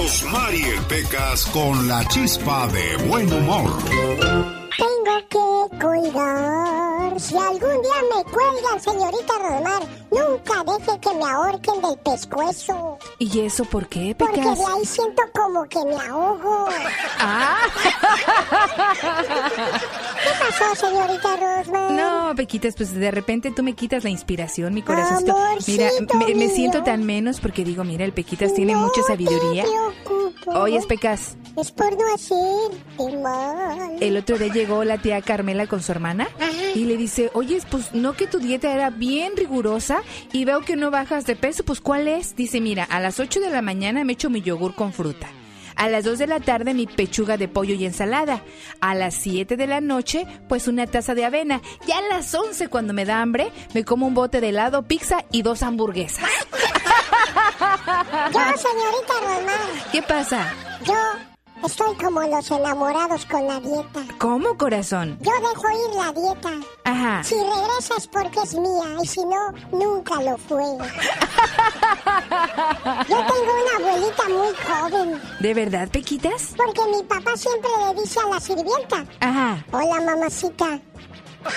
Rosmarie Pecas con la chispa de buen humor. Tengo que Si algún día me cuelgan, señorita Rosmar, nunca deje que me ahorquen del pescuezo. ¿Y eso por qué, Pecas? Porque de ahí siento como que me ahogo. Ah. ¿Qué pasó, señorita Rosmar? No, Pequitas, pues de repente tú me quitas la inspiración, mi corazoncito. Amorcito Mira, me, siento tan menos porque digo, mira, el Pequitas tiene mucha sabiduría. Te. Oye, Pecas, Es por no hacerte mal. el otro día llegó la tía Carmela con su hermana y le dice, oye, pues no que tu dieta era bien rigurosa y veo que no bajas de peso, pues ¿cuál es? Dice, mira, a las 8 de la mañana me echo mi yogur con fruta. A las 2 de la tarde mi pechuga de pollo y ensalada. A las 7 de la noche, pues una taza de avena. Y a las 11, cuando me da hambre, me como un bote de helado, pizza y dos hamburguesas. Yo, señorita Rosmar, ¿Qué pasa? yo estoy como los enamorados con la dieta. ¿Cómo, corazón? Yo dejo ir la dieta. Ajá. Si regresa es porque es mía y si no, nunca lo fue. Yo tengo una abuelita muy joven ¿De verdad, Pequitas? porque mi papá siempre le dice a la sirvienta, Ajá. hola mamacita.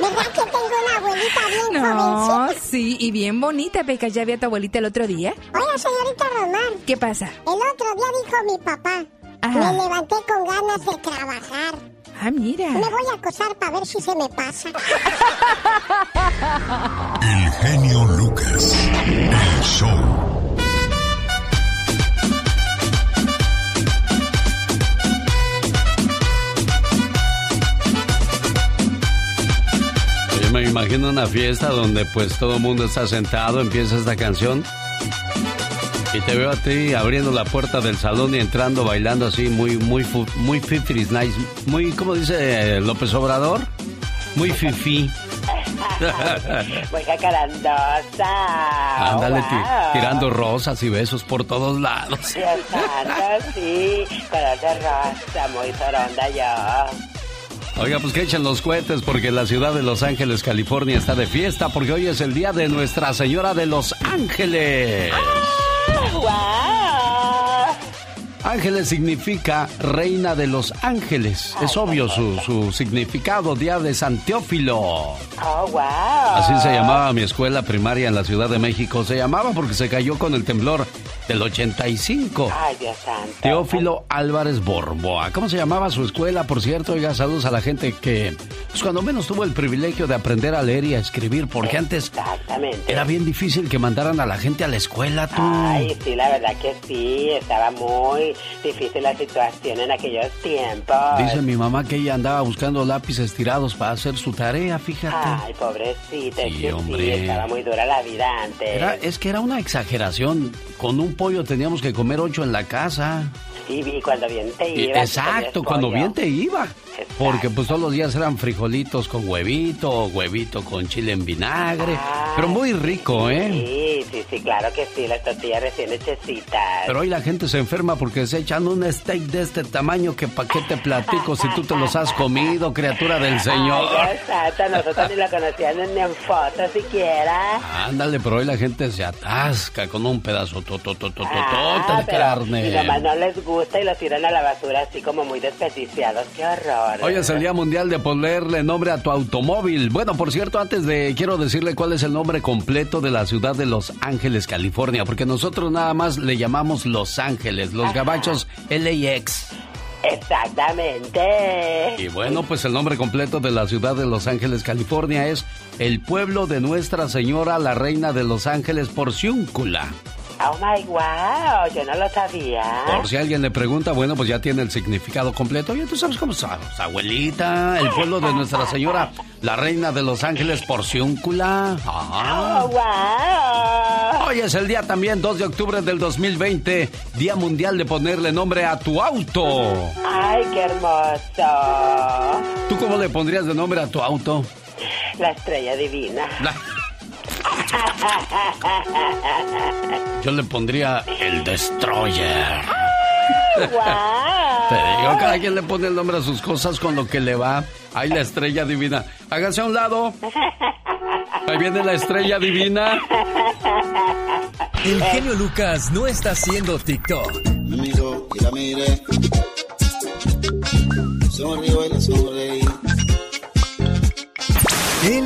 ¿Verdad que tengo una abuelita bien No, jovencita? sí, y bien bonita, Pecas. ¿Ya vi a tu abuelita el otro día? Oiga, señorita Román, ¿Qué pasa? el otro día dijo mi papá, Ajá. me levanté con ganas de trabajar. Ah, mira. Me voy a acosar para ver si se me pasa. El genio Lucas. El show. Me imagino una fiesta donde pues todo el mundo está sentado, empieza esta canción y te veo a ti abriendo la puerta del salón y entrando bailando así muy muy muy fifiris nice, muy como dice López Obrador, muy fifi. Muy jacarandosa. Ándale, wow. ti- tirando rosas y besos por todos lados. Dios santo, sí. Color de rosa, muy soronda yo. Oiga, pues que echen los cohetes porque la ciudad de Los Ángeles, California está de fiesta porque hoy es el día de Nuestra Señora de Los Ángeles. ¡Wow! Ángeles significa reina de los ángeles. Es obvio su, su significado, día de San Teófilo. ¡Oh, wow! Así se llamaba mi escuela primaria en la Ciudad de México. Se llamaba porque se cayó con el temblor del 85. Ay, Dios santo. Teófilo Álvarez Borboa. ¿Cómo se llamaba su escuela? Por cierto, oiga, saludos a la gente que, pues cuando menos tuvo el privilegio de aprender a leer y a escribir, porque antes era bien difícil que mandaran a la gente a la escuela, tú. Ay, sí, la verdad que sí. Estaba muy difícil la situación en aquellos tiempos. Dice mi mamá que ella andaba buscando lápices tirados para hacer su tarea, fíjate. Ay, pobrecita. Sí, que sí, hombre. estaba muy dura la vida antes. Era- es que era una exageración. Con un pollo teníamos que comer ocho en la casa. Sí, vi cuando bien te Y- iba. Exacto, cuando bien te iba. Porque pues todos los días eran frijolitos con huevito, o huevito con chile en vinagre. Pero muy rico, ¿eh? Sí, sí, sí, claro que sí, las tortillas recién hechecitas. Pero hoy la gente se enferma porque se echan un steak de este tamaño que pa' qué te platico si tú te los has comido, criatura del Señor. Ay, exacto, nosotros ni lo conocían ni en foto siquiera. Ándale, pero hoy la gente se atasca con un pedazo Ah, de pero carne. Y nomás no les gusta y los tiran a la basura así como muy desperdiciados. ¡Qué horror! Hoy es el Día Mundial de ponerle nombre a tu automóvil. Bueno, por cierto, antes de quiero decirle cuál es el nombre completo de la ciudad de Los Ángeles, California, porque nosotros nada más le llamamos Los Ángeles, los gabachos LAX. Exactamente. Y bueno, pues el nombre completo de la ciudad de Los Ángeles, California es el pueblo de Nuestra Señora, la Reina de Los Ángeles Porciúncula. Oh my wow, yo no lo sabía. Por si alguien le pregunta, bueno, pues ya tiene el significado completo. Oye, ¿tú sabes cómo es? Abuelita, el pueblo de Nuestra Señora, la Reina de Los Ángeles Porciúncula. Ah. Oh wow. Hoy es el día también, 2 de octubre del 2020, Día Mundial de ponerle nombre a tu auto. Ay, qué hermoso. ¿Tú cómo le pondrías de nombre a tu auto? La estrella divina. La- Yo le pondría el Destroyer. Te digo, cada quien le pone el nombre a sus cosas con lo que le va. Ay, la estrella divina. Hágase a un lado. Ahí viene la estrella divina. El genio Lucas no está haciendo TikTok. Él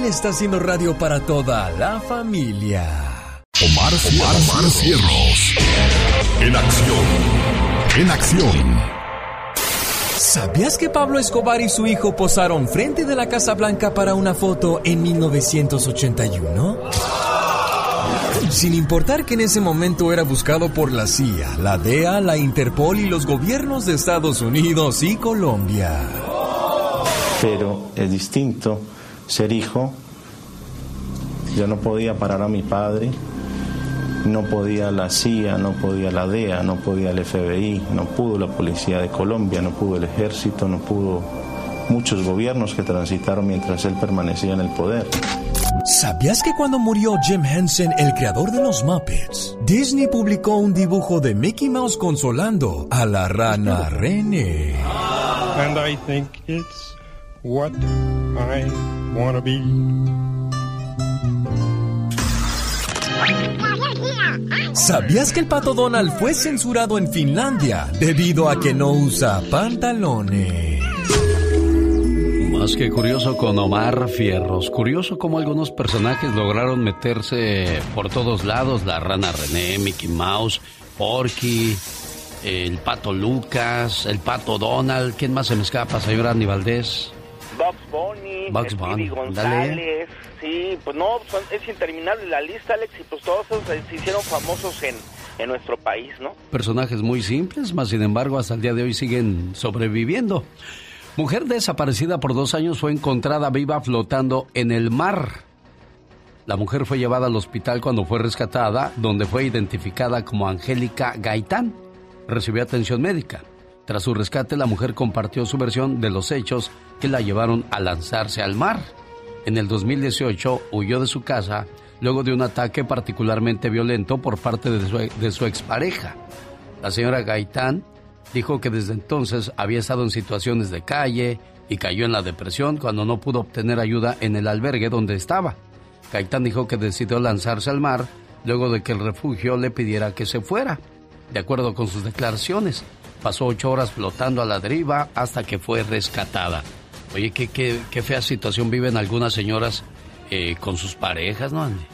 está haciendo radio para toda la familia. Omar, Omar, Omar Cierros. En acción. En acción. ¿Sabías que Pablo Escobar y su hijo posaron frente de la Casa Blanca para una foto en 1981? Sin importar que en ese momento era buscado por la CIA, la DEA, la Interpol y los gobiernos de Estados Unidos y Colombia. Pero es distinto ser hijo. Yo no podía parar a mi padre, no podía la CIA, no podía la DEA, no podía el FBI, no pudo la Policía de Colombia, no pudo el Ejército, no pudo muchos gobiernos que transitaron mientras él permanecía en el poder. ¿Sabías que cuando murió Jim Henson, el creador de los Muppets, Disney publicó un dibujo de Mickey Mouse consolando a la rana René? And I think it's what I wanna be. ¿Sabías que el pato Donald fue censurado en Finlandia debido a que no usa pantalones? Más que curioso con Omar Fierros. Curioso cómo algunos personajes lograron meterse por todos lados. La rana René, Mickey Mouse, Porky, el pato Lucas, el pato Donald. ¿Quién más se me escapa, señora Andy Valdés? Bugs Bunny, Bugs Bunny, González. Sí, pues no, son- es interminable la lista, Alex, y pues todos esos se hicieron famosos en, en nuestro país, ¿no? Personajes muy simples, más sin embargo hasta el día de hoy siguen sobreviviendo. Mujer desaparecida por dos años fue encontrada viva flotando en el mar. La mujer fue llevada al hospital cuando fue rescatada, donde fue identificada como Angélica Gaitán. Recibió atención médica. Tras su rescate, la mujer compartió su versión de los hechos que la llevaron a lanzarse al mar. En el 2018 huyó de su casa luego de un ataque particularmente violento por parte de su, de su expareja. La señora Gaitán dijo que desde entonces había estado en situaciones de calle y cayó en la depresión cuando no pudo obtener ayuda en el albergue donde estaba. Gaitán dijo que decidió lanzarse al mar luego de que el refugio le pidiera que se fuera. De acuerdo con sus declaraciones, pasó ocho horas flotando a la deriva hasta que fue rescatada. Oye, qué, qué, qué fea situación viven algunas señoras eh, con sus parejas, ¿no, Andy?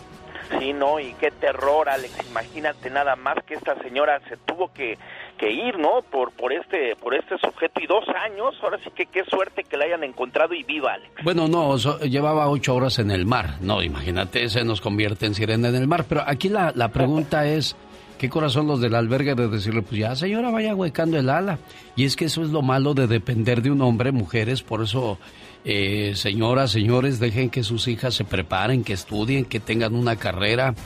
Sí, no, y qué terror, Alex. Imagínate nada más que esta señora se tuvo que, que ir, ¿no? Por, por, este, por este sujeto y dos años. Ahora sí que qué suerte que la hayan encontrado y viva, Alex. Bueno, no, so- llevaba ocho horas en el mar. No, imagínate, se nos convierte en sirena en el mar. Pero aquí la, la pregunta es, ¿qué corazón los del albergue de decirle, pues ya, señora, vaya huecando el ala? Y es que eso es lo malo de depender de un hombre, mujeres, por eso, eh, señoras, señores, dejen que sus hijas se preparen, que estudien, que tengan una carrera,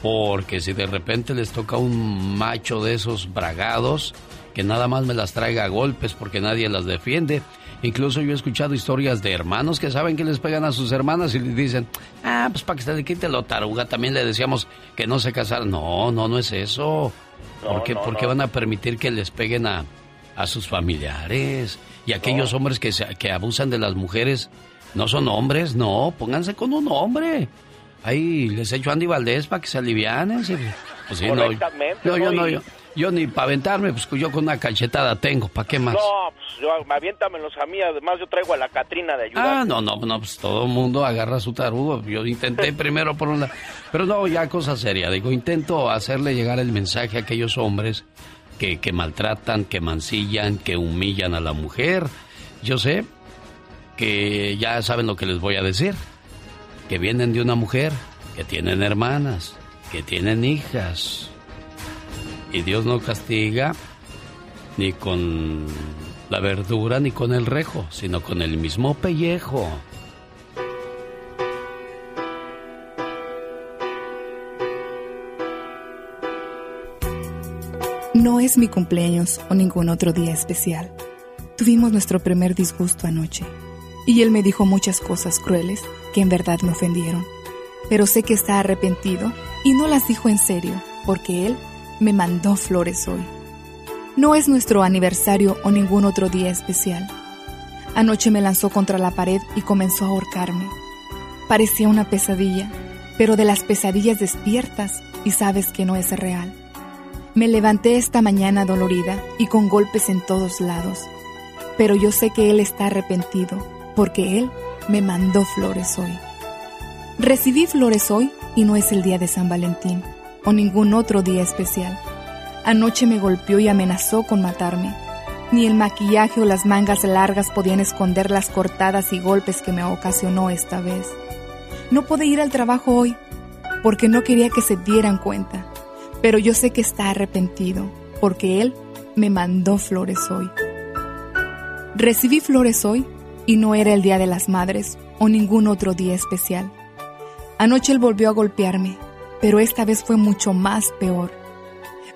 porque si de repente les toca un macho de esos bragados, que nada más me las traiga a golpes porque nadie las defiende. Incluso yo he escuchado historias de hermanos que saben que les pegan a sus hermanas y les dicen, ah, pues para que se le quite lo taruga, también le decíamos que no se casaran. No, no, no es eso. ¿Por qué, no, por qué no. van a permitir que les peguen a, a sus familiares? Y aquellos hombres que, se- que abusan de las mujeres, no son hombres, no, pónganse con un hombre. Ahí les echo Andy Valdés para que se alivianen. Pues sí, no, no, yo ¿no? yo, yo ni para aventarme, pues yo con una cachetada tengo, ¿para qué más? No, pues yo, aviéntamelos a mí. Además, yo traigo a la Catrina de ayuda. Ah, no, no, no, pues todo el mundo agarra su tarugo. Yo intenté primero por una... Pero no, ya cosa seria. Digo, intento hacerle llegar el mensaje a aquellos hombres que, que maltratan, que mancillan, que humillan a la mujer. Yo sé que ya saben lo que les voy a decir. Que vienen de una mujer, que tienen hermanas, que tienen hijas. Y Dios no castiga ni con la verdura ni con el rejo, sino con el mismo pellejo. No es mi cumpleaños o ningún otro día especial. Tuvimos nuestro primer disgusto anoche y él me dijo muchas cosas crueles que en verdad me ofendieron. Pero sé que está arrepentido y no las dijo en serio porque él me mandó flores hoy. No es nuestro aniversario o ningún otro día especial. Anoche me lanzó contra la pared y comenzó a ahorcarme. Parecía una pesadilla, pero de las pesadillas despiertas y sabes que no es real. Me levanté esta mañana dolorida y con golpes en todos lados, pero yo sé que Él está arrepentido porque Él me mandó flores hoy. Recibí flores hoy y no es el día de San Valentín o ningún otro día especial. Anoche me golpeó y amenazó con matarme. Ni el maquillaje o las mangas largas podían esconder las cortadas y golpes que me ocasionó esta vez. No pude ir al trabajo hoy porque no quería que se dieran cuenta, pero yo sé que está arrepentido porque él me mandó flores hoy. Recibí flores hoy y no era el Día de las Madres o ningún otro día especial. Anoche él volvió a golpearme, pero esta vez fue mucho más peor.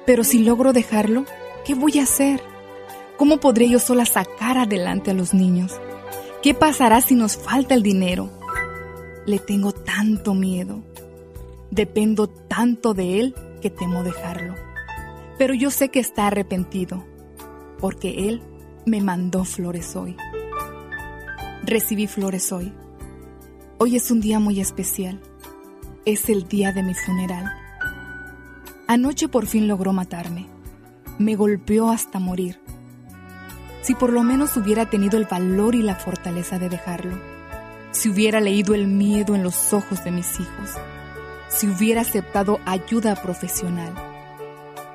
Pero si logro dejarlo, ¿qué voy a hacer? ¿Cómo podré yo sola sacar adelante a los niños? ¿Qué pasará si nos falta el dinero? Le tengo tanto miedo. Dependo tanto de él que temo dejarlo. Pero yo sé que está arrepentido, porque él me mandó flores hoy. Recibí flores hoy. Hoy es un día muy especial. Es el día de mi funeral. Anoche por fin logró matarme. Me golpeó hasta morir. Si por lo menos hubiera tenido el valor y la fortaleza de dejarlo. Si hubiera leído el miedo en los ojos de mis hijos. Si hubiera aceptado ayuda profesional.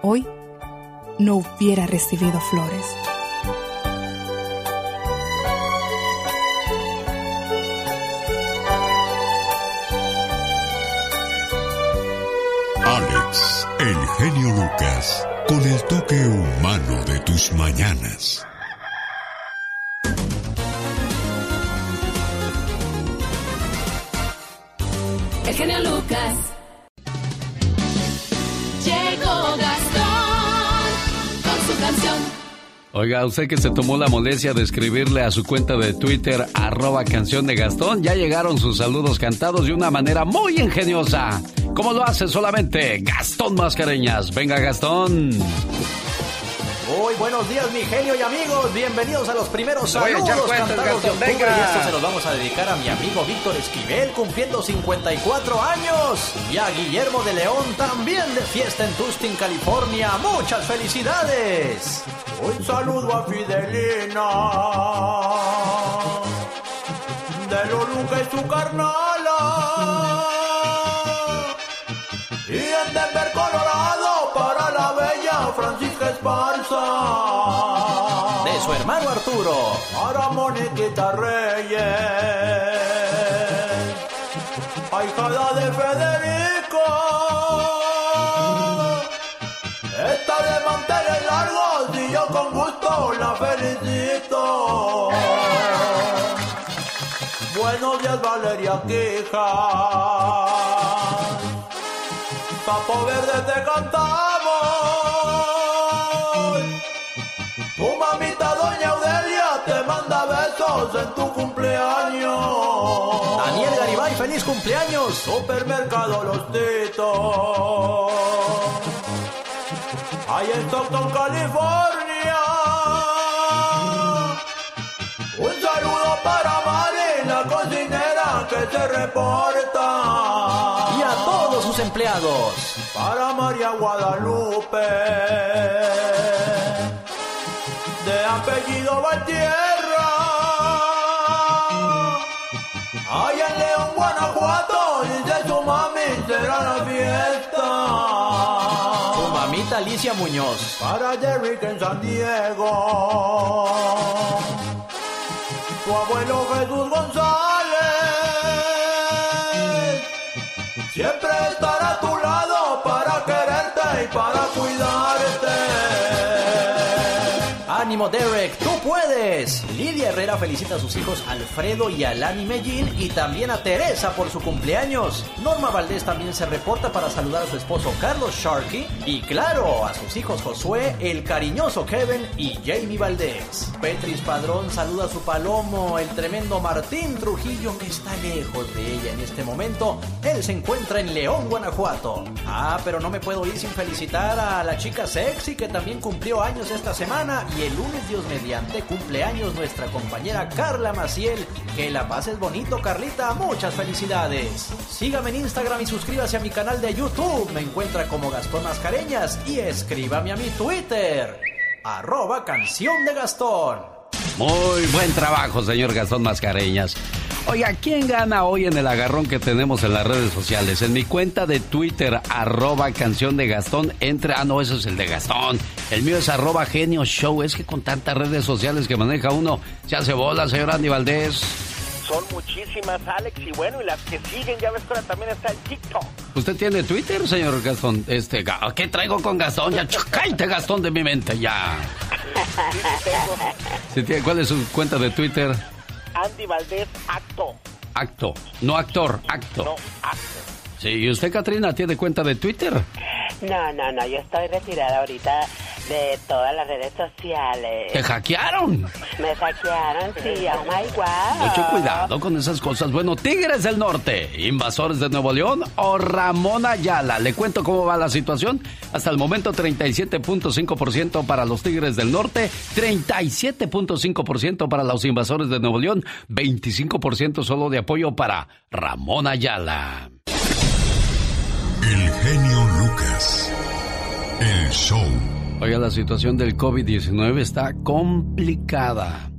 Hoy no hubiera recibido flores. Genio Lucas, con el toque humano de tus mañanas. El genio Lucas. Llegó Gastón con su canción. Oiga, usted que se tomó la molestia de escribirle a su cuenta de Twitter, arroba canción de Gastón, ya llegaron sus saludos cantados de una manera muy ingeniosa. Como lo hace solamente Gastón Mascareñas. Venga, Gastón. Muy buenos días, mi genio y amigos. Bienvenidos a los primeros saludos cuentas, cantados de octubre. venga. Y esto se los vamos a dedicar a mi amigo Víctor Esquivel, cumpliendo 54 años. Y a Guillermo de León, también de fiesta en Tustin, California. ¡Muchas felicidades! Un saludo a Fidelina. De Loluca y su carnala. Hermano Arturo. Para Moniquita Reyes. Ahijada de Federico. Está de manteles largos y yo con gusto la felicito. Buenos días, Valeria Quija. Papo Verde te cantamos. En tu cumpleaños. Daniel Garibay, feliz cumpleaños. Supermercado Los Titos. Ahí en Stockton, California. Un saludo para Mari, la cocinera que se reporta. Y a todos sus empleados. Para María Guadalupe. Allá en León, Guanajuato, dice su mami, será la fiesta. Su mamita Alicia Muñoz. Para Derrick en San Diego. Tu abuelo Jesús González. Siempre estará a tu lado para quererte y para cuidarte. Ánimo Derek, tú Lidia Herrera felicita a sus hijos Alfredo y Alani Mellín y también a Teresa por su cumpleaños. Norma Valdés también se reporta para saludar a su esposo Carlos Sharkey y claro, a sus hijos Josué, el cariñoso Kevin y Jamie Valdés. Petris Padrón saluda a su palomo, el tremendo Martín Trujillo que está lejos de ella en este momento. Él se encuentra en León, Guanajuato. Ah, pero no me puedo ir sin felicitar a la chica sexy que también cumplió años esta semana y el lunes, Dios mediante, nuestra compañera Carla Maciel. Que la pases bonito, Carlita. Muchas felicidades. Sígame en Instagram y suscríbase a mi canal de YouTube. Me encuentra como Gastón Mascareñas y escríbame a mi Twitter. Arroba canción de Gastón. Muy buen trabajo, señor Gastón Mascareñas. Oiga, ¿quién gana hoy en el agarrón que tenemos en las redes sociales? En mi cuenta de Twitter, arroba canción de Gastón, entra. Ah, no, eso es el de Gastón. El mío es arroba genio show. Es que con tantas redes sociales que maneja uno, se hace bola, señor Andy Valdés. Son muchísimas, Alex, y bueno, y las que siguen, ya ves que ahora también está el TikTok. ¿Usted tiene Twitter, señor Gastón? Este, ¿qué traigo con Gastón? Ya, cállate, Gastón, de mi mente, ya. Sí, tiene, ¿Cuál es su cuenta de Twitter? Andy Valdés Acto. Acto, no actor, acto. No, acto. Sí, ¿y usted, Katrina, tiene cuenta de Twitter? No, no, no, yo estoy retirada ahorita de todas las redes sociales. ¿Te hackearon? Me hackearon, sí, oh my God. Mucho cuidado con esas cosas. Bueno, Tigres del Norte, Invasores de Nuevo León o Ramón Ayala. Le cuento cómo va la situación. Hasta el momento 37.5% para los Tigres del Norte, 37.5% para los Invasores de Nuevo León, 25% solo de apoyo para Ramón Ayala. El genio Lucas. El show. Oiga, la situación del COVID-19 está complicada.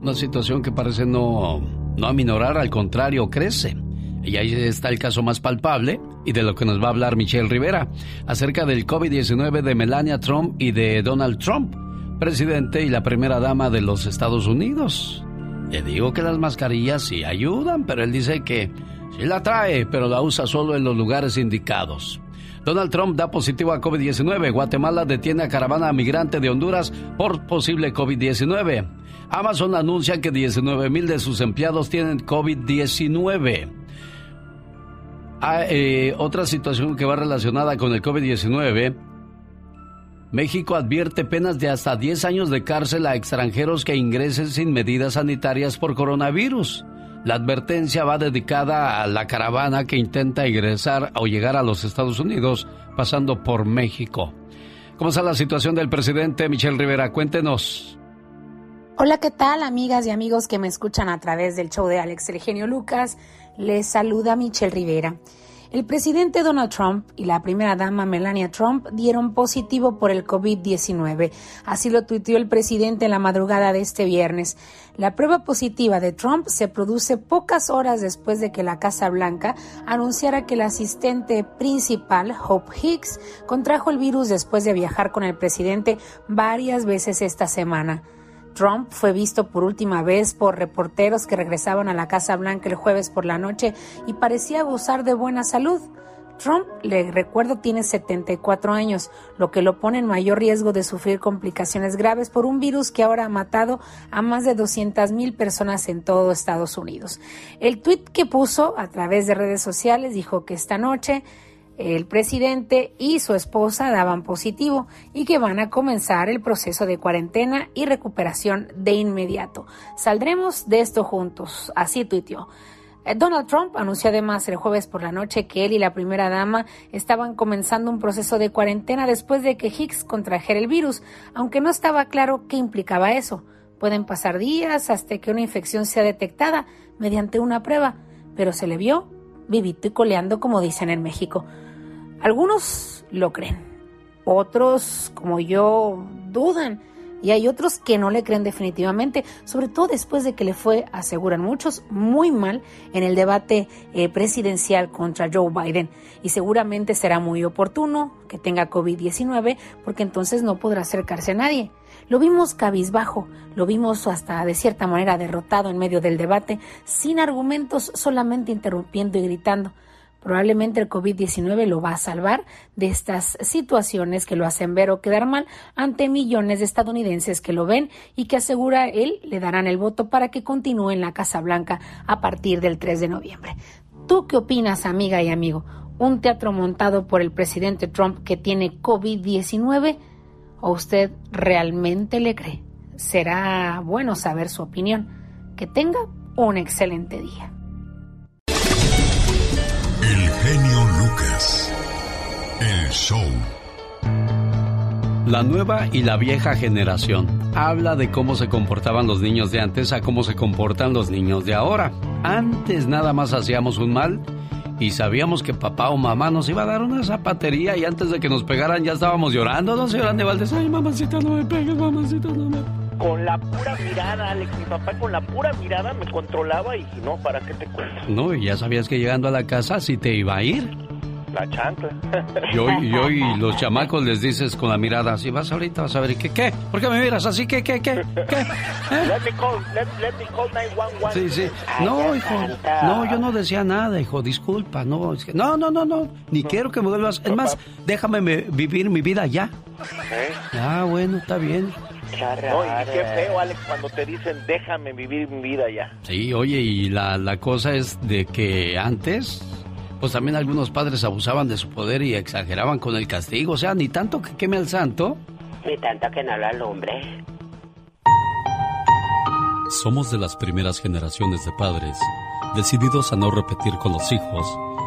Una situación que parece no, no aminorar, al contrario, crece. Y ahí está el caso más palpable y de lo que nos va a hablar Michelle Rivera acerca del COVID-19 de Melania Trump y de Donald Trump, presidente y la primera dama de los Estados Unidos. Le digo que las mascarillas sí ayudan, pero él dice que sí la trae, pero la usa solo en los lugares indicados. Donald Trump da positivo a COVID-19. Guatemala detiene a caravana migrante de Honduras por posible COVID-19. Amazon anuncia que 19 mil de sus empleados tienen COVID-19. Ah, eh, otra situación que va relacionada con el COVID-19. México advierte penas de hasta 10 años de cárcel a extranjeros que ingresen sin medidas sanitarias por coronavirus. La advertencia va dedicada a la caravana que intenta ingresar o llegar a los Estados Unidos pasando por México. ¿Cómo está la situación del presidente Michelle Rivera? Cuéntenos. Hola, ¿qué tal amigas y amigos que me escuchan a través del show de Alex El Genio Lucas? Les saluda Michelle Rivera. El presidente Donald Trump y la primera dama Melania Trump dieron positivo por el COVID-19. Así lo tuiteó el presidente en la madrugada de este viernes. La prueba positiva de Trump se produce pocas horas después de que la Casa Blanca anunciara que el asistente principal, Hope Hicks, contrajo el virus después de viajar con el presidente varias veces esta semana. Trump fue visto por última vez por reporteros que regresaban a la Casa Blanca el jueves por la noche y parecía gozar de buena salud. Trump, le recuerdo, tiene 74 años, lo que lo pone en mayor riesgo de sufrir complicaciones graves por un virus que ahora ha matado a más de 200 mil personas en todo Estados Unidos. El tuit que puso a través de redes sociales dijo que esta noche el presidente y su esposa daban positivo y que van a comenzar el proceso de cuarentena y recuperación de inmediato. Saldremos de esto juntos, así tuiteó. Eh, Donald Trump anunció además el jueves por la noche que él y la primera dama estaban comenzando un proceso de cuarentena después de que Hicks contrajera el virus, aunque no estaba claro qué implicaba eso. Pueden pasar días hasta que una infección sea detectada mediante una prueba, pero se le vio vivito y coleando como dicen en México. Algunos lo creen, otros, como yo, dudan. Y hay otros que no le creen definitivamente, sobre todo después de que le fue, aseguran muchos, muy mal en el debate eh, presidencial contra Joe Biden. Y seguramente será muy oportuno que tenga COVID-19 porque entonces no podrá acercarse a nadie. Lo vimos cabizbajo, lo vimos hasta de cierta manera derrotado en medio del debate, sin argumentos, solamente interrumpiendo y gritando. Probablemente el COVID-19 lo va a salvar de estas situaciones que lo hacen ver o quedar mal ante millones de estadounidenses que lo ven y que asegura él le darán el voto para que continúe en la Casa Blanca a partir del 3 de noviembre. ¿Tú qué opinas, amiga y amigo? ¿Un teatro montado por el presidente Trump que tiene COVID-19? ¿O usted realmente le cree? Será bueno saber su opinión. Que tenga un excelente día. El genio Lucas. El show. La nueva y la vieja generación. habla de cómo se comportaban los niños de antes a cómo se comportan los niños de ahora. Antes nada más hacíamos un mal y sabíamos que papá o mamá nos iba a dar una zapatería y antes de que nos pegaran ya estábamos llorando, ¿no, señor de Valdés? Ay, mamacita, no me pegues, mamacita, no me Con la pura mirada, Alex, mi papá con la pura mirada me controlaba y no, ¿para qué te cuento? No, y ya sabías que llegando a la casa sí te iba a ir. La chancla. Yo, yo y los chamacos les dices con la mirada, si vas ahorita vas a ver, ¿qué, qué? ¿Por qué me miras así? ¿Qué, qué, qué? ¿Qué? Let me call, let, let me call 911. Sí, sí. No, hijo. No, yo no decía nada, hijo. Disculpa. No, es que, no, no, no, no. Ni quiero que me vuelvas. Es más, déjame me- vivir mi vida ya. ¿Eh? Ah, bueno, está bien. No, y qué feo, Alex, cuando te dicen, déjame vivir mi vida ya. Sí, oye, y la, la cosa es de que antes, pues también algunos padres abusaban de su poder y exageraban con el castigo. O sea, ni tanto que queme al santo. Ni tanto que no lo alumbre. Somos de las primeras generaciones de padres decididos a no repetir con los hijos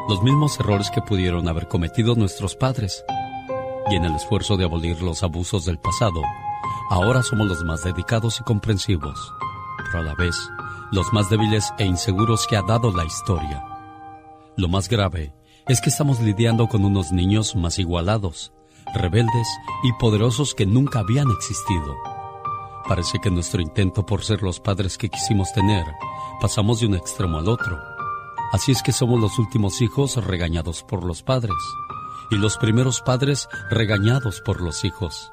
los mismos errores que pudieron haber cometido nuestros padres. Y en el esfuerzo de abolir los abusos del pasado, ahora somos los más dedicados y comprensivos, pero a la vez los más débiles e inseguros que ha dado la historia. Lo más grave es que estamos lidiando con unos niños más igualados, rebeldes y poderosos que nunca habían existido. Parece que nuestro intento por ser los padres que quisimos tener, pasamos de un extremo al otro. Así es que somos los últimos hijos regañados por los padres y los primeros padres regañados por los hijos.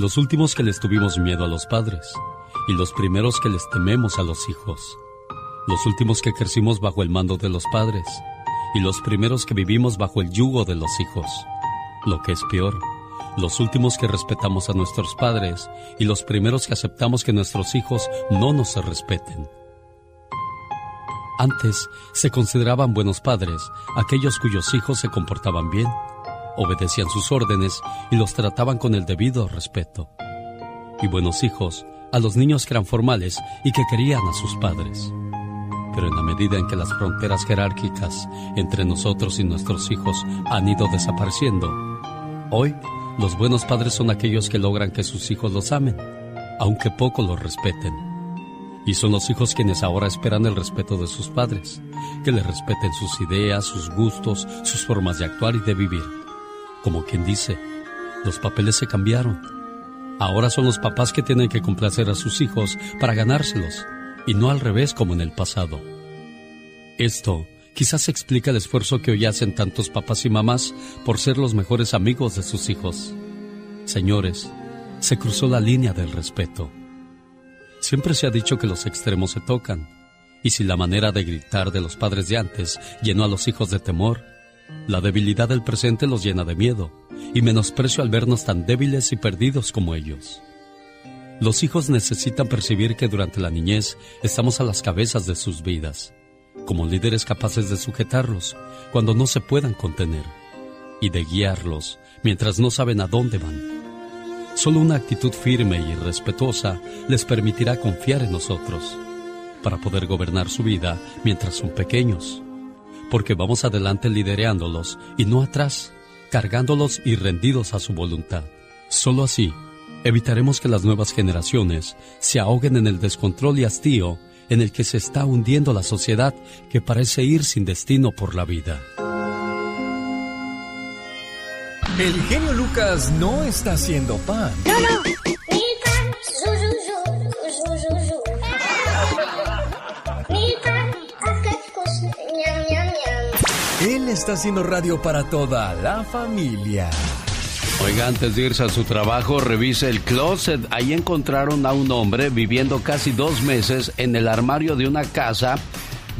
Los últimos que les tuvimos miedo a los padres y los primeros que les tememos a los hijos. Los últimos que crecimos bajo el mando de los padres y los primeros que vivimos bajo el yugo de los hijos. Lo que es peor, los últimos que respetamos a nuestros padres y los primeros que aceptamos que nuestros hijos no nos respeten. Antes se consideraban buenos padres aquellos cuyos hijos se comportaban bien, obedecían sus órdenes y los trataban con el debido respeto. Y buenos hijos a los niños que eran formales y que querían a sus padres. Pero en la medida en que las fronteras jerárquicas entre nosotros y nuestros hijos han ido desapareciendo, hoy los buenos padres son aquellos que logran que sus hijos los amen, aunque poco los respeten. Y son los hijos quienes ahora esperan el respeto de sus padres, que les respeten sus ideas, sus gustos, sus formas de actuar y de vivir. Como quien dice, los papeles se cambiaron. Ahora son los papás que tienen que complacer a sus hijos para ganárselos, y no al revés como en el pasado. Esto quizás explica el esfuerzo que hoy hacen tantos papás y mamás por ser los mejores amigos de sus hijos. Señores, se cruzó la línea del respeto. Siempre se ha dicho que los extremos se tocan, y si la manera de gritar de los padres de antes llenó a los hijos de temor, la debilidad del presente los llena de miedo y menosprecio al vernos tan débiles y perdidos como ellos. Los hijos necesitan percibir que durante la niñez estamos a las cabezas de sus vidas, como líderes capaces de sujetarlos cuando no se puedan contener y de guiarlos mientras no saben a dónde van. Solo una actitud firme y respetuosa les permitirá confiar en nosotros para poder gobernar su vida mientras son pequeños, porque vamos adelante lidereándolos y no atrás, cargándolos y rendidos a su voluntad. Solo así evitaremos que las nuevas generaciones se ahoguen en el descontrol y hastío en el que se está hundiendo la sociedad que parece ir sin destino por la vida. El genio Lucas no está haciendo pan. Él está haciendo radio para toda la familia. Oiga, antes de irse a su trabajo, revise el closet. Ahí encontraron a un hombre viviendo casi dos meses en el armario de una casa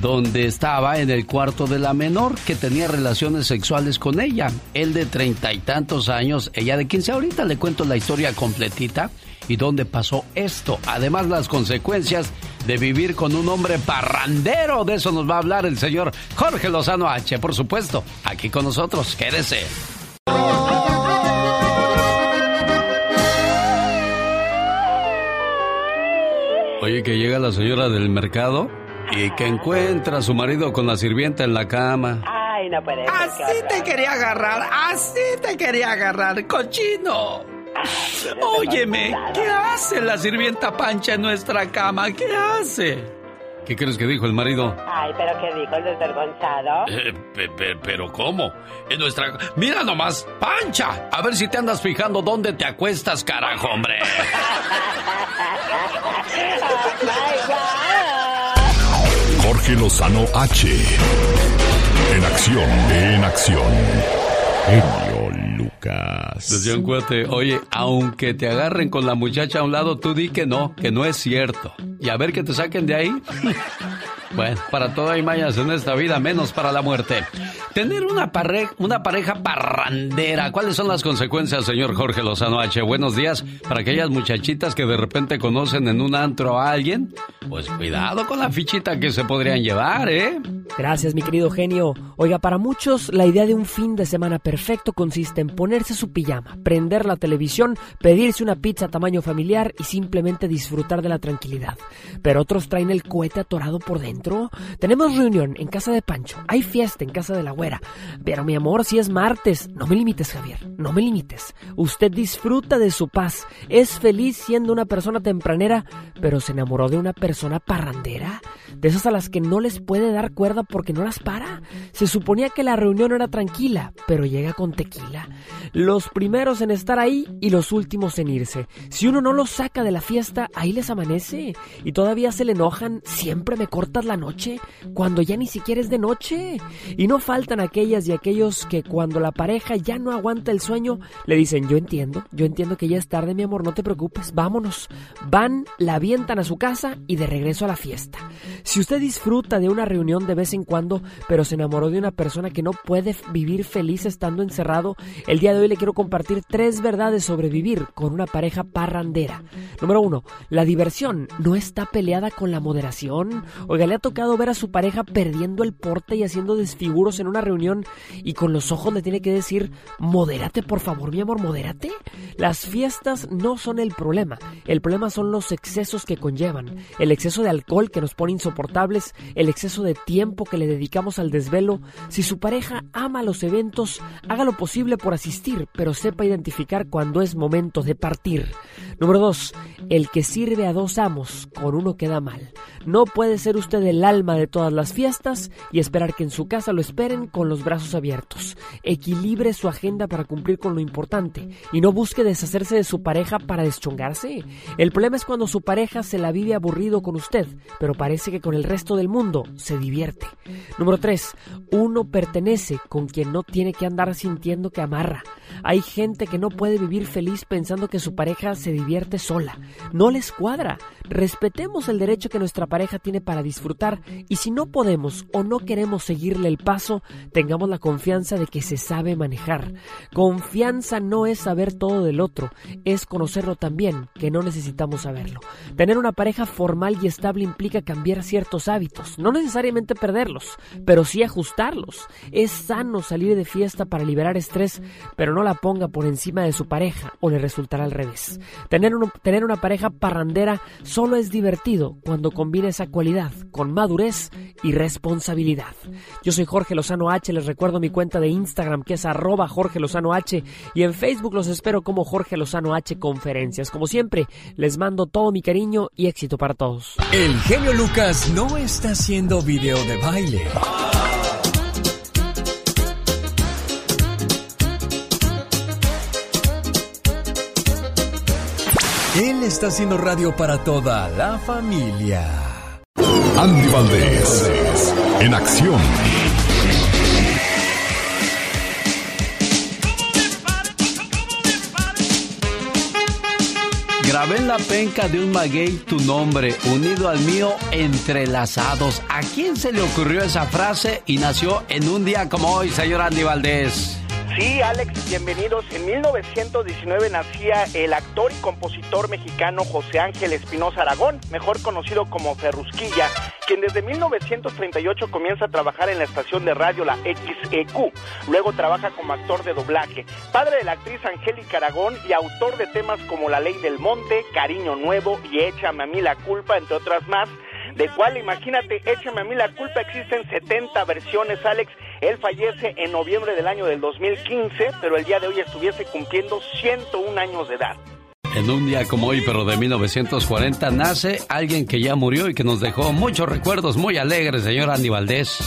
donde estaba en el cuarto de la menor que tenía relaciones sexuales con ella. Él de treinta y tantos años, ella de quince. Ahorita le cuento la historia completita y dónde pasó esto. Además, las consecuencias de vivir con un hombre parrandero. De eso nos va a hablar el señor Jorge Lozano H. Por supuesto, aquí con nosotros. Quédese. Oye, que llega la señora del mercado y que encuentra a su marido con la sirvienta en la cama. Ay, no puede ser. Así te quería agarrar, así te quería agarrar, cochino. Óyeme, ¿qué hace la sirvienta Pancha en nuestra cama? ¿Qué hace? ¿Qué crees que dijo el marido? Ay, pero ¿qué dijo el desvergonzado? Eh, pero ¿cómo? En nuestra... Mira nomás, Pancha, a ver si te andas fijando dónde te acuestas, carajo, hombre. Jorge Lozano H. En acción, en acción. Genio Lucas. Decía un cuate, oye, aunque te agarren con la muchacha a un lado, tú di que no, que no es cierto. Y a ver que te saquen de ahí. Bueno, para todo hay mayas en esta vida, menos para la muerte. Tener una, pareja, una pareja parrandera, ¿cuáles son las consecuencias, señor Jorge Lozano H? Buenos días para aquellas muchachitas que de repente conocen en un antro a alguien. Pues cuidado con la fichita que se podrían llevar, ¿eh? Gracias, mi querido genio. Oiga, para muchos la idea de un fin de semana perfecto consiste en ponerse su pijama, prender la televisión, pedirse una pizza tamaño familiar y simplemente disfrutar de la tranquilidad. Pero otros traen el cohete atorado por dentro tenemos reunión en casa de Pancho. Hay fiesta en casa de la güera. Pero mi amor, si es martes. No me limites, Javier. No me limites. Usted disfruta de su paz. Es feliz siendo una persona tempranera, pero se enamoró de una persona parrandera. De esas a las que no les puede dar cuerda porque no las para. Se suponía que la reunión era tranquila, pero llega con tequila. Los primeros en estar ahí y los últimos en irse. Si uno no los saca de la fiesta, ahí les amanece. Y todavía se le enojan. Siempre me cortas la noche, cuando ya ni siquiera es de noche. Y no faltan aquellas y aquellos que cuando la pareja ya no aguanta el sueño, le dicen, yo entiendo, yo entiendo que ya es tarde, mi amor, no te preocupes, vámonos. Van, la avientan a su casa y de regreso a la fiesta. Si usted disfruta de una reunión de vez en cuando, pero se enamoró de una persona que no puede vivir feliz estando encerrado, el día de hoy le quiero compartir tres verdades sobre vivir con una pareja parrandera. Número uno, la diversión no está peleada con la moderación. Oiga, le ha tocado ver a su pareja perdiendo el porte y haciendo desfiguros en una reunión y con los ojos le tiene que decir, modérate por favor, mi amor, modérate. Las fiestas no son el problema, el problema son los excesos que conllevan, el exceso de alcohol que nos pone insoportables, el exceso de tiempo que le dedicamos al desvelo. Si su pareja ama los eventos, haga lo posible por asistir, pero sepa identificar cuando es momento de partir. Número 2. El que sirve a dos amos, con uno queda mal. No puede ser usted el alma de todas las fiestas y esperar que en su casa lo esperen con los brazos abiertos. Equilibre su agenda para cumplir con lo importante y no busque deshacerse de su pareja para deschongarse. El problema es cuando su pareja se la vive aburrido con usted, pero parece que con el resto del mundo se divierte. Número 3. Uno pertenece con quien no tiene que andar sintiendo que amarra. Hay gente que no puede vivir feliz pensando que su pareja se divierte sola. No les cuadra. Respetemos el derecho que nuestra pareja tiene para disfrutar y si no podemos o no queremos seguirle el paso, tengamos la confianza de que se sabe manejar. Confianza no es saber todo del otro, es conocerlo también, que no necesitamos saberlo. Tener una pareja formal y estable implica cambiar ciertos hábitos, no necesariamente perderlos, pero sí ajustarlos. Es sano salir de fiesta para liberar estrés, pero no la ponga por encima de su pareja o le resultará al revés. Tener, tener una pareja parrandera solo es divertido cuando combina esa cualidad con madurez y responsabilidad. Yo soy Jorge Lozano H, les recuerdo mi cuenta de Instagram que es arroba Jorge Lozano H y en Facebook los espero como Jorge Lozano H Conferencias. Como siempre, les mando todo mi cariño y éxito para todos. El genio Lucas no está haciendo video de baile. Él está haciendo radio para toda la familia. Andy Valdés, en acción. Grabé en la penca de un maguey tu nombre, unido al mío, entrelazados. ¿A quién se le ocurrió esa frase y nació en un día como hoy, señor Andy Valdés? Sí, Alex, bienvenidos. En 1919 nacía el actor y compositor mexicano José Ángel Espinosa Aragón, mejor conocido como Ferrusquilla, quien desde 1938 comienza a trabajar en la estación de radio la XEQ. Luego trabaja como actor de doblaje, padre de la actriz Angélica Aragón y autor de temas como La Ley del Monte, Cariño Nuevo y Échame a mí la culpa, entre otras más de cual, imagínate, échame a mí la culpa, existen 70 versiones, Alex, Él fallece en noviembre del año del 2015, pero el día de hoy estuviese cumpliendo 101 años de edad. En un día como hoy, pero de 1940, nace alguien que ya murió y que nos dejó muchos recuerdos muy alegres, señor Andy Valdés.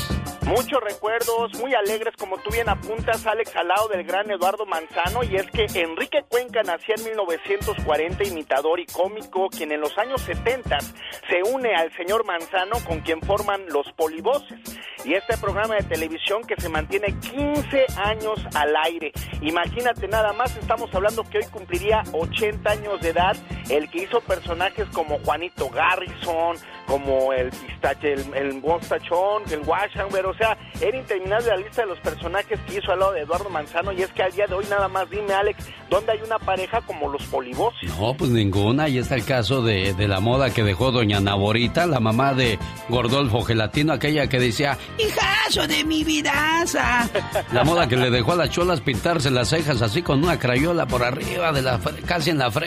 Muchos recuerdos muy alegres, como tú bien apuntas, Alex, al lado del gran Eduardo Manzano, y es que Enrique Cuenca nació en 1940, imitador y cómico, quien en los años 70 se une al señor Manzano, con quien forman los polivoces. Y este programa de televisión que se mantiene 15 años al aire. Imagínate nada más, estamos hablando que hoy cumpliría 80 años de edad, el que hizo personajes como Juanito Garrison, como el pistache, el, el mostachón, el Washington, o sea, era interminable la lista de los personajes que hizo al lado de Eduardo Manzano y es que al día de hoy nada más dime Alex, ¿dónde hay una pareja como los polivoces? No, pues ninguna, y está el caso de, de la moda que dejó doña Naborita, la mamá de Gordolfo Gelatino, aquella que decía, hijazo de mi vidaza. La moda que le dejó a las cholas pintarse las cejas así con una crayola por arriba de la casi en la frente.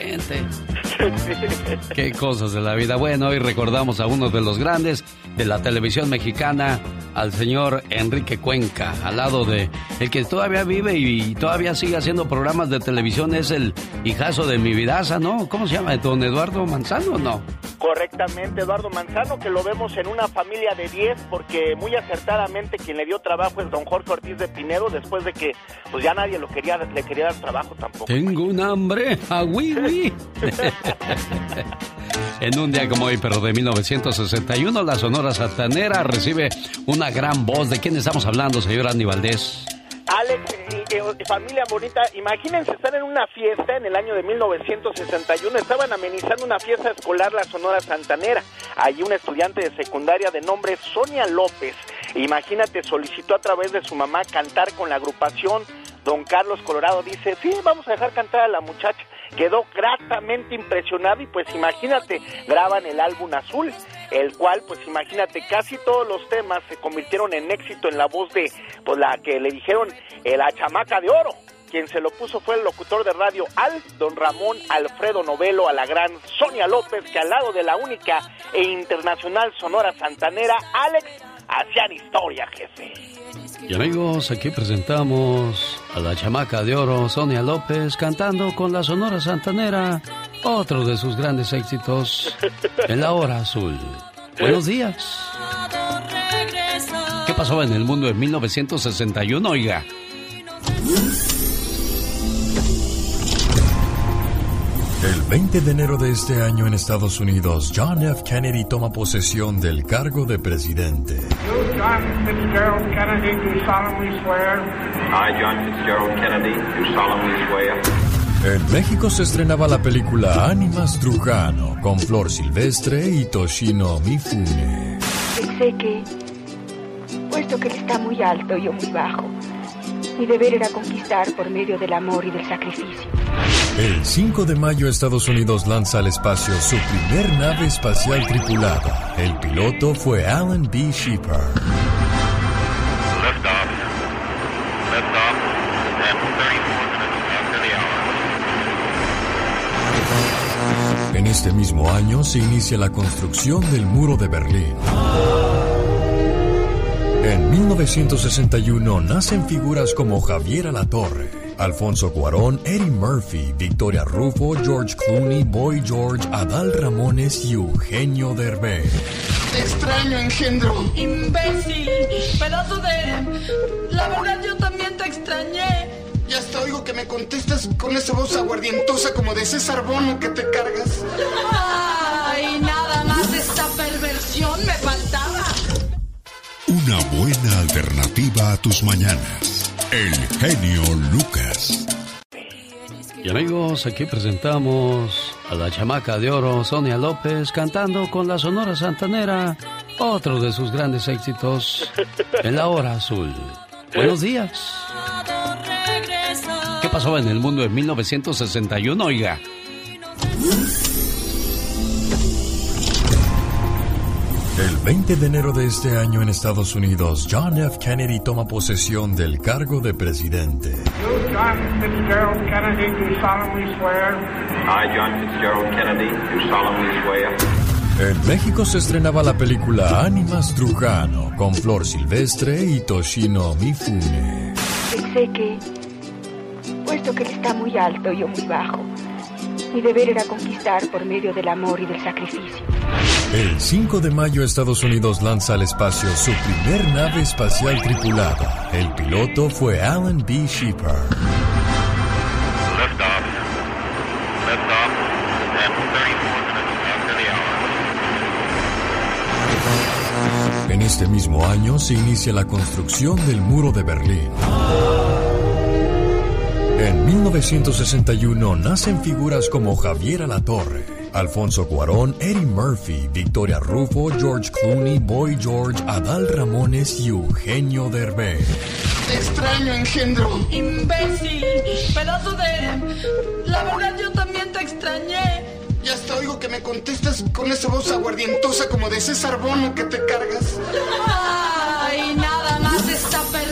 Qué cosas de la vida. Bueno, hoy recordamos a uno de los grandes de la televisión mexicana, al señor Enrique Cuenca, al lado de el que todavía vive y todavía sigue haciendo programas de televisión, es el hijazo de mi vidaza, ¿no? ¿Cómo se llama? ¿Don Eduardo Manzano no? Correctamente, Eduardo Manzano, que lo vemos en una familia de 10, porque muy acertadamente quien le dio trabajo es don Jorge Ortiz de Pinedo, después de que pues ya nadie lo quería, le quería dar trabajo tampoco. Tengo un hambre, a wiwi. En un día como hoy, pero de 1961, la Sonora Santanera recibe una gran voz. ¿De quién estamos hablando, señor Andy Valdés? Alex, y, y, familia bonita, imagínense estar en una fiesta en el año de 1961. Estaban amenizando una fiesta escolar la Sonora Santanera. Allí una estudiante de secundaria de nombre Sonia López, imagínate, solicitó a través de su mamá cantar con la agrupación. Don Carlos Colorado dice, sí, vamos a dejar cantar a la muchacha. Quedó gratamente impresionado y pues imagínate, graban el álbum azul el cual, pues imagínate, casi todos los temas se convirtieron en éxito en la voz de, pues la que le dijeron eh, la chamaca de oro. Quien se lo puso fue el locutor de radio Al, don Ramón Alfredo Novelo, a la gran Sonia López, que al lado de la única e internacional Sonora Santanera, Alex, hacían historia, jefe. Y amigos, aquí presentamos a la chamaca de oro, Sonia López, cantando con la Sonora Santanera, otro de sus grandes éxitos, en la hora azul. Buenos días. ¿Qué pasó en el mundo en 1961, oiga? El 20 de enero de este año en Estados Unidos, John F. Kennedy toma posesión del cargo de presidente. You, John Fitzgerald Kennedy, do solemnly swear. I, John Fitzgerald Kennedy, do solemnly swear. En México se estrenaba la película Ánimas Trujano con Flor Silvestre y Toshino Mifune. Pensé que, puesto que él está muy alto y yo muy bajo, mi deber era conquistar por medio del amor y del sacrificio. El 5 de mayo Estados Unidos lanza al espacio su primer nave espacial tripulada. El piloto fue Alan B. Shepard. Este mismo año se inicia la construcción del muro de Berlín. En 1961 nacen figuras como Javier Alatorre, Alfonso Cuarón, Eddie Murphy, Victoria Rufo, George Clooney, Boy George, Adal Ramones y Eugenio Derbez. Te extraño, engendro. Imbécil, pedazo de... La verdad yo también te extrañé. Ya hasta oigo que me contestas con esa voz aguardientosa como de César Bono que te cargas. Ay, nada más esta perversión me faltaba. Una buena alternativa a tus mañanas. El genio Lucas. Y amigos, aquí presentamos a la chamaca de oro, Sonia López, cantando con la Sonora Santanera, otro de sus grandes éxitos, en la hora azul. Buenos días. ¿Qué pasó en el mundo en 1961, oiga? El 20 de enero de este año en Estados Unidos, John F. Kennedy toma posesión del cargo de presidente. You, John Fitzgerald Kennedy, do solemnly swear. I, John Fitzgerald Kennedy, do solemnly swear. En México se estrenaba la película Ánimas Trujano con Flor Silvestre y Toshino Mifune. Pensé que, puesto que él está muy alto y yo muy bajo, mi deber era conquistar por medio del amor y del sacrificio. El 5 de mayo Estados Unidos lanza al espacio su primer nave espacial tripulada. El piloto fue Alan B. Shepard. En este mismo año se inicia la construcción del muro de Berlín. En 1961 nacen figuras como Javier Alatorre, Alfonso Cuarón, Eddie Murphy, Victoria Rufo, George Clooney, Boy George, Adal Ramones y Eugenio Derbez. Te extraño, engendro. Imbécil, pedazo de... La verdad yo también te extrañé. Ya hasta oigo que me contestas con esa voz aguardientosa como de César Bono que te cargas. Ay, nada más faltaba.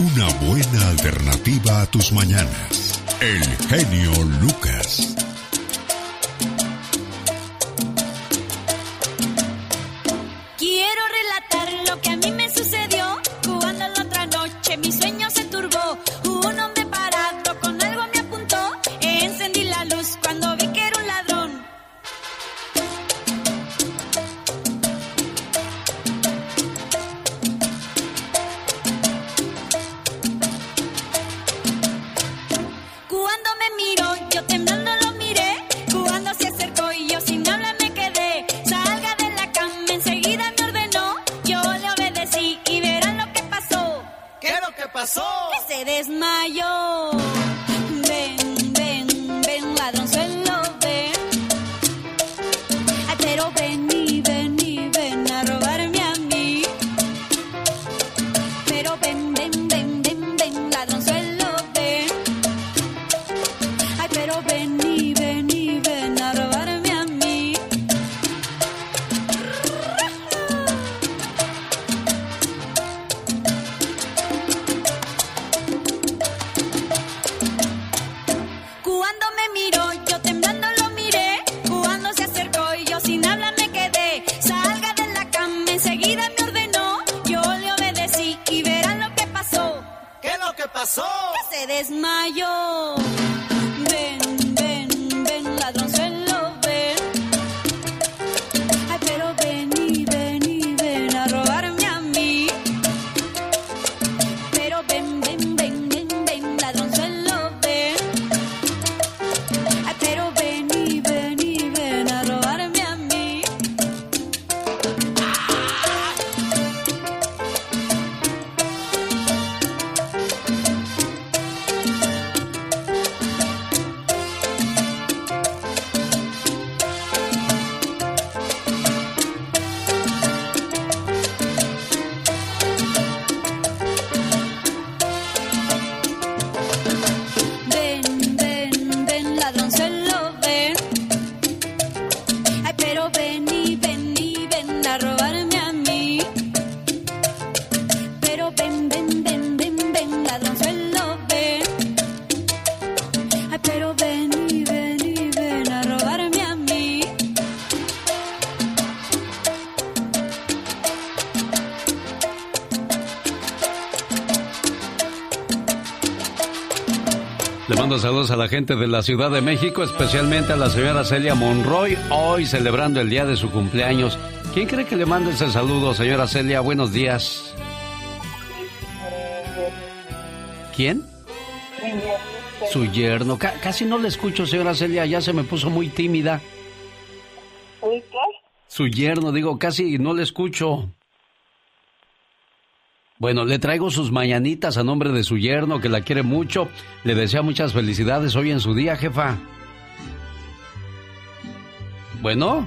Una buena alternativa a tus mañanas. El genio Lucas. Saludos a la gente de la Ciudad de México, especialmente a la señora Celia Monroy, hoy celebrando el día de su cumpleaños. ¿Quién cree que le mande ese saludo, señora Celia? Buenos días. ¿Quién? Su yerno. Ca- casi no le escucho, señora Celia, ya se me puso muy tímida. ¿Uy qué? Su yerno, digo, casi no le escucho. Bueno, le traigo sus mañanitas a nombre de su yerno, que la quiere mucho. Le desea muchas felicidades hoy en su día, jefa. Bueno.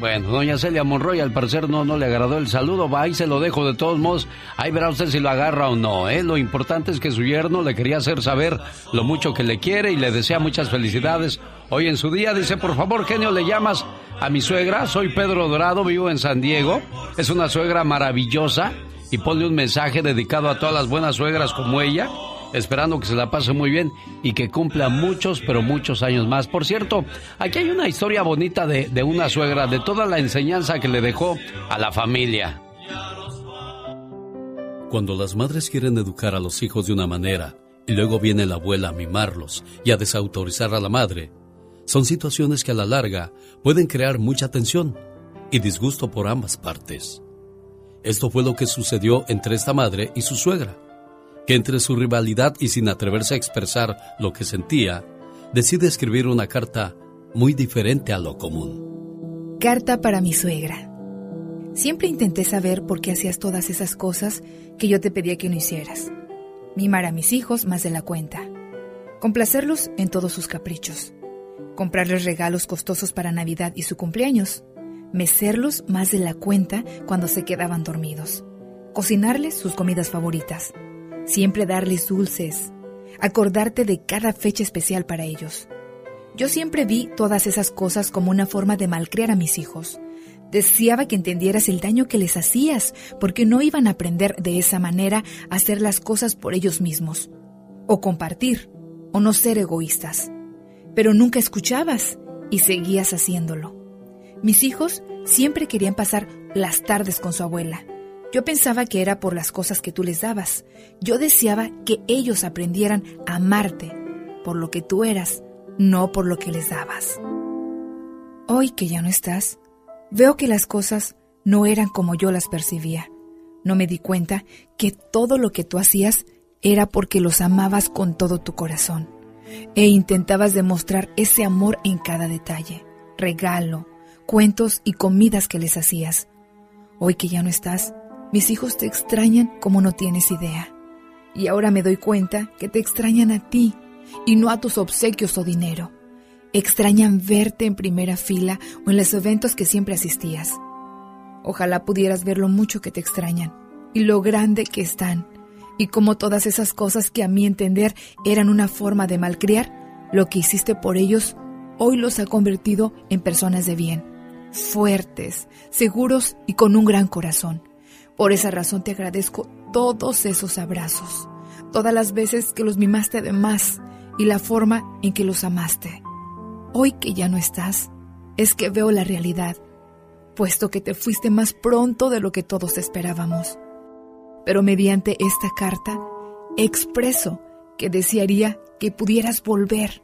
Bueno, doña Celia Monroy al parecer no, no le agradó el saludo, va y se lo dejo de todos modos. Ahí verá usted si lo agarra o no, ¿eh? Lo importante es que su yerno le quería hacer saber lo mucho que le quiere y le desea muchas felicidades. Hoy en su día dice, por favor, genio, le llamas a mi suegra. Soy Pedro Dorado, vivo en San Diego. Es una suegra maravillosa y ponle un mensaje dedicado a todas las buenas suegras como ella esperando que se la pase muy bien y que cumpla muchos, pero muchos años más. Por cierto, aquí hay una historia bonita de, de una suegra, de toda la enseñanza que le dejó a la familia. Cuando las madres quieren educar a los hijos de una manera y luego viene la abuela a mimarlos y a desautorizar a la madre, son situaciones que a la larga pueden crear mucha tensión y disgusto por ambas partes. Esto fue lo que sucedió entre esta madre y su suegra, que entre su rivalidad y sin atreverse a expresar lo que sentía, decide escribir una carta muy diferente a lo común. Carta para mi suegra. Siempre intenté saber por qué hacías todas esas cosas que yo te pedía que no hicieras. Mimar a mis hijos más de la cuenta. Complacerlos en todos sus caprichos. Comprarles regalos costosos para Navidad y su cumpleaños. Mecerlos más de la cuenta cuando se quedaban dormidos. Cocinarles sus comidas favoritas. Siempre darles dulces. Acordarte de cada fecha especial para ellos. Yo siempre vi todas esas cosas como una forma de malcriar a mis hijos Deseaba que entendieras el daño que les hacías, porque no iban a aprender de esa manera a hacer las cosas por ellos mismos, o compartir, o no ser egoístas. Pero nunca escuchabas y seguías haciéndolo. Mis hijos siempre querían pasar las tardes con su abuela. Yo pensaba que era por las cosas que tú les dabas. Yo deseaba que ellos aprendieran a amarte por lo que tú eras, no por lo que les dabas. Hoy que ya no estás, Veo que las cosas no eran como yo las percibía. No me di cuenta que todo lo que tú hacías era porque los amabas con todo tu corazón e intentabas demostrar ese amor en cada detalle, regalo, cuentos y comidas que les hacías. Hoy que ya no estás, mis hijos te extrañan como no tienes idea. Y ahora me doy cuenta que te extrañan a ti y no a tus obsequios o dinero extrañan verte en primera fila o en los eventos que siempre asistías. Ojalá pudieras ver lo mucho que te extrañan y lo grande que están, y como todas esas cosas que a mi entender eran una forma de malcriar, lo que hiciste por ellos hoy los ha convertido en personas de bien, fuertes, seguros y con un gran corazón. Por esa razón te agradezco todos esos abrazos, todas las veces que los mimaste de más y la forma en que los amaste. Hoy que ya no estás, es que veo la realidad, puesto que te fuiste más pronto de lo que todos esperábamos. Pero mediante esta carta, expreso que desearía que pudieras volver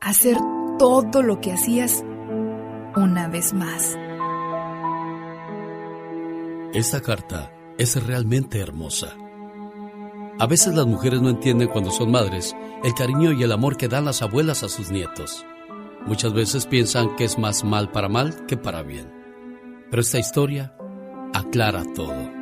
a hacer todo lo que hacías una vez más. Esta carta es realmente hermosa. A veces las mujeres no entienden cuando son madres el cariño y el amor que dan las abuelas a sus nietos. Muchas veces piensan que es más mal para mal que para bien. Pero esta historia aclara todo.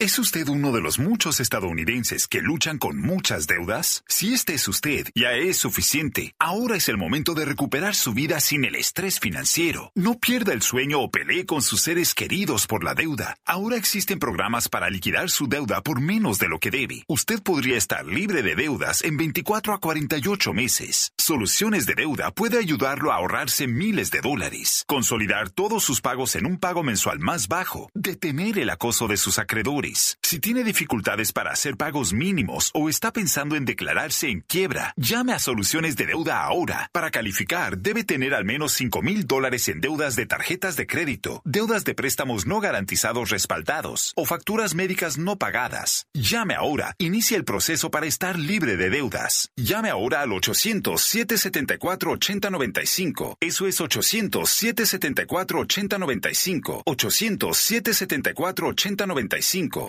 ¿Es usted uno de los muchos estadounidenses que luchan con muchas deudas? Si este es usted, ya es suficiente. Ahora es el momento de recuperar su vida sin el estrés financiero. No pierda el sueño o pelee con sus seres queridos por la deuda. Ahora existen programas para liquidar su deuda por menos de lo que debe. Usted podría estar libre de deudas en 24 a 48 meses. Soluciones de deuda puede ayudarlo a ahorrarse miles de dólares, consolidar todos sus pagos en un pago mensual más bajo, detener el acoso de sus acreedores si tiene dificultades para hacer pagos mínimos o está pensando en declararse en quiebra, llame a Soluciones de Deuda ahora. Para calificar, debe tener al menos 5 mil dólares en deudas de tarjetas de crédito, deudas de préstamos no garantizados respaldados o facturas médicas no pagadas. Llame ahora. Inicie el proceso para estar libre de deudas. Llame ahora al 800-774-8095. Eso es 800-774-8095. 800-774-8095.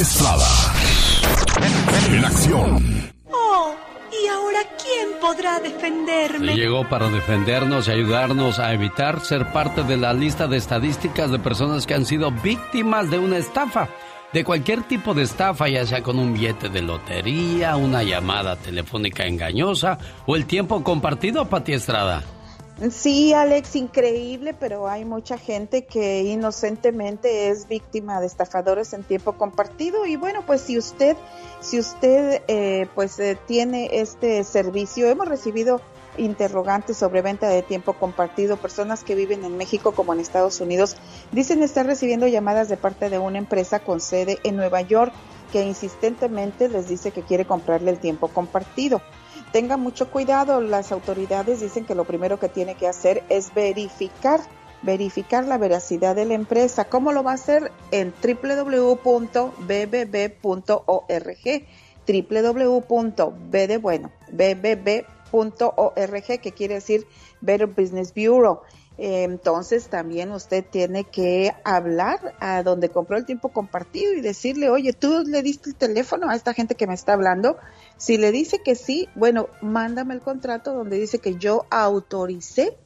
Estrada. En acción. Oh, ¿y ahora quién podrá defenderme? Llegó para defendernos y ayudarnos a evitar ser parte de la lista de estadísticas de personas que han sido víctimas de una estafa. De cualquier tipo de estafa, ya sea con un billete de lotería, una llamada telefónica engañosa o el tiempo compartido, Pati Estrada. Sí, Alex, increíble, pero hay mucha gente que inocentemente es víctima de estafadores en tiempo compartido y bueno, pues si usted, si usted, eh, pues eh, tiene este servicio, hemos recibido interrogantes sobre venta de tiempo compartido, personas que viven en México como en Estados Unidos dicen estar recibiendo llamadas de parte de una empresa con sede en Nueva York que insistentemente les dice que quiere comprarle el tiempo compartido. Tenga mucho cuidado, las autoridades dicen que lo primero que tiene que hacer es verificar, verificar la veracidad de la empresa. ¿Cómo lo va a hacer? En www.bbb.org, www.b de bueno, bbb.org, que quiere decir Better Business Bureau. Eh, entonces también usted tiene que hablar a donde compró el tiempo compartido y decirle, oye, tú le diste el teléfono a esta gente que me está hablando. Si le dice que sí, bueno, mándame el contrato donde dice que yo autoricé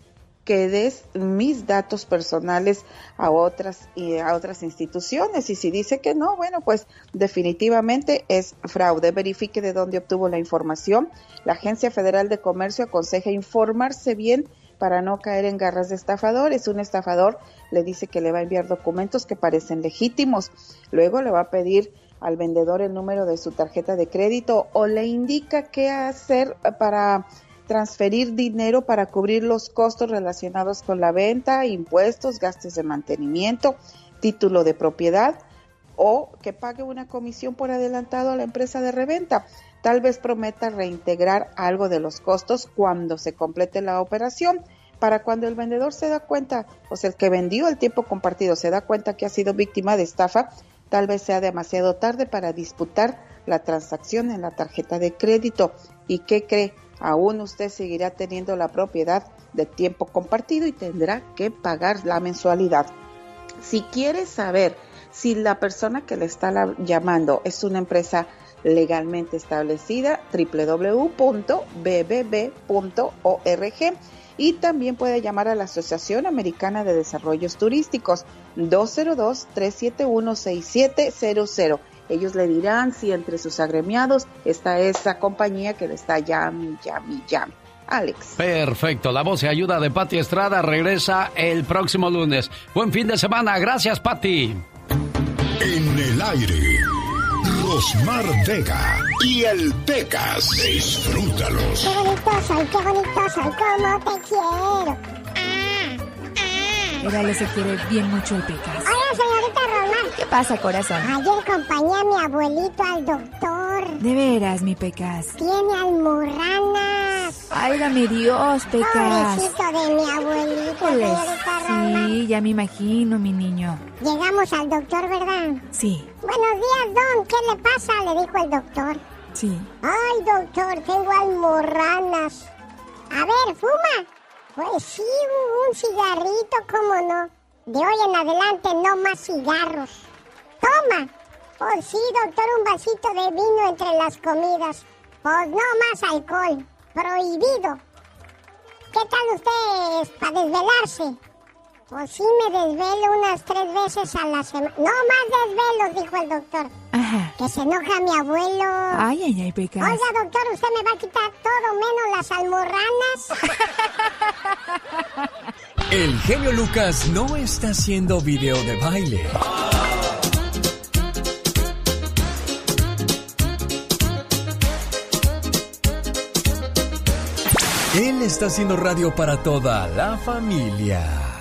que des mis datos personales a otras y a otras instituciones y si dice que no, bueno, pues definitivamente es fraude. Verifique de dónde obtuvo la información. La Agencia Federal de Comercio aconseja informarse bien para no caer en garras de estafadores. Un estafador le dice que le va a enviar documentos que parecen legítimos. Luego le va a pedir al vendedor el número de su tarjeta de crédito o le indica qué hacer para transferir dinero para cubrir los costos relacionados con la venta, impuestos, gastos de mantenimiento, título de propiedad o que pague una comisión por adelantado a la empresa de reventa. Tal vez prometa reintegrar algo de los costos cuando se complete la operación. Para cuando el vendedor se da cuenta, o sea, el que vendió el tiempo compartido se da cuenta que ha sido víctima de estafa, tal vez sea demasiado tarde para disputar la transacción en la tarjeta de crédito. ¿Y qué cree? aún usted seguirá teniendo la propiedad de tiempo compartido y tendrá que pagar la mensualidad. Si quiere saber si la persona que le está llamando es una empresa legalmente establecida, www.bbb.org y también puede llamar a la Asociación Americana de Desarrollos Turísticos 202-371-6700 ellos le dirán si entre sus agremiados está esa compañía que le está llami, llami, llami. Alex. Perfecto. La voz y ayuda de Patti Estrada regresa el próximo lunes. Buen fin de semana. Gracias, Patti. En el aire. Rosmar Vega y el Pecas. Disfrútalos. Qué bonito soy, qué bonito soy, cómo te quiero. Órale, se quiere bien mucho el Pecas. Hola, señorita Román. ¿Qué pasa, corazón? Ayer acompañé a mi abuelito al doctor. De veras, mi Pecas. Tiene almorranas. Válgame Dios, Pecas. Pobrecito de mi abuelito, señorita Román. Sí, ya me imagino, mi niño. Llegamos al doctor, ¿verdad? Sí. Buenos días, don. ¿Qué le pasa? Le dijo el doctor. Sí. Ay, doctor, tengo almorranas. A ver, fuma. Pues sí, un, cigarrito, ¿cómo no? De hoy en adelante no más cigarros. Toma. Pues sí, doctor, un vasito de vino entre las comidas. Pues no más alcohol. Prohibido. ¿Qué tal usted para desvelarse? Pues sí, me desvelo unas tres veces a la semana. No más desvelos, dijo el doctor. Ajá. Que se enoja mi abuelo. Ay, ay, ay, Pecas. Oiga, doctor, usted me va a quitar todo menos las almorranas. El genio Lucas no está haciendo video de baile. Él está haciendo radio para toda la familia.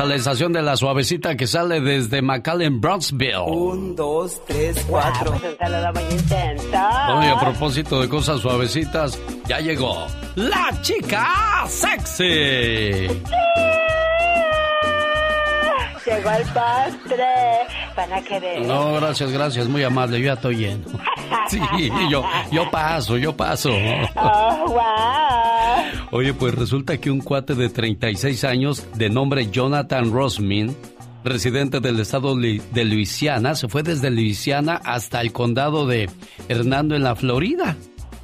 A la estación de la suavecita que sale desde McAllen, Brownsville. Un, dos, tres, cuatro. Pues un saludo muy intenso. Bueno, y a propósito de cosas suavecitas, ya llegó la chica sexy. Llegó el postre. Van a querer. No, gracias, gracias. Muy amable. Yo ya estoy lleno. Sí, yo, yo paso, yo paso. Oye, pues resulta que un cuate de 36 años de nombre Jonathan Rosmin, residente del estado de Luisiana, se fue desde Luisiana hasta el condado de Hernando en la Florida.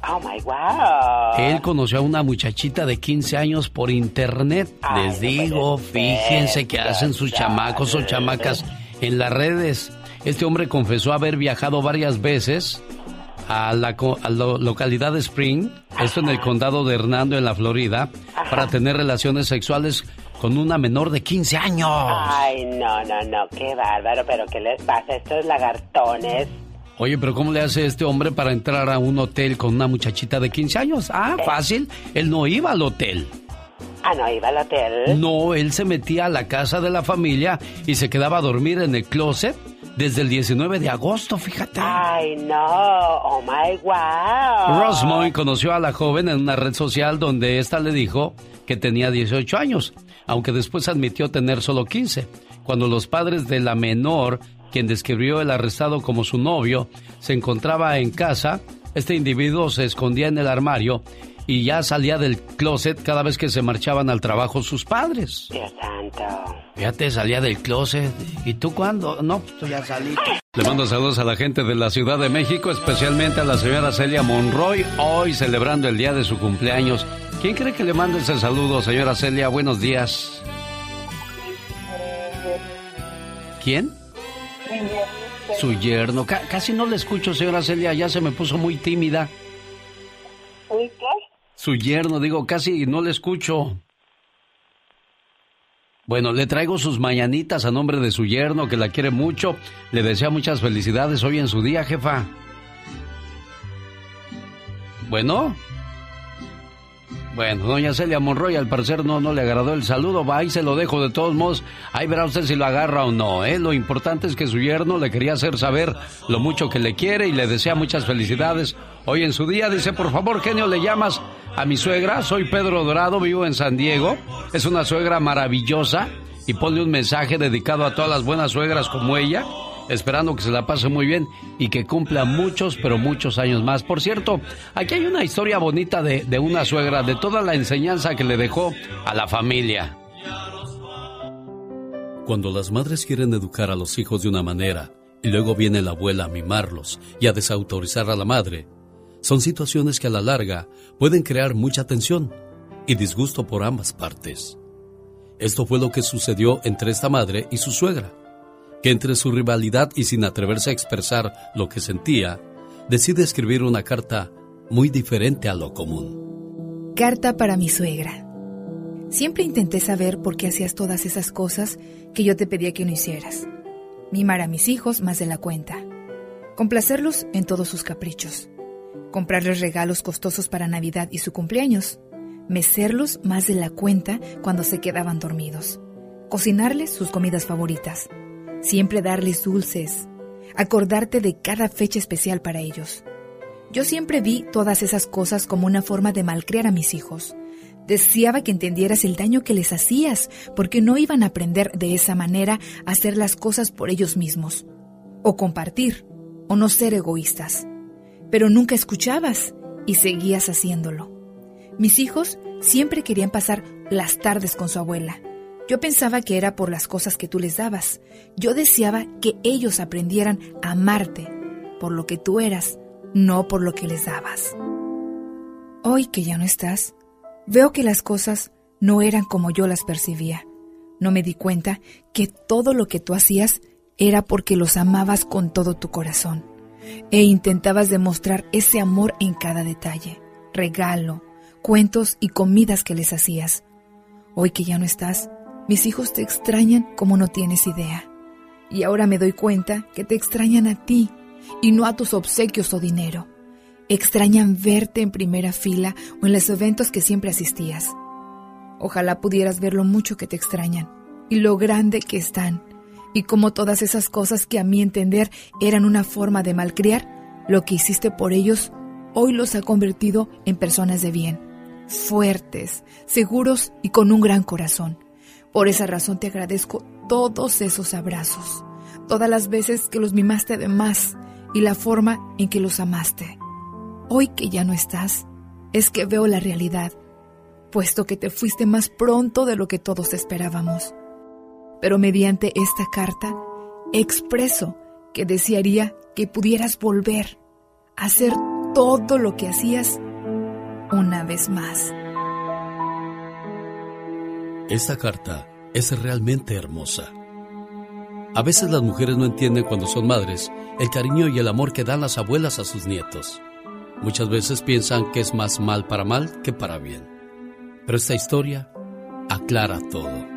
Oh my wow. Él conoció a una muchachita de 15 años por internet. Les digo, fíjense que hacen sus chamacos o chamacas en las redes. Este hombre confesó haber viajado varias veces a la, localidad de Spring, esto en el condado de Hernando, en la Florida, para tener relaciones sexuales con una menor de 15 años. Ay, no, no, no, qué bárbaro, pero ¿qué les pasa a estos lagartones? Oye, pero ¿cómo le hace este hombre para entrar a un hotel con una muchachita de 15 años? Ah, eh. fácil, él no iba al hotel. Ah, no iba al hotel. No, él se metía a la casa de la familia y se quedaba a dormir en el closet desde el 19 de agosto, fíjate. Ay, no, oh my wow. Rosmoy conoció a la joven en una red social donde ésta le dijo que tenía 18 años, aunque después admitió tener solo 15. Cuando los padres de la menor, quien describió el arrestado como su novio, se encontraba en casa, este individuo se escondía en el armario y ya salía del closet cada vez que se marchaban al trabajo sus padres. Dios santo. Fíjate, salía del closet. ¿Y tú cuándo? No, pues tú ya saliste. Le mando saludos a la gente de la Ciudad de México, especialmente a la señora Celia Monroy, hoy celebrando el día de su cumpleaños. ¿Quién cree que le mande ese saludo, señora Celia? Buenos días. ¿Quién? Su yerno. casi no le escucho, señora Celia, ya se me puso muy tímida. ¿Qué? Su yerno, digo, casi no le escucho. Bueno, le traigo sus mañanitas a nombre de su yerno, que la quiere mucho. Le desea muchas felicidades hoy en su día, jefa. Bueno. Bueno, doña Celia Monroy al parecer no, no le agradó el saludo, va y se lo dejo de todos modos. Ahí verá usted si lo agarra o no, ¿eh? Lo importante es que su yerno le quería hacer saber lo mucho que le quiere y le desea muchas felicidades. Hoy en su día dice, por favor, genio, le llamas a mi suegra. Soy Pedro Dorado, vivo en San Diego. Es una suegra maravillosa y ponle un mensaje dedicado a todas las buenas suegras como ella esperando que se la pase muy bien y que cumpla muchos, pero muchos años más. Por cierto, aquí hay una historia bonita de, de una suegra, de toda la enseñanza que le dejó a la familia. Cuando las madres quieren educar a los hijos de una manera y luego viene la abuela a mimarlos y a desautorizar a la madre, son situaciones que a la larga pueden crear mucha tensión y disgusto por ambas partes. Esto fue lo que sucedió entre esta madre y su suegra que entre su rivalidad y sin atreverse a expresar lo que sentía, decide escribir una carta muy diferente a lo común. Carta para mi suegra. Siempre intenté saber por qué hacías todas esas cosas que yo te pedía que no hicieras. Mimar a mis hijos más de la cuenta. Complacerlos en todos sus caprichos. Comprarles regalos costosos para Navidad y su cumpleaños. Mecerlos más de la cuenta cuando se quedaban dormidos. Cocinarles sus comidas favoritas siempre darles dulces, acordarte de cada fecha especial para ellos. Yo siempre vi todas esas cosas como una forma de malcriar a mis hijos. Deseaba que entendieras el daño que les hacías, porque no iban a aprender de esa manera a hacer las cosas por ellos mismos, o compartir, o no ser egoístas. Pero nunca escuchabas y seguías haciéndolo. Mis hijos siempre querían pasar las tardes con su abuela, yo pensaba que era por las cosas que tú les dabas. Yo deseaba que ellos aprendieran a amarte por lo que tú eras, no por lo que les dabas. Hoy que ya no estás, veo que las cosas no eran como yo las percibía. No me di cuenta que todo lo que tú hacías era porque los amabas con todo tu corazón, e intentabas demostrar ese amor en cada detalle, regalo, cuentos y comidas que les hacías. Hoy que ya no estás, mis hijos te extrañan como no tienes idea. Y ahora me doy cuenta que te extrañan a ti y no a tus obsequios o dinero. Extrañan verte en primera fila o en los eventos que siempre asistías. Ojalá pudieras ver lo mucho que te extrañan y lo grande que están y como todas esas cosas que a mi entender eran una forma de malcriar, lo que hiciste por ellos hoy los ha convertido en personas de bien, fuertes, seguros y con un gran corazón. Por esa razón te agradezco todos esos abrazos, todas las veces que los mimaste de más y la forma en que los amaste. Hoy que ya no estás, es que veo la realidad, puesto que te fuiste más pronto de lo que todos esperábamos. Pero mediante esta carta expreso que desearía que pudieras volver a hacer todo lo que hacías una vez más. Esta carta es realmente hermosa. A veces las mujeres no entienden cuando son madres el cariño y el amor que dan las abuelas a sus nietos. Muchas veces piensan que es más mal para mal que para bien. Pero esta historia aclara todo.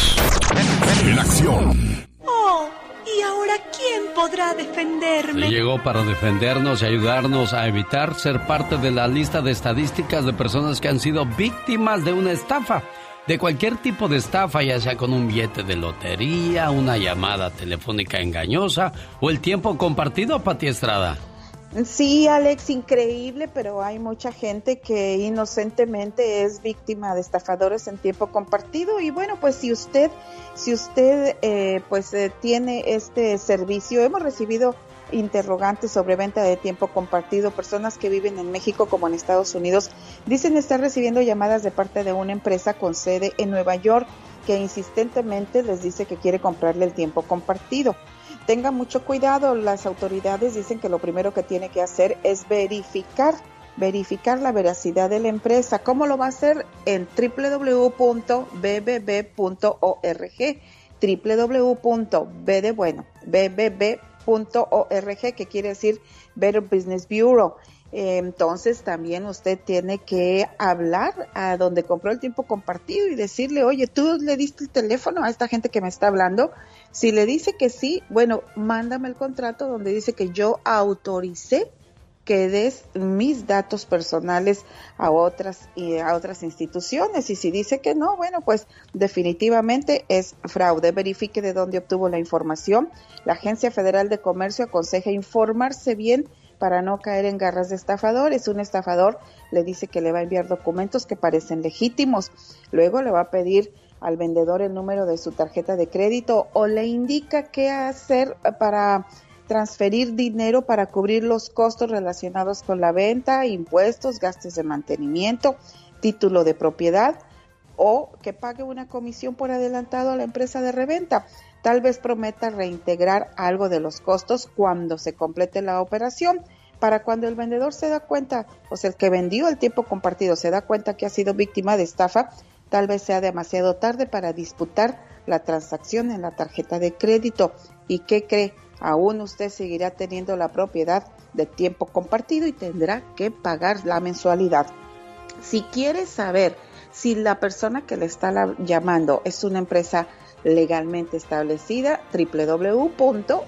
En acción. Oh, ¿y ahora quién podrá defenderme? Llegó para defendernos y ayudarnos a evitar ser parte de la lista de estadísticas de personas que han sido víctimas de una estafa. De cualquier tipo de estafa, ya sea con un billete de lotería, una llamada telefónica engañosa o el tiempo compartido, Pati Estrada. Sí, Alex, increíble, pero hay mucha gente que inocentemente es víctima de estafadores en tiempo compartido. Y bueno, pues si usted, si usted, eh, pues eh, tiene este servicio, hemos recibido interrogantes sobre venta de tiempo compartido, personas que viven en México como en Estados Unidos dicen estar recibiendo llamadas de parte de una empresa con sede en Nueva York que insistentemente les dice que quiere comprarle el tiempo compartido tenga mucho cuidado. Las autoridades dicen que lo primero que tiene que hacer es verificar, verificar la veracidad de la empresa. ¿Cómo lo va a hacer? En www.bbb.org www.b de bueno, bbb.org, que quiere decir Better Business Bureau. Entonces también usted tiene que hablar a donde compró el tiempo compartido y decirle, oye, tú le diste el teléfono a esta gente que me está hablando. Si le dice que sí, bueno, mándame el contrato donde dice que yo autoricé que des mis datos personales a otras y a otras instituciones y si dice que no, bueno, pues definitivamente es fraude. Verifique de dónde obtuvo la información. La Agencia Federal de Comercio aconseja informarse bien para no caer en garras de estafadores. Un estafador le dice que le va a enviar documentos que parecen legítimos. Luego le va a pedir al vendedor el número de su tarjeta de crédito o le indica qué hacer para transferir dinero para cubrir los costos relacionados con la venta, impuestos, gastos de mantenimiento, título de propiedad o que pague una comisión por adelantado a la empresa de reventa. Tal vez prometa reintegrar algo de los costos cuando se complete la operación. Para cuando el vendedor se da cuenta, o sea, el que vendió el tiempo compartido se da cuenta que ha sido víctima de estafa, tal vez sea demasiado tarde para disputar la transacción en la tarjeta de crédito. ¿Y qué cree? Aún usted seguirá teniendo la propiedad de tiempo compartido y tendrá que pagar la mensualidad. Si quiere saber si la persona que le está llamando es una empresa legalmente establecida, www.bbb.org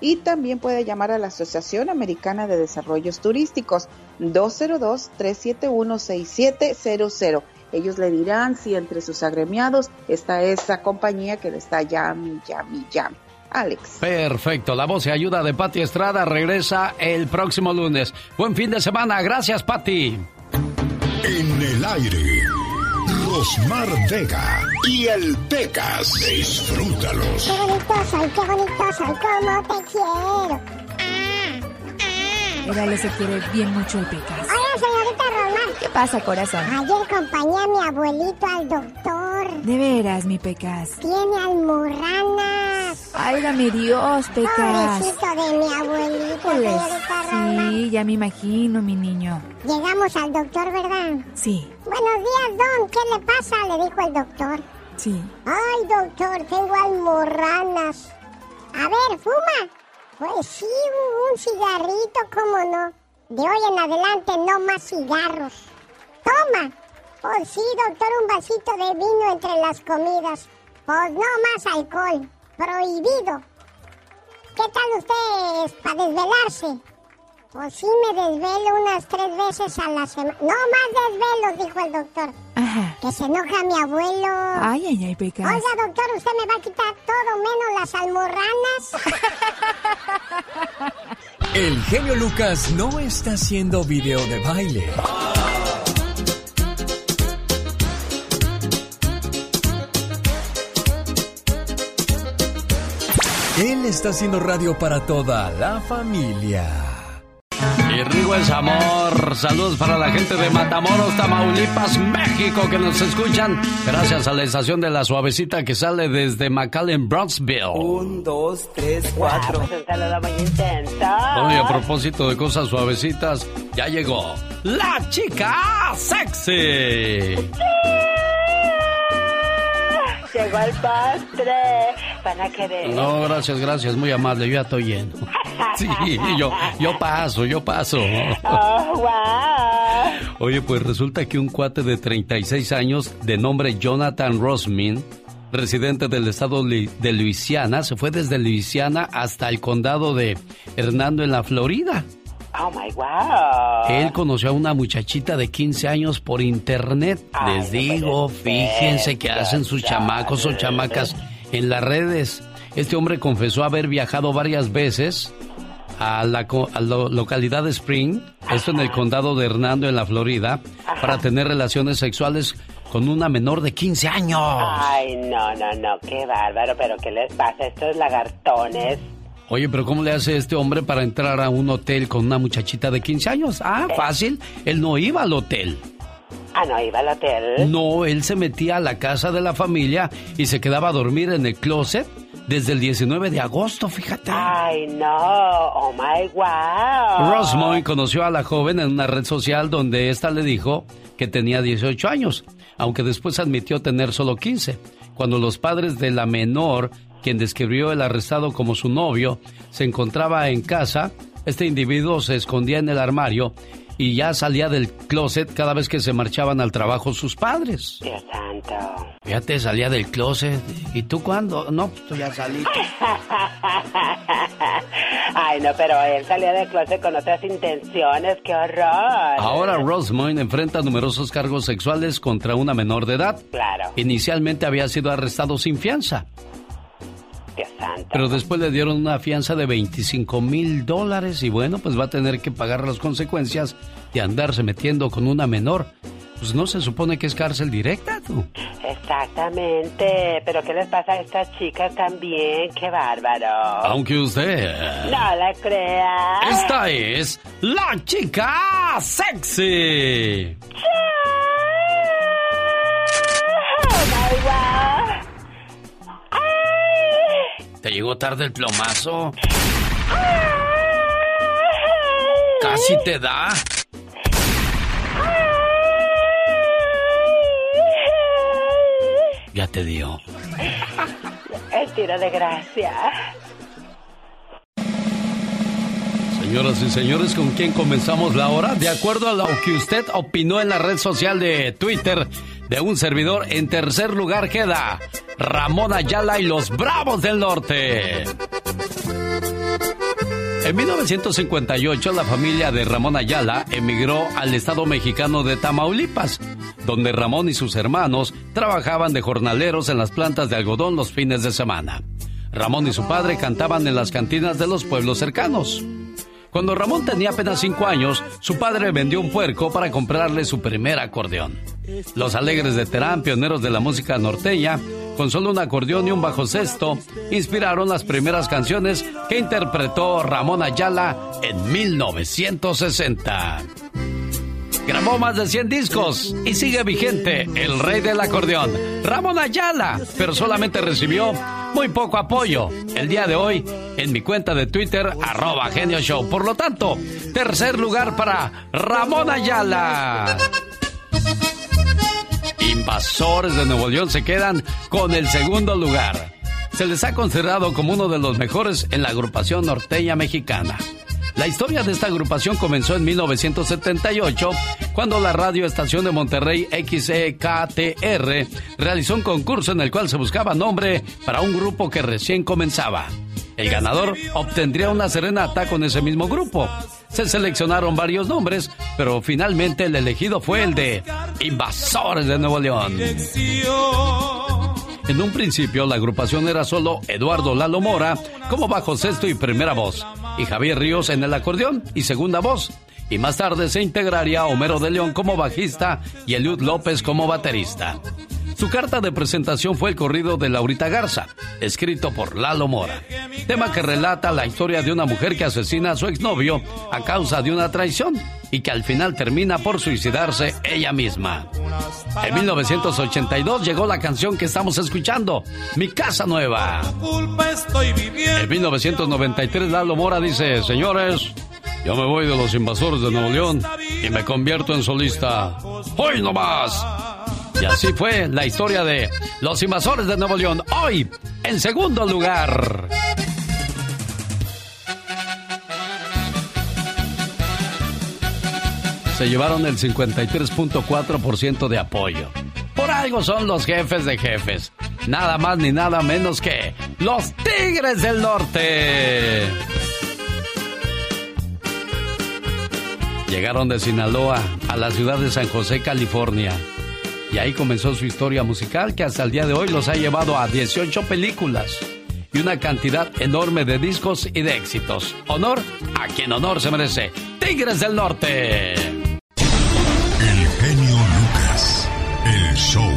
y también puede llamar a la Asociación Americana de Desarrollos Turísticos 202-371-6700. Ellos le dirán si entre sus agremiados está esa compañía que le está llami, llami, llami. Alex. Perfecto, la voz y ayuda de Patti Estrada regresa el próximo lunes. Buen fin de semana, gracias Patti. En el aire Rosmar Vega y el Pecas. Disfrútalos. Qué bonito soy, qué bonito soy, cómo te quiero. Órale, se quiere bien mucho el Pecas. Hola, señorita Rosmar. ¿Qué pasa, corazón? Ayer acompañé a mi abuelito al doctor. De veras, mi Pecas. Tiene almorranas. Álgame Dios, Pecas. Pobrecito de mi abuelito, señorita Rosmar. sí, ya me imagino, mi niño. Llegamos al doctor, ¿verdad? Sí, Buenos días, don. ¿Qué le pasa? Le dijo el doctor. sí. Ay, doctor, tengo almorranas. A ver, fuma. Pues sí, un, cigarrito, ¿cómo no? De hoy en adelante no más cigarros. Toma. Pues sí, doctor, un vasito de vino entre las comidas. Pues no más alcohol. Prohibido. ¿Qué tal usted para desvelarse? Pues sí, me desvelo unas tres veces a la semana. No más desvelos, dijo el doctor. Ajá. Que se enoja mi abuelo. Ay, ay, ay, Pecas. Oiga, doctor, usted me va a quitar todo menos las almorranas. El genio Lucas no está haciendo video de baile. Él está haciendo radio para toda la familia. Y Rigo es amor. Saludos para la gente de Matamoros, Tamaulipas, México, que nos escuchan. Gracias a la estación de la suavecita que sale desde McAllen, Bronxville. Un, dos, tres, cuatro. Pues intenso. Oye, a propósito de cosas suavecitas, ya llegó la chica sexy. Llegó el postre. Van a querer. No, gracias, gracias, muy amable, yo ya estoy lleno. Sí, yo, yo paso, yo paso. Oh, wow. Oye, pues resulta que un cuate de 36 años de nombre Jonathan Rosmin, residente del estado de Luisiana, se fue desde Luisiana hasta el condado de Hernando en la Florida. Oh, my wow. Él conoció a una muchachita de 15 años por internet. Ay, Les digo, fíjense que hacen sus chamacos o chamacas en las redes. Este hombre confesó haber viajado varias veces a la, co- a la localidad de Spring, esto en el condado de Hernando, en la Florida, para tener relaciones sexuales con una menor de 15 años. Ay, no, no, no, qué bárbaro, pero ¿qué les pasa a estos lagartones? Oye, pero ¿cómo le hace este hombre para entrar a un hotel con una muchachita de 15 años? Ah, fácil. Él no iba al hotel. Ah, no, iba al hotel. No, él se metía a la casa de la familia y se quedaba a dormir en el closet desde el 19 de agosto, fíjate. Ay, no, oh my wow. Rosmoy conoció a la joven en una red social donde ésta le dijo que tenía 18 años, aunque después admitió tener solo 15. Cuando los padres de la menor, quien describió el arrestado como su novio, se encontraba en casa, este individuo se escondía en el armario y ya salía del closet cada vez que se marchaban al trabajo sus padres. Dios santo. Fíjate, salía del closet. ¿Y tú cuándo? No, pues tú ya saliste. Ay, no, pero él salía del closet con otras intenciones, qué horror. Ahora Rosemoyne enfrenta numerosos cargos sexuales contra una menor de edad. Claro, Inicialmente había sido arrestado sin fianza, Dios santo. pero después le dieron una fianza de 25 mil dólares y bueno, pues va a tener que pagar las consecuencias de andarse metiendo con una menor. Pues no se supone que es cárcel directa, tú. Exactamente, pero ¿qué les pasa a estas chicas también? Qué bárbaro. Aunque usted... No la crea. Esta es la chica sexy. Oh my wow. ¿Te llegó tarde el plomazo? Casi te da. Ya te dio. El tiro de gracia. Señoras y señores, ¿con quién comenzamos la hora? De acuerdo a lo que usted opinó en la red social de Twitter de un servidor, en tercer lugar queda Ramón Ayala y los Bravos del Norte. En 1958, la familia de Ramón Ayala emigró al estado mexicano de Tamaulipas, donde Ramón y sus hermanos trabajaban de jornaleros en las plantas de algodón los fines de semana. Ramón y su padre cantaban en las cantinas de los pueblos cercanos. Cuando Ramón tenía apenas cinco años, su padre vendió un puerco para comprarle su primer acordeón. Los alegres de Terán, pioneros de la música norteña, con solo un acordeón y un bajo sexto, inspiraron las primeras canciones que interpretó Ramón Ayala en 1960. Grabó más de 100 discos y sigue vigente el rey del acordeón, Ramón Ayala, pero solamente recibió muy poco apoyo el día de hoy en mi cuenta de Twitter, arroba genio show. Por lo tanto, tercer lugar para Ramón Ayala. Invasores de Nuevo León se quedan con el segundo lugar. Se les ha considerado como uno de los mejores en la agrupación norteña mexicana. La historia de esta agrupación comenzó en 1978, cuando la radio estación de Monterrey XEKTR realizó un concurso en el cual se buscaba nombre para un grupo que recién comenzaba. El ganador obtendría una serenata con ese mismo grupo. Se seleccionaron varios nombres, pero finalmente el elegido fue el de Invasores de Nuevo León. En un principio la agrupación era solo Eduardo Lalo Mora como bajo sexto y primera voz, y Javier Ríos en el acordeón y segunda voz. Y más tarde se integraría Homero de León como bajista y Eliud López como baterista. Su carta de presentación fue el corrido de Laurita Garza, escrito por Lalo Mora, tema que relata la historia de una mujer que asesina a su exnovio a causa de una traición y que al final termina por suicidarse ella misma. En 1982 llegó la canción que estamos escuchando, Mi Casa Nueva. En 1993 Lalo Mora dice, señores, yo me voy de los invasores de Nuevo León y me convierto en solista. ¡Hoy no más! Así fue la historia de los invasores de Nuevo León. Hoy, en segundo lugar. Se llevaron el 53.4% de apoyo. Por algo son los jefes de jefes. Nada más ni nada menos que los Tigres del Norte. Llegaron de Sinaloa a la ciudad de San José, California. Y ahí comenzó su historia musical que hasta el día de hoy los ha llevado a 18 películas y una cantidad enorme de discos y de éxitos. Honor a quien honor se merece. Tigres del Norte. El genio Lucas. El show.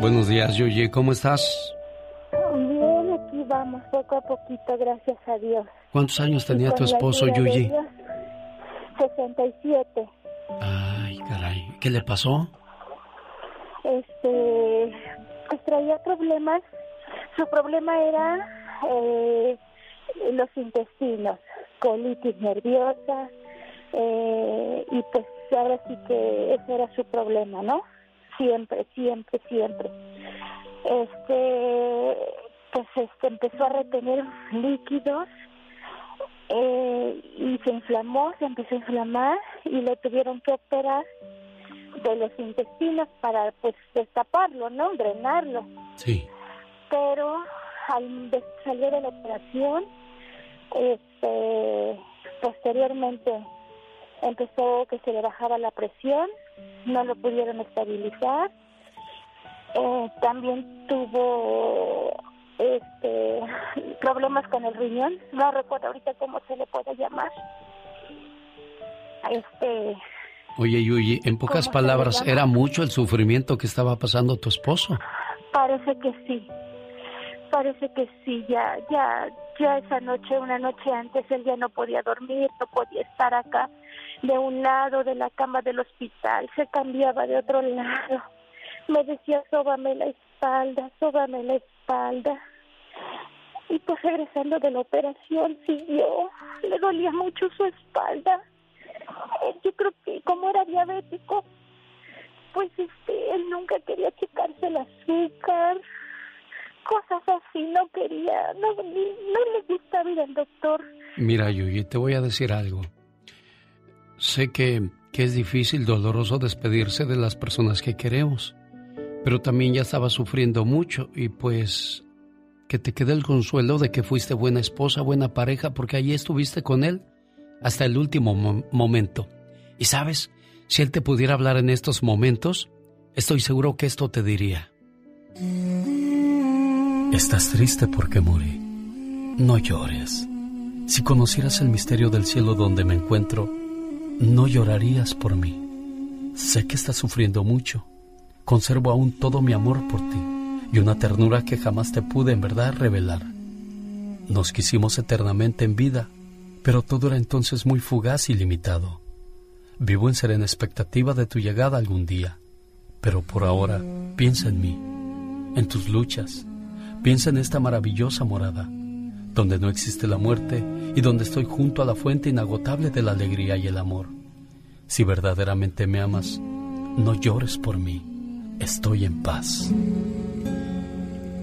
Buenos días, Yuyi. ¿Cómo estás? Bien, aquí vamos poco a poquito, gracias a Dios. ¿Cuántos años tenía tu esposo, Yuyi? Dios, 67. Ay, caray. ¿Qué le pasó? Este, pues traía problemas. Su problema era eh, los intestinos, colitis nerviosa, eh, y pues ahora sí que ese era su problema, ¿no? Siempre, siempre, siempre. Este, pues este empezó a retener líquidos eh, y se inflamó, se empezó a inflamar y le tuvieron que operar de los intestinos para pues destaparlo, ¿no? Drenarlo. Sí. Pero al salir de la operación, este, posteriormente empezó que se le bajaba la presión, no lo pudieron estabilizar. Eh, también tuvo este problemas con el riñón, no recuerdo ahorita cómo se le puede llamar. Este, Oye, Yuyi, en pocas ¿Cómo se palabras? ¿era mucho el sufrimiento que estaba pasando tu esposo? Parece que sí. Parece que sí, ya, ya, ya esa noche, una noche antes, él ya no podía dormir, no podía estar acá de un lado de la cama del hospital, se cambiaba de otro lado. Me decía, sóbame la espalda, sóbame la espalda. Pues regresando de la operación, siguió, le dolía mucho su espalda. Eh, Yo creo que como era diabético, pues este, él nunca quería checarse el azúcar, cosas así, no quería, no, ni- no le gustaba ir al doctor. Mira, Yuyi, te voy a decir algo. Sé que, que es difícil, doloroso despedirse de las personas que queremos, pero también ya estaba sufriendo mucho y pues que te quede el consuelo de que fuiste buena esposa, buena pareja, porque allí estuviste con él hasta el último mo- momento. Y sabes, si él te pudiera hablar en estos momentos, estoy seguro que esto te diría. Estás triste porque morí. No llores. Si conocieras el misterio del cielo donde me encuentro, no llorarías por mí. Sé que estás sufriendo mucho. Conservo aún todo mi amor por ti y una ternura que jamás te pude en verdad revelar. Nos quisimos eternamente en vida, pero todo era entonces muy fugaz y limitado. Vivo en serena expectativa de tu llegada algún día, pero por ahora piensa en mí, en tus luchas, piensa en esta maravillosa morada, donde no existe la muerte y donde estoy junto a la fuente inagotable de la alegría y el amor. Si verdaderamente me amas, no llores por mí estoy en paz.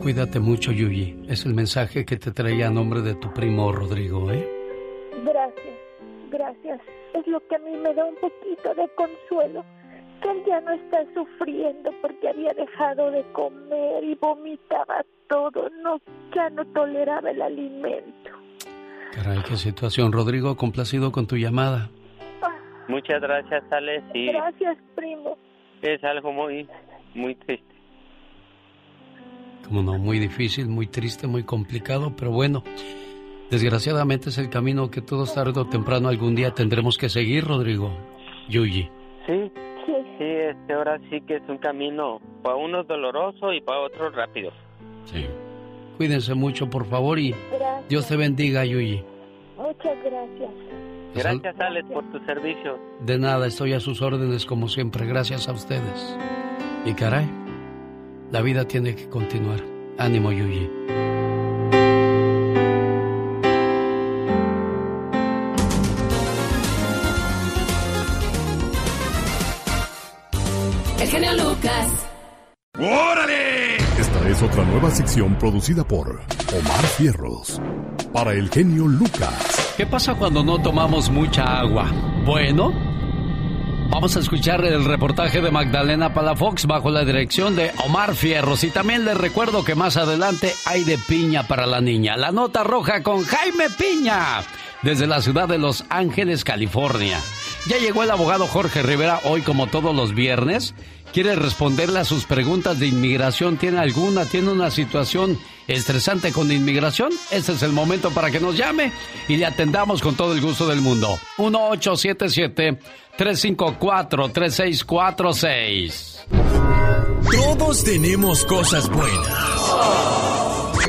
Cuídate mucho, Yuyi. Es el mensaje que te traía a nombre de tu primo Rodrigo, ¿eh? Gracias, gracias. Es lo que a mí me da un poquito de consuelo. Que él ya no está sufriendo porque había dejado de comer y vomitaba todo. No, ya no toleraba el alimento. Caray, qué situación. Rodrigo, complacido con tu llamada. Muchas gracias, Alex. Gracias, primo. Es algo muy muy triste. Como no, muy difícil, muy triste, muy complicado, pero bueno, desgraciadamente es el camino que todos tarde o temprano algún día tendremos que seguir, Rodrigo. Yuyi. Sí, sí, sí, este ahora sí que es un camino para uno doloroso y para otro rápido. Sí. Cuídense mucho, por favor, y Dios te bendiga, Yuyi. Muchas gracias. Gracias, Alex, por tu servicio. De nada, estoy a sus órdenes como siempre. Gracias a ustedes. Y caray, la vida tiene que continuar. Ánimo, Yuyi. El genio Lucas. ¡Órale! Esta es otra nueva sección producida por Omar Fierros. Para el genio Lucas. ¿Qué pasa cuando no tomamos mucha agua? Bueno Vamos a escuchar el reportaje de Magdalena Palafox bajo la dirección de Omar Fierros. Y también les recuerdo que más adelante hay de piña para la niña. La nota roja con Jaime Piña, desde la ciudad de Los Ángeles, California. Ya llegó el abogado Jorge Rivera hoy como todos los viernes quiere responderle a sus preguntas de inmigración, tiene alguna, tiene una situación estresante con inmigración, este es el momento para que nos llame y le atendamos con todo el gusto del mundo. 1877-354-3646. Todos tenemos cosas buenas.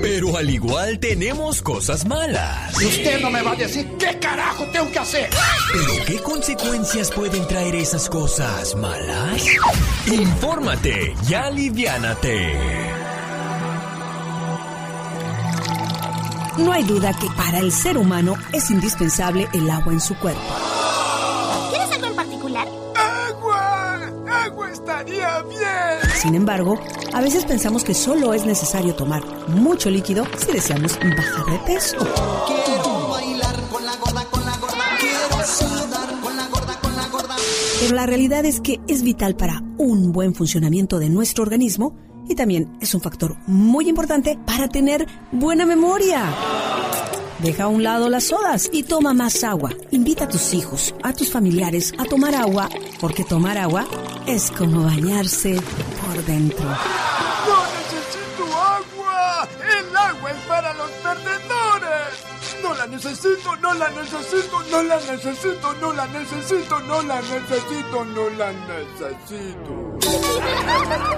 Pero al igual tenemos cosas malas. Usted no me va a decir qué carajo tengo que hacer. Pero ¿qué consecuencias pueden traer esas cosas malas? Infórmate y aliviánate. No hay duda que para el ser humano es indispensable el agua en su cuerpo. Sin embargo, a veces pensamos que solo es necesario tomar mucho líquido si deseamos bajar de peso. Quiero bailar con la gorda, con la gorda. Quiero sudar con la gorda, con la gorda. Pero la realidad es que es vital para un buen funcionamiento de nuestro organismo y también es un factor muy importante para tener buena memoria. Deja a un lado las sodas y toma más agua. Invita a tus hijos, a tus familiares a tomar agua, porque tomar agua es como bañarse por dentro. ¡No necesito agua! ¡El agua es para los perdedores! ¡No la necesito, no la necesito, no la necesito, no la necesito, no la necesito, no la necesito!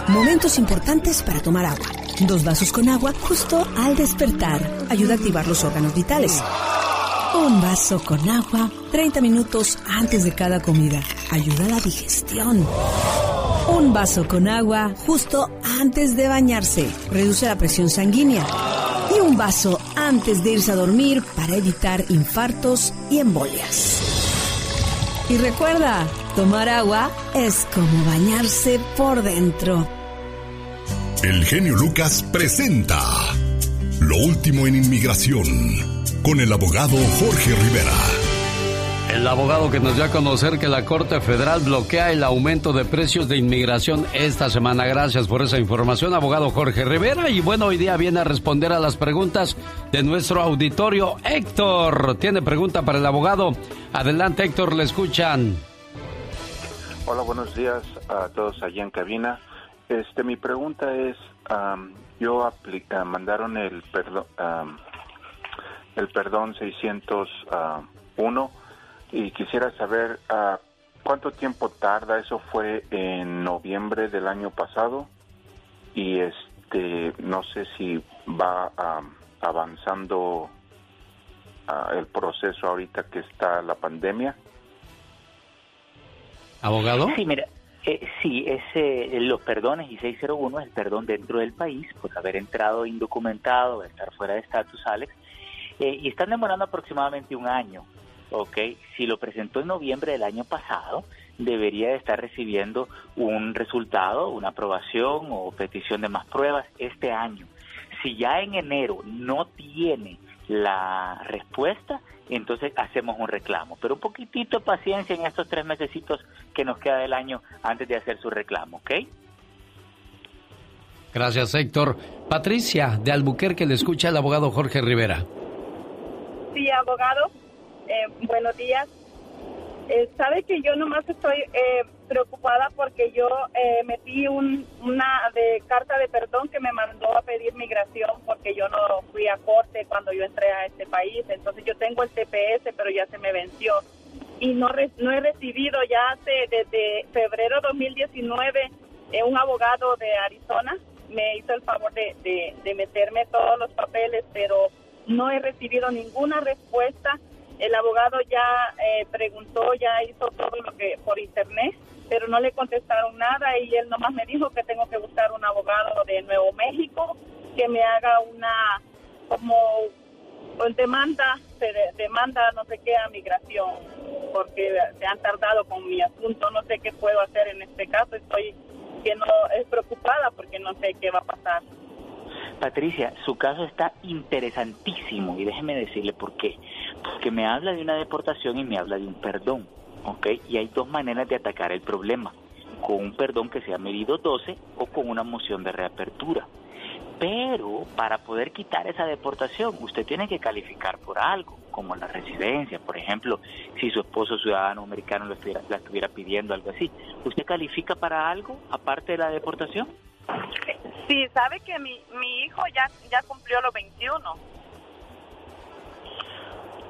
Momentos importantes para tomar agua. Dos vasos con agua justo al despertar. Ayuda a activar los órganos vitales. Un vaso con agua 30 minutos antes de cada comida. Ayuda a la digestión. Un vaso con agua justo antes de bañarse. Reduce la presión sanguínea. Y un vaso antes de irse a dormir para evitar infartos y embolias. Y recuerda, tomar agua es como bañarse por dentro. El genio Lucas presenta Lo último en inmigración con el abogado Jorge Rivera. El abogado que nos dio a conocer que la Corte Federal bloquea el aumento de precios de inmigración esta semana. Gracias por esa información, abogado Jorge Rivera. Y bueno, hoy día viene a responder a las preguntas de nuestro auditorio. Héctor, tiene pregunta para el abogado. Adelante, Héctor, le escuchan. Hola, buenos días a todos allí en cabina. Este, mi pregunta es, yo apli- ah, mandaron el perdón, am, el perdón 601 y quisiera saber ah, cuánto tiempo tarda. Eso fue en noviembre del año pasado y este no sé si va ah, avanzando ah, el proceso ahorita que está la pandemia. ¿Abogado? Sí, mira, eh, sí, es, los perdones y 601 es el perdón dentro del país por haber entrado indocumentado, estar fuera de estatus, Alex, eh, y están demorando aproximadamente un año, ¿ok? Si lo presentó en noviembre del año pasado, debería de estar recibiendo un resultado, una aprobación o petición de más pruebas este año. Si ya en enero no tiene la respuesta, entonces hacemos un reclamo. Pero un poquitito de paciencia en estos tres mesecitos que nos queda del año antes de hacer su reclamo, ¿ok? Gracias, Héctor. Patricia, de Albuquerque, le escucha el abogado Jorge Rivera. Sí, abogado. Eh, buenos días. Eh, sabe que yo nomás estoy eh, preocupada porque yo eh, metí un, una de carta de perdón que me mandó a pedir migración porque yo no fui a corte cuando yo entré a este país. Entonces yo tengo el TPS, pero ya se me venció. Y no, no he recibido ya hace desde febrero 2019 un abogado de Arizona me hizo el favor de, de, de meterme todos los papeles, pero no he recibido ninguna respuesta el abogado ya eh, preguntó, ya hizo todo lo que por internet, pero no le contestaron nada y él nomás me dijo que tengo que buscar un abogado de Nuevo México que me haga una como pues, demanda, se demanda no sé qué a migración, porque se han tardado con mi asunto, no sé qué puedo hacer en este caso, estoy que no es preocupada porque no sé qué va a pasar. Patricia, su caso está interesantísimo y déjeme decirle por qué. Porque me habla de una deportación y me habla de un perdón, ¿ok? Y hay dos maneras de atacar el problema, con un perdón que sea medido 12 o con una moción de reapertura. Pero para poder quitar esa deportación, usted tiene que calificar por algo, como la residencia, por ejemplo, si su esposo ciudadano americano lo estuviera, la estuviera pidiendo, algo así. ¿Usted califica para algo aparte de la deportación? Sí, sabe que mi, mi hijo ya, ya cumplió los 21.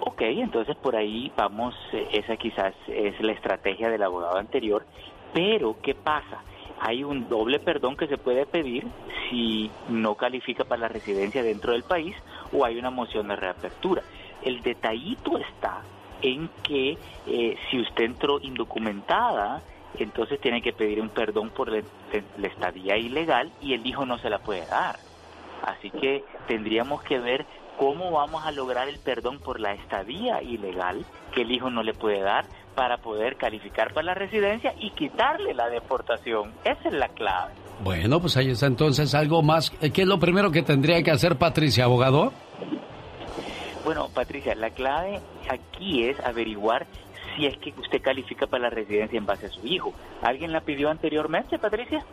Ok, entonces por ahí vamos, eh, esa quizás es la estrategia del abogado anterior, pero ¿qué pasa? Hay un doble perdón que se puede pedir si no califica para la residencia dentro del país o hay una moción de reapertura. El detallito está en que eh, si usted entró indocumentada, entonces tiene que pedir un perdón por la, estadía ilegal y el hijo no se la puede dar. Así que tendríamos que ver cómo vamos a lograr el perdón por la estadía ilegal que el hijo no le puede dar para poder calificar para la residencia y quitarle la deportación. Esa es la clave. Bueno, pues ahí está entonces algo más. ¿Qué es lo primero que tendría que hacer Patricia, abogado? Bueno, Patricia, la clave aquí es averiguar si es que usted califica para la residencia en base a su hijo. ¿Alguien la pidió anteriormente, Patricia?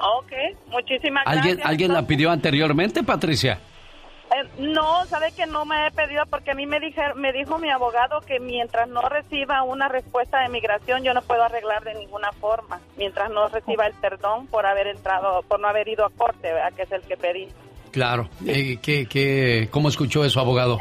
Ok, muchísimas ¿Alguien, gracias. ¿Alguien la pidió anteriormente, Patricia? Eh, no, sabe que no me he pedido porque a mí me, dije, me dijo mi abogado que mientras no reciba una respuesta de migración yo no puedo arreglar de ninguna forma, mientras no reciba el perdón por haber entrado, por no haber ido a corte, que es el que pedí. Claro, eh, ¿qué, qué, ¿cómo escuchó eso, abogado?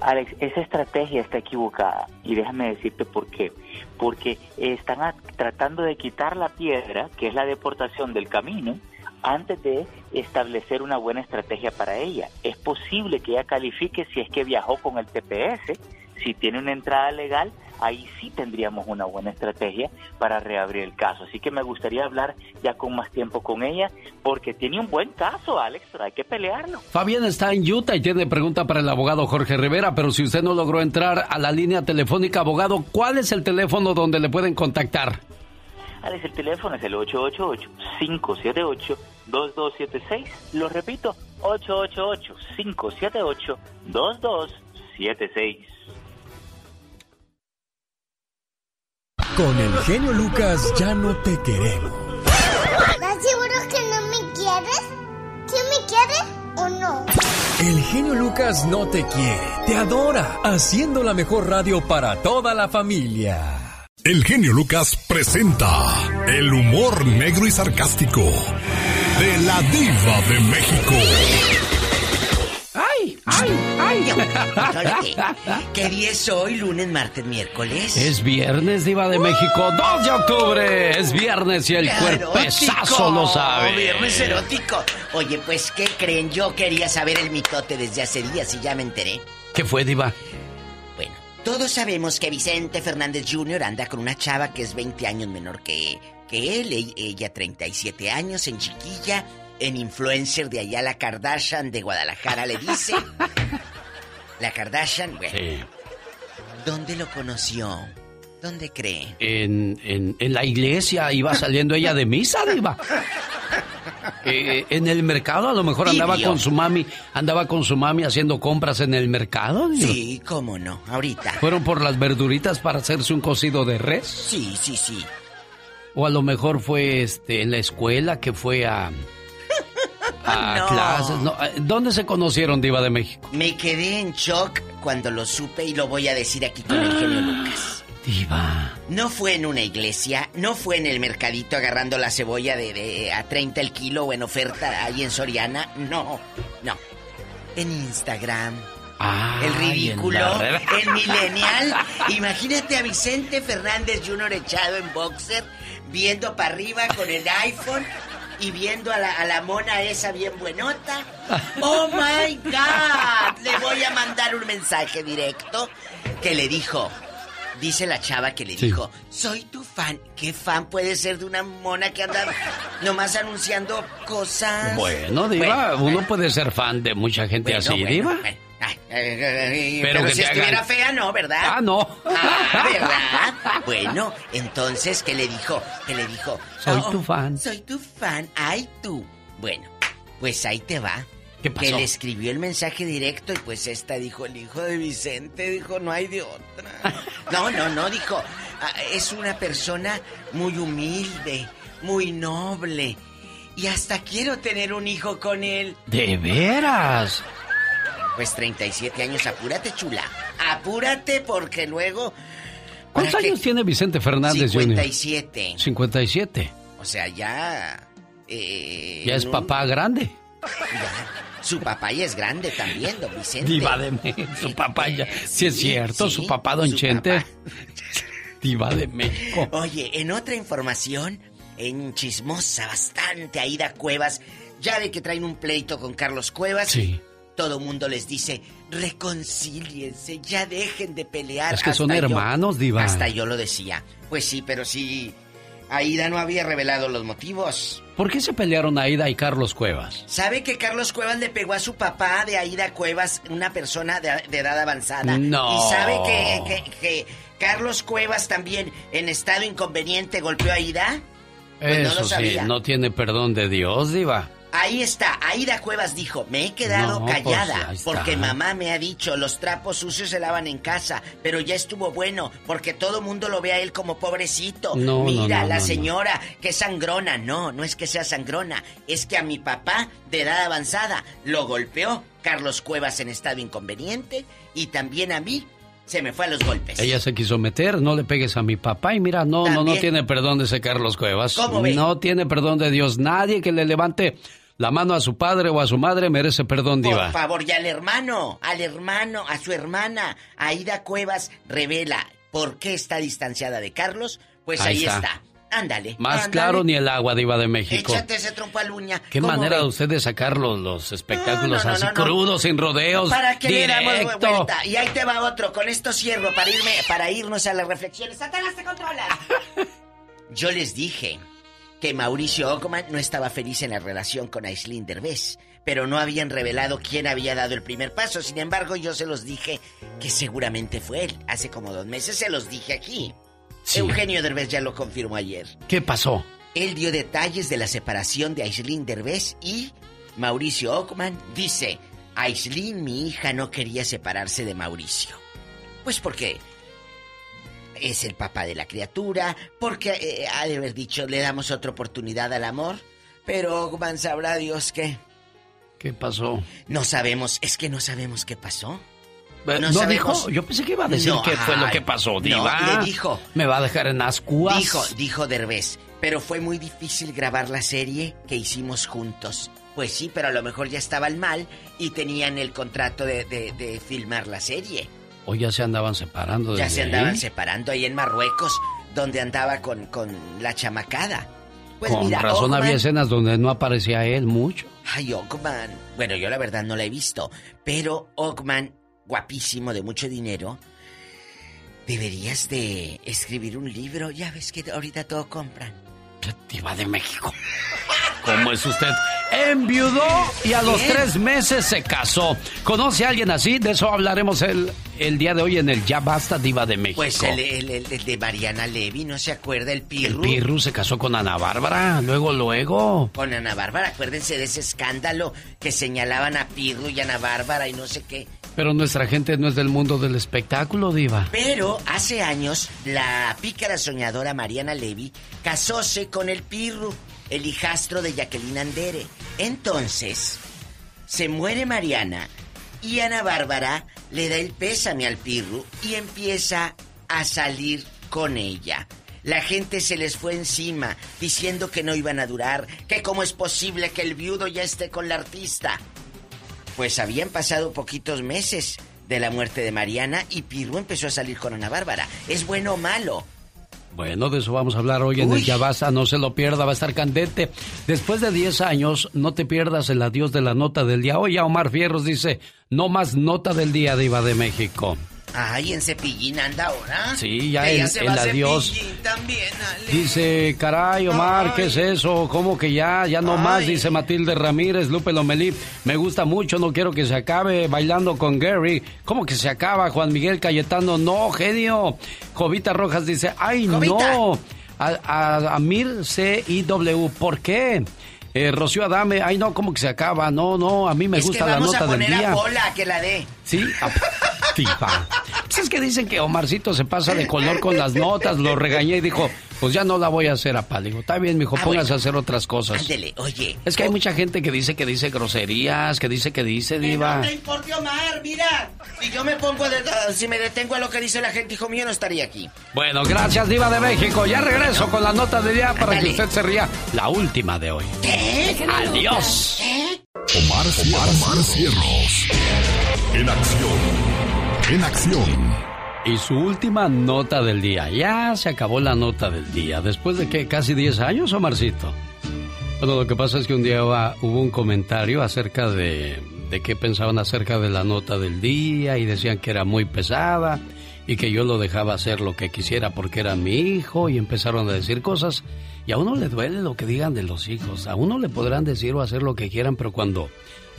Alex, esa estrategia está equivocada y déjame decirte por qué. Porque están tratando de quitar la piedra, que es la deportación del camino, antes de establecer una buena estrategia para ella. Es posible que ella califique si es que viajó con el TPS, si tiene una entrada legal, ahí sí tendríamos una buena estrategia para reabrir el caso. Así que me gustaría hablar ya con más tiempo con ella, porque tiene un buen caso, Alex, pero hay que pelearlo. Fabián está en Utah y tiene pregunta para el abogado Jorge Rivera, pero si usted no logró entrar a la línea telefónica, abogado, ¿cuál es el teléfono donde le pueden contactar? Alex, el teléfono es el 888-578-2276. Lo repito, 888-578-2276. Con el genio Lucas ya no te queremos. ¿Estás seguro que no me quieres? ¿Sí me quieres o no? El genio Lucas no te quiere, te adora, haciendo la mejor radio para toda la familia. El genio Lucas presenta el humor negro y sarcástico de la diva de México. ¡Ay! ¡Ay! ¿Qué día es hoy? ¿Lunes, martes, miércoles? Es viernes, Diva de México, 2 de octubre. Es viernes y el cuerpezazo lo sabe. Viernes erótico. Oye, pues, ¿qué creen? Yo quería saber el mitote desde hace días y ya me enteré. ¿Qué fue, Diva? Bueno, todos sabemos que Vicente Fernández Jr. anda con una chava que es 20 años menor que, que él. E- Ella 37 años, en chiquilla, en influencer de allá, la Kardashian de Guadalajara, le dice. La Kardashian, bueno. ¿Dónde lo conoció? ¿Dónde cree? En, en, en la iglesia iba saliendo ella de misa, Diva. Eh, en el mercado a lo mejor andaba Tibio. con su mami, andaba con su mami haciendo compras en el mercado. Diva. Sí, cómo no, ahorita. ¿Fueron por las verduritas para hacerse un cocido de res? Sí, sí, sí. O a lo mejor fue este en la escuela que fue a a No. clases. No, eh, ¿Dónde se conocieron, Diva de México? Me quedé en shock cuando lo supe y lo voy a decir aquí con el genio Lucas. Diva. No fue en una iglesia, no fue en el mercadito agarrando la cebolla de, de a 30 el kilo o en oferta ahí en Soriana, no, no. En Instagram. Ah, el ridículo, la el millennial. Imagínate a Vicente Fernández Jr. echado en boxer, viendo para arriba con el iPhone y viendo a la, a la mona esa bien buenota. ¡Oh, my God! Le voy a mandar un mensaje directo que le dijo... Dice la chava que le dijo, soy tu fan. ¿Qué fan puede ser de una mona que anda nomás anunciando cosas? Bueno, Diva, Bueno, uno puede ser fan de mucha gente bueno, así, bueno, Diva. Bueno. Ay, ay, ay, Pero pero que si estuviera hagan- fea, no, ¿verdad? Ah, no. Ah, ¿verdad? Bueno, entonces, ¿qué le dijo? ¿Qué le dijo? Soy Oh, tu fan. Soy tu fan. Ay, tú. Bueno, pues ahí te va. ¿Qué pasó? Que le escribió el mensaje directo y pues esta dijo, el hijo de Vicente, dijo, no hay de otra. No, no, no, dijo, "Ah, es una persona muy humilde, muy noble. Y hasta quiero tener un hijo con él. ¿De veras? Pues 37 años, apúrate, chula. Apúrate porque luego... ¿Cuántos años tiene Vicente Fernández Jr.? 57. 57. O sea, ya... eh, Ya es un- papá grande. ya. Su papá ya es grande también, don Vicente. Diva de México. Su papá ya. Sí, es cierto, sí, su papá, don su Chente. Diva de México. Oye, en otra información, en chismosa bastante, Aida Cuevas, ya ve que traen un pleito con Carlos Cuevas. Sí. Todo mundo les dice, reconcíliense, ya dejen de pelear. Es que son yo- hermanos, Diva. Hasta yo lo decía. Pues sí, pero sí, Aida no había revelado los motivos. ¿Por qué se pelearon Aida y Carlos Cuevas? ¿Sabe que Carlos Cuevas le pegó a su papá de Aida Cuevas, una persona de, de edad avanzada? No. ¿Y sabe que, que- que Carlos Cuevas también, en estado inconveniente, golpeó a Aida? Pues no Eso lo sí, sabía. no tiene perdón de Dios, Diva. Ahí está, Aida Cuevas dijo, me he quedado No, pues, callada porque mamá me ha dicho, los trapos sucios se lavan en casa, pero ya estuvo bueno porque todo mundo lo ve a él como pobrecito. No, Mira, no, la señora, que sangrona. No, no es que sea sangrona, es que a mi papá de edad avanzada lo golpeó Carlos Cuevas en estado inconveniente y también a mí se me fue a los golpes. Ella se quiso meter, no le pegues a mi papá y mira, no, no, no tiene perdón de ese Carlos Cuevas. ¿Cómo ve? No tiene perdón de Dios. Nadie que le levante la mano a su padre o a su madre merece perdón, Por Diva. favor, y al hermano, al hermano, a su hermana, Aida Cuevas revela por qué está distanciada de Carlos. Pues Ahí ahí, está. está. Ándale. Más ándale. claro ni el agua, Diva de México. Échate ese trompo uña. Qué ¿Cómo manera ve? de usted de sacar los, los espectáculos No, no, así no, crudos, sin rodeos. ¿Para qué le damos directo. vuelta? Y ahí te va otro. Con esto cierro para irme, para irnos a las reflexiones. ¡Satanás te controla! Yo les dije que Mauricio Ockman no estaba feliz en la relación con Aislinn Derbez, pero no habían revelado quién había dado el primer paso. Sin embargo, yo se los dije que seguramente fue él. Hace como dos meses se los dije aquí. Sí. Eugenio Derbez ya lo confirmó ayer. ¿Qué pasó? Él dio detalles de la separación de Aislinn Derbez y Mauricio Ockman dice, Aislinn, mi hija, no quería separarse de Mauricio. Pues porque es el papá de la criatura, porque eh, ha de haber dicho, le damos otra oportunidad al amor, pero Ockman sabrá Dios qué. ¿Qué pasó? No sabemos, es que no sabemos qué pasó. No ¿No, dijo? Yo pensé que iba a decir No, qué fue lo que pasó, no, Diva. le dijo. Me va a dejar en ascuas. Dijo, dijo Derbez, pero fue muy difícil grabar la serie que hicimos juntos. Pues sí, pero a lo mejor ya estaban mal y tenían el contrato de, de- de filmar la serie. O ya se andaban separando Ya se andaban ahí. separando ahí en Marruecos, donde andaba con, con la chamacada. Pues Con mira, razón había escenas donde no aparecía él mucho. Ay, Ockman. Bueno, yo la verdad no la he visto. Pero Ockman, guapísimo, de mucho dinero, deberías de escribir un libro. Ya ves que ahorita todo compran. Diva de México. ¿Cómo es usted? Enviudó y a los ¿Quién? tres meses se casó. ¿Conoce a alguien así? De eso hablaremos el, el día de hoy en el Ya Basta Diva de México. Pues el, el- el- el de Mariana Levy, ¿no se acuerda? El El Pirru. Pirru se casó con Ana Bárbara, luego, luego. Con Ana Bárbara, acuérdense de ese escándalo que señalaban a Pirru y Ana Bárbara y no sé qué. Pero nuestra gente no es del mundo del espectáculo, Diva. Pero hace años, la pícara soñadora Mariana Levy casóse con el Pirru, el hijastro de Jacqueline Andere. Entonces, se muere Mariana y Ana Bárbara le da el pésame al Pirru y empieza a salir con ella. La gente se les fue encima diciendo que no iban a durar, que cómo es posible que el viudo ya esté con la artista. Pues habían pasado poquitos meses de la muerte de Mariana y Pirru empezó a salir con Ana Bárbara. ¿Es bueno o malo? Bueno, de eso vamos a hablar hoy en el Ya Basta, no se lo pierda, va a estar candente. Después de 10 años, no te pierdas el adiós de la nota del día. Hoy ya Omar Fierros dice, no más nota del día, Diva de México. Ay, en Cepillín anda ahora. Sí, ya el- el a adiós. También. Dice, caray, Omar, ¿qué es eso? ¿Cómo que ya? Ya no más, dice Matilde Ramírez, Lupe Lomelí. Me gusta mucho, no quiero que se acabe bailando con Gary. ¿Cómo que se acaba, Juan Miguel Cayetano? No, genio. Jovita Rojas dice, ay, no. A, a, Amir C-I-W, ¿por qué? Eh, Rocío Adame, ay, no, ¿cómo que se acaba? No, no, a mí me es gusta que la vamos nota a del poner día. a Pola a que la dé. Sí, a- Diva. Pues es que dicen que Omarcito se pasa de color con las notas, lo regañé y dijo, pues ya no la voy a hacer a pal. Digo, está bien, mijo, Ah, póngase bueno. a hacer otras cosas. Ándele, oye. Es que hay mucha gente que dice que dice groserías, que dice que dice, diva. no te importe Omar, mira. Si yo me pongo a de- si me detengo a lo que dice la gente, hijo mío, no estaría aquí. Bueno, gracias, diva de México. Ya regreso con la nota del día para que usted se ría. La última de hoy. ¿Qué? Adiós. Omar, Omar, Omar Cierros. En acción. En acción. Y su última nota del día. Ya se acabó la nota del día. Después de que casi 10 años, Omarcito. Bueno, lo que pasa es que un día hubo un comentario acerca de, de qué pensaban acerca de la nota del día y decían que era muy pesada y que yo lo dejaba hacer lo que quisiera porque era mi hijo y empezaron a decir cosas y a uno le duele lo que digan de los hijos. A uno le podrán decir o hacer lo que quieran, pero cuando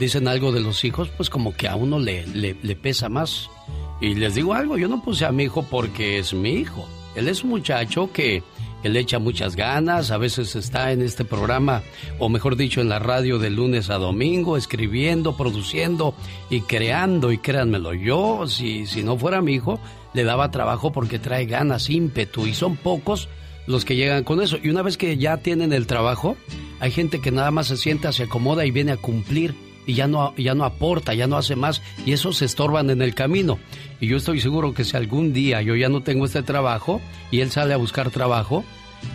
dicen algo de los hijos, pues como que a uno le, le, pesa más. Y les digo algo, yo no puse a mi hijo porque es mi hijo. Él es un muchacho que, que le echa muchas ganas, a veces está en este programa, o mejor dicho, en la radio de lunes a domingo, escribiendo, produciendo y creando. Y créanmelo, yo, si, si no fuera mi hijo, le daba trabajo porque trae ganas, ímpetu, y son pocos los que llegan con eso. Y una vez que ya tienen el trabajo, hay gente que nada más se sienta, se acomoda y viene a cumplir y ya no, ya no aporta, ya no hace más y esos se estorban en el camino. Y yo estoy seguro que si algún día yo ya no tengo este trabajo y él sale a buscar trabajo,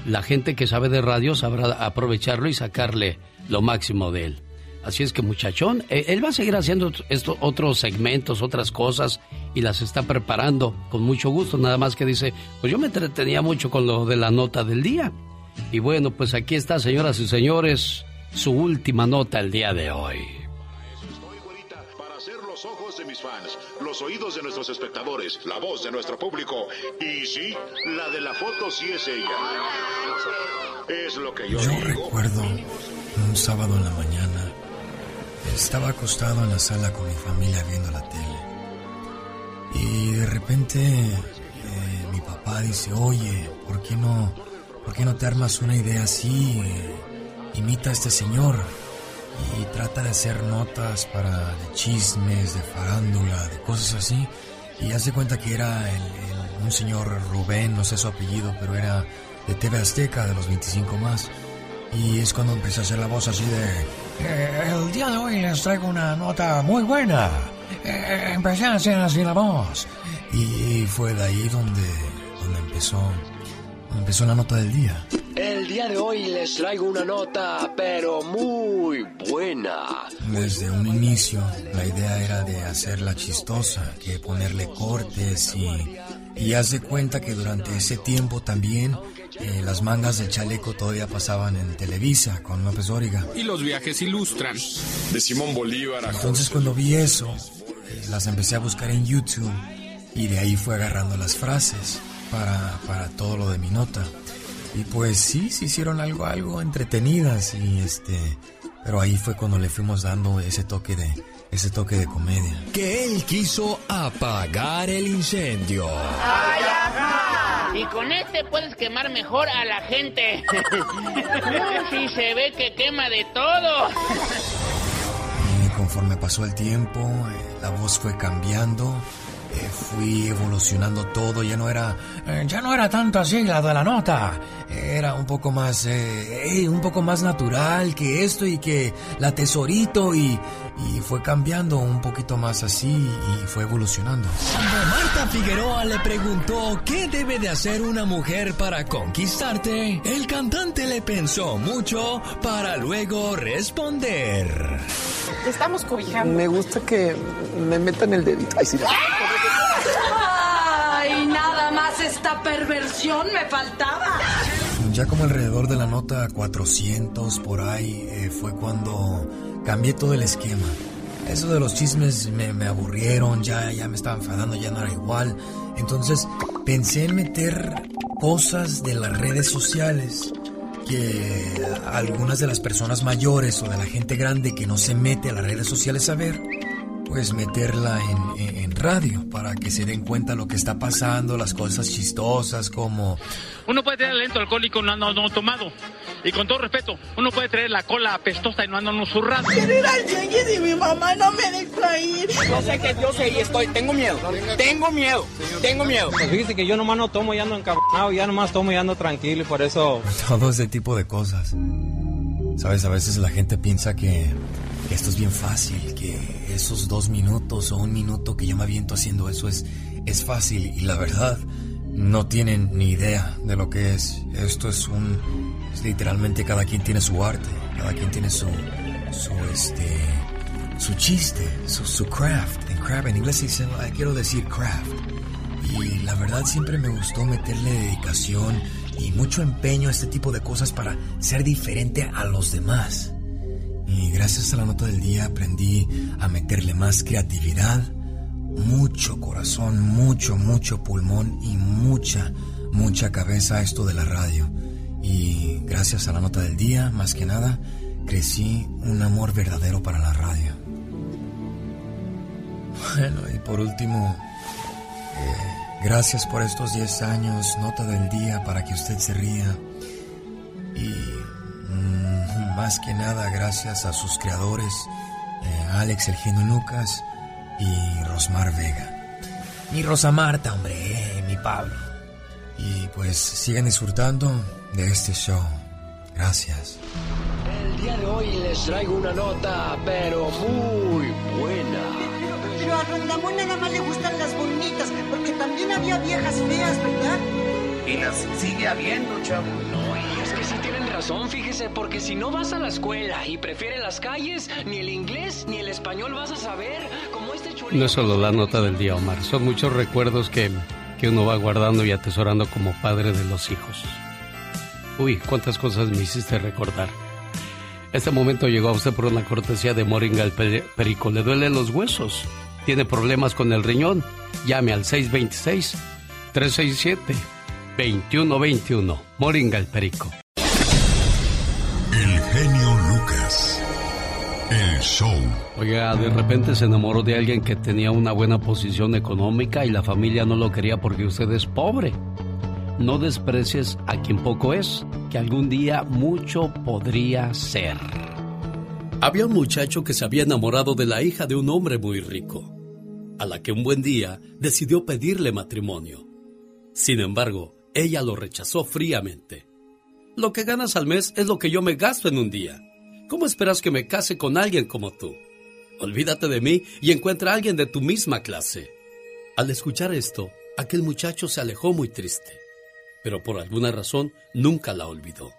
la gente que sabe de radio sabrá aprovecharlo y sacarle lo máximo de él. Así es que muchachón, eh, él va a seguir haciendo estos otros segmentos, otras cosas y las está preparando con mucho gusto. Nada más que dice, pues yo me entretenía mucho con lo de la nota del día. Y bueno, pues aquí está, señoras y señores, su última nota el día de hoy. Ojos de mis fans, los oídos de nuestros espectadores, la voz de nuestro público. Y sí, la de la foto sí es ella. Es lo que yo, Yo digo. recuerdo un sábado en la mañana, estaba acostado en la sala con mi familia viendo la tele. Y de repente eh, mi papá dice, oye, ¿por qué no, por qué no te armas una idea así? Eh, imita a este señor y trata de hacer notas para chismes, de farándula, de cosas así. Y hace cuenta que era el- un señor Rubén, no sé su apellido, pero era de TV Azteca, de los 25 más. Y es cuando empecé a hacer la voz así de... "Eh, el día de hoy les traigo una nota muy buena. Eh, empecé a hacer así la voz. Y fue de ahí donde, donde empezó, empezó la nota del día. El día de hoy les traigo una nota, pero muy buena. Desde un inicio, la idea era de hacerla chistosa, que ponerle cortes y... Y haz de cuenta que durante ese tiempo también eh, las mangas del chaleco todavía pasaban en Televisa con López Dóriga. Y los viajes ilustran. De Simón Bolívar a Entonces cuando vi eso, eh, las empecé a buscar en YouTube y de ahí fue agarrando las frases para, para todo lo de mi nota. Y pues sí, se hicieron algo, algo entretenidas y este, pero ahí fue cuando le fuimos dando ese toque de, ese toque de comedia. Que él quiso apagar el incendio. ¡Ay, ajá! Y con este puedes quemar mejor a la gente. sí, se ve que quema de todo. Y conforme pasó el tiempo, eh, la voz fue cambiando. Eh, fui evolucionando todo, ya no era, eh, ya no era tanto así la de la nota, era un poco más, eh, eh, un poco más natural que esto y que la tesorito y, y fue cambiando un poquito más así y fue evolucionando. Cuando Marta Figueroa le preguntó qué debe de hacer una mujer para conquistarte, el cantante le pensó mucho para luego responder. Te estamos cobijando. Me gusta que me metan el dedito. Ay, sí. ¡Ay, nada más esta perversión me faltaba! Ya como alrededor de la nota 400 por ahí eh, fue cuando cambié todo el esquema. Eso de los chismes me, aburrieron, ya, ya me estaba enfadando, ya no era igual. Entonces pensé en meter cosas de las redes sociales que algunas de las personas mayores o de la gente grande que no se mete a las redes sociales a ver, pues meterla en, en- en radio para que se den cuenta lo que está pasando, las cosas chistosas como... Uno puede tener lento alcohólico no, no, no tomado. Y con todo respeto, uno puede traer la cola apestosa y no andando zurrado. Quiero ir al y mi mamá no me deja ir. Yo sé que yo sé y estoy, tengo miedo, tengo miedo, tengo miedo. Pues fíjese que yo nomás no tomo y ando encabronado, ya nomás tomo y ando tranquilo y por eso... Todo ese tipo de cosas. Sabes, a veces la gente piensa que, que esto es bien fácil, que esos dos minutos o un minuto que yo me aviento haciendo eso es, es fácil y la verdad no tienen ni idea de lo que es. Esto es un... es literalmente cada quien tiene su arte, cada quien tiene su... su este... su chiste, su, craft. En craft, en inglés se dice, "Ay, quiero decir craft. Y la verdad siempre me gustó meterle dedicación y mucho empeño a este tipo de cosas para ser diferente a los demás. Y gracias a la nota del día aprendí a meterle más creatividad, mucho corazón, mucho, mucho pulmón y mucha, mucha cabeza a esto de la radio. Y gracias a la nota del día, más que nada, crecí un amor verdadero para la radio. Bueno, y por último, eh, gracias por estos 10 años, nota del día para que usted se ría. Y más que nada, gracias a sus creadores, eh, Alex El Genio Lucas y Rosmar Vega. Mi Rosa Marta, hombre, eh, mi Pablo. Y pues sigan disfrutando de este show. Gracias. El día de hoy les traigo una nota, pero muy buena. Pero a Don Ramón nada más le gustan las bonitas, porque también había viejas feas, ¿verdad? Y las sigue habiendo, chavo. Razón, fíjese, porque si no vas a la escuela y prefieres las calles, ni el inglés ni el español vas a saber, como este chulito. No es solo la nota del día, Omar. Son muchos recuerdos que, que uno va guardando y atesorando como padre de los hijos. Uy, cuántas cosas me hiciste recordar. Este momento llegó a usted por una cortesía de Moringa el Pe- Perico. ¿Le duelen los huesos? ¿Tiene problemas con el riñón? Llame al 626-367-2121. Moringa el Perico. Genio Lucas. El show. Oiga, de repente se enamoró de alguien que tenía una buena posición económica y la familia no lo quería porque usted es pobre. No desprecies a quien poco es, que algún día mucho podría ser. Había un muchacho que se había enamorado de la hija de un hombre muy rico, a la que un buen día decidió pedirle matrimonio. Sin embargo, ella lo rechazó fríamente. Lo que ganas al mes es lo que yo me gasto en un día. ¿Cómo esperas que me case con alguien como tú? Olvídate de mí y encuentra a alguien de tu misma clase. Al escuchar esto, aquel muchacho se alejó muy triste. pero por alguna razón nunca la olvidó.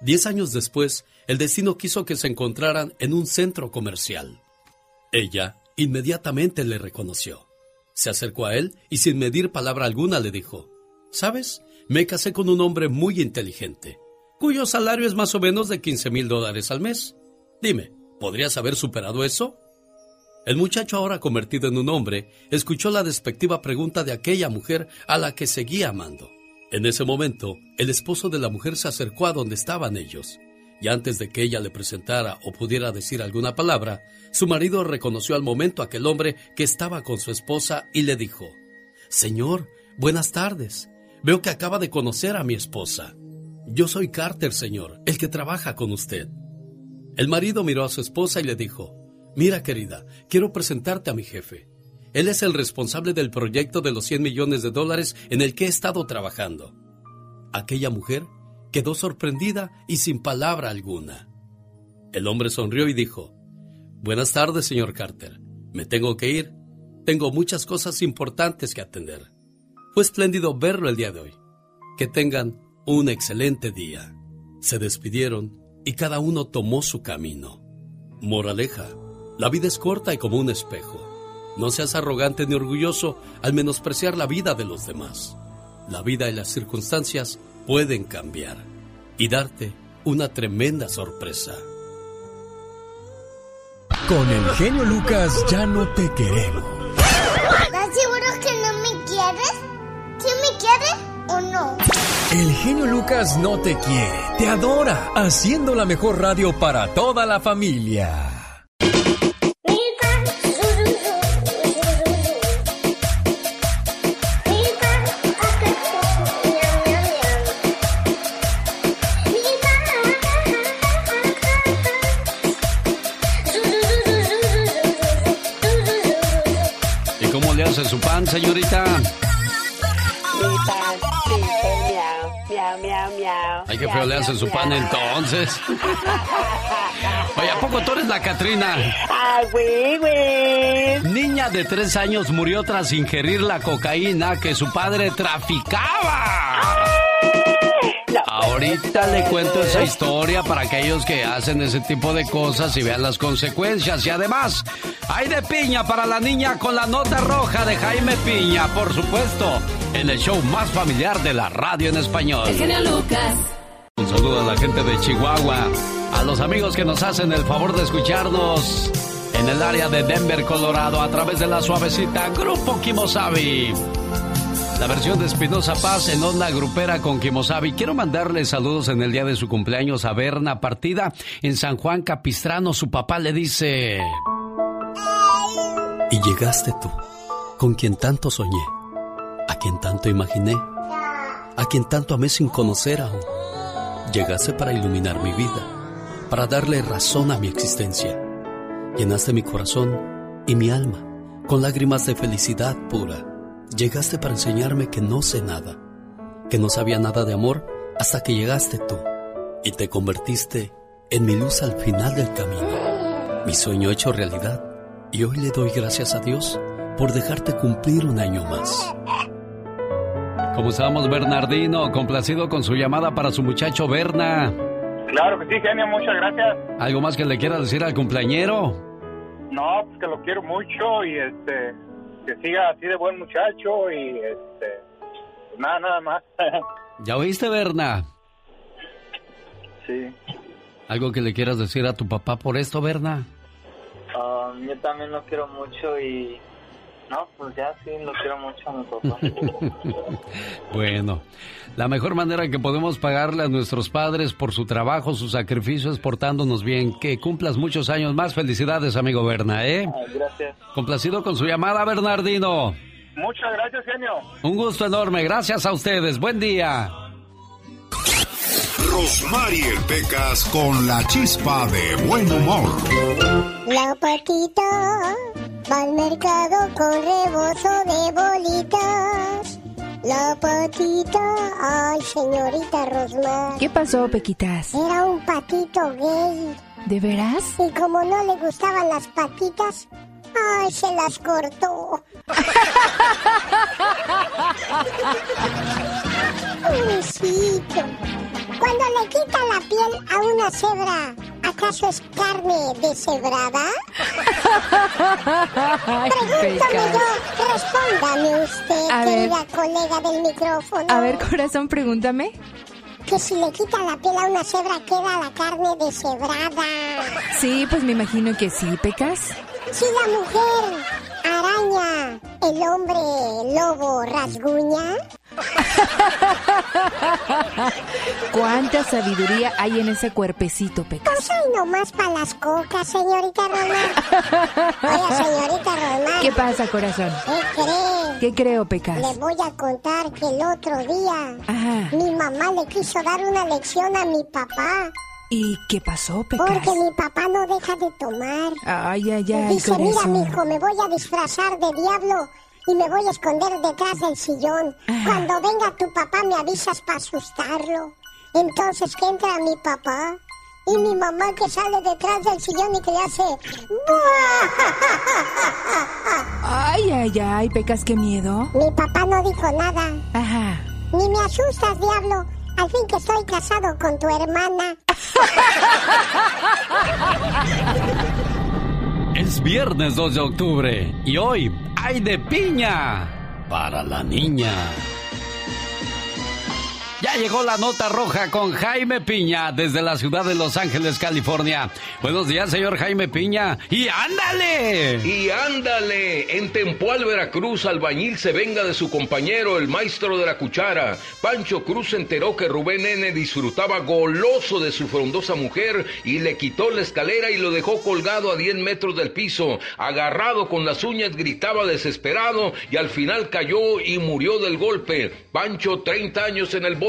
Diez años después, el destino quiso que se encontraran en un centro comercial. Ella inmediatamente le reconoció. Se acercó a él y sin medir palabra alguna le dijo, ¿Sabes? Me casé con un hombre muy inteligente, cuyo salario es más o menos de 15 mil dólares al mes. Dime, ¿podrías haber superado eso? El muchacho ahora convertido en un hombre escuchó la despectiva pregunta de aquella mujer a la que seguía amando. En ese momento, el esposo de la mujer se acercó a donde estaban ellos, y antes de que ella le presentara o pudiera decir alguna palabra, su marido reconoció al momento a aquel hombre que estaba con su esposa y le dijo, Señor, buenas tardes. Veo que acaba de conocer a mi esposa. Yo soy Carter, señor, el que trabaja con usted. El marido miró a su esposa y le dijo, Mira, querida, quiero presentarte a mi jefe. Él es el responsable del proyecto de los 100 millones de dólares en el que he estado trabajando. Aquella mujer quedó sorprendida y sin palabra alguna. El hombre sonrió y dijo, Buenas tardes, señor Carter. Me tengo que ir. Tengo muchas cosas importantes que atender. Fue espléndido verlo el día de hoy. Que tengan un excelente día. Se despidieron y cada uno tomó su camino. Moraleja, la vida es corta y como un espejo. No seas arrogante ni orgulloso al menospreciar la vida de los demás. La vida y las circunstancias pueden cambiar y darte una tremenda sorpresa. Con el genio Lucas ya no te queremos. ¿Estás seguro que no me quieres? ¿Quién me quiere o no? El genio Lucas no te quiere, te adora, haciendo la mejor radio para toda la familia. en su pan, señorita? Miau, miau, miau, miau. Ay, qué feo le hace su pan entonces. Oye, ¿a poco tú eres la Catrina? Ah, güey, güey. Niña de tres años murió tras ingerir la cocaína que su padre traficaba. Ahorita le cuento esa historia para aquellos que hacen ese tipo de cosas y vean las consecuencias. Y además, hay de piña para la niña con la nota roja de Jaime Piña, por supuesto, en el show más familiar de la radio en español. El Lucas. Un saludo a la gente de Chihuahua, a los amigos que nos hacen el favor de escucharnos en el área de Denver, Colorado, a través de la suavecita Grupo Kimosabi. La versión de Espinosa Paz en onda grupera con Kimosabi. Quiero mandarle saludos en el día de su cumpleaños a Berna Partida en San Juan Capistrano. Su papá le dice... Y llegaste tú, con quien tanto soñé, a quien tanto imaginé, a quien tanto amé sin conocer aún. Llegaste para iluminar mi vida, para darle razón a mi existencia. Llenaste mi corazón y mi alma con lágrimas de felicidad pura Llegaste para enseñarme que no sé nada, que no sabía nada de amor hasta que llegaste tú y te convertiste en mi luz al final del camino, mi sueño hecho realidad. Y hoy le doy gracias a Dios por dejarte cumplir un año más. ¿Cómo estamos, Bernardino? Complacido con su llamada para su muchacho Berna. Claro que sí, genio, muchas gracias. ¿Algo más que le quiera decir al cumpleañero? No, pues que lo quiero mucho y este que siga así de buen muchacho y este nada, nada más. ¿Ya oíste, Berna? Sí. ¿Algo que le quieras decir a tu papá por esto, Berna? Ah, yo también lo quiero mucho y... No, pues ya sí, lo quiero mucho a mi papá. bueno, la mejor manera que podemos pagarle a nuestros padres por su trabajo, su sacrificio, es portándonos bien. Que cumplas muchos años más. Felicidades, amigo Berna, ¿eh? gracias. Complacido con su llamada, Bernardino. Muchas gracias, genio. Un gusto enorme. Gracias a ustedes. Buen día. Rosmarie Pecas con la chispa de buen humor. La patita va al mercado con rebozo de bolitas. La patita, ay, señorita Rosmar. ¿Qué pasó, Pequitas? Era un patito gay. ¿De veras? Y como no le gustaban las patitas, ay, se las cortó. Pobrecito. Cuando le quita la piel a una cebra, ¿acaso es carne deshebrada? Pregúntame yo, respóndame usted, A ver. querida colega del micrófono. A ver, corazón, pregúntame. Que si le quita la piel a una cebra, queda la carne deshebrada. Sí, pues me imagino que sí, Pecas. Si la mujer araña, el hombre lobo rasguña. ¿Cuánta sabiduría hay en ese cuerpecito, Pecas? Pues hay nomás para las cocas, señorita Román. Oiga, señorita Román. ¿Qué pasa, corazón? ¿Qué cree? ¿Qué creo, Pecas? Le voy a contar que el otro día Ajá. mi mamá le quiso dar una lección a mi papá. ¿Y qué pasó, Pecas? Porque mi papá no deja de tomar. Ay, ay, ay, Dice, mira, corazón. mijo, me voy a disfrazar de diablo y me voy a esconder detrás del sillón. Cuando venga tu papá me avisas para asustarlo. Entonces que entra mi papá y mi mamá que sale detrás del sillón y que le hace... Ay, ay, ay, Pecas, qué miedo. Mi papá no dijo nada. Ajá. Ni me asustas, diablo. Al fin que estoy casado con tu hermana. Es viernes 2 de octubre y hoy hay de piña para la niña. Ya llegó la nota roja con Jaime Piña desde la ciudad de Los Ángeles, California. Buenos días, señor Jaime Piña. ¡Y ándale! Y ándale, en Tempoal, Veracruz, albañil se venga de su compañero, el maestro de la cuchara. Pancho Cruz se enteró que Rubén N. disfrutaba goloso de su frondosa mujer y le quitó la escalera y lo dejó colgado a 10 metros del piso. Agarrado con las uñas, gritaba desesperado y al final cayó y murió del golpe. Pancho, 30 años en el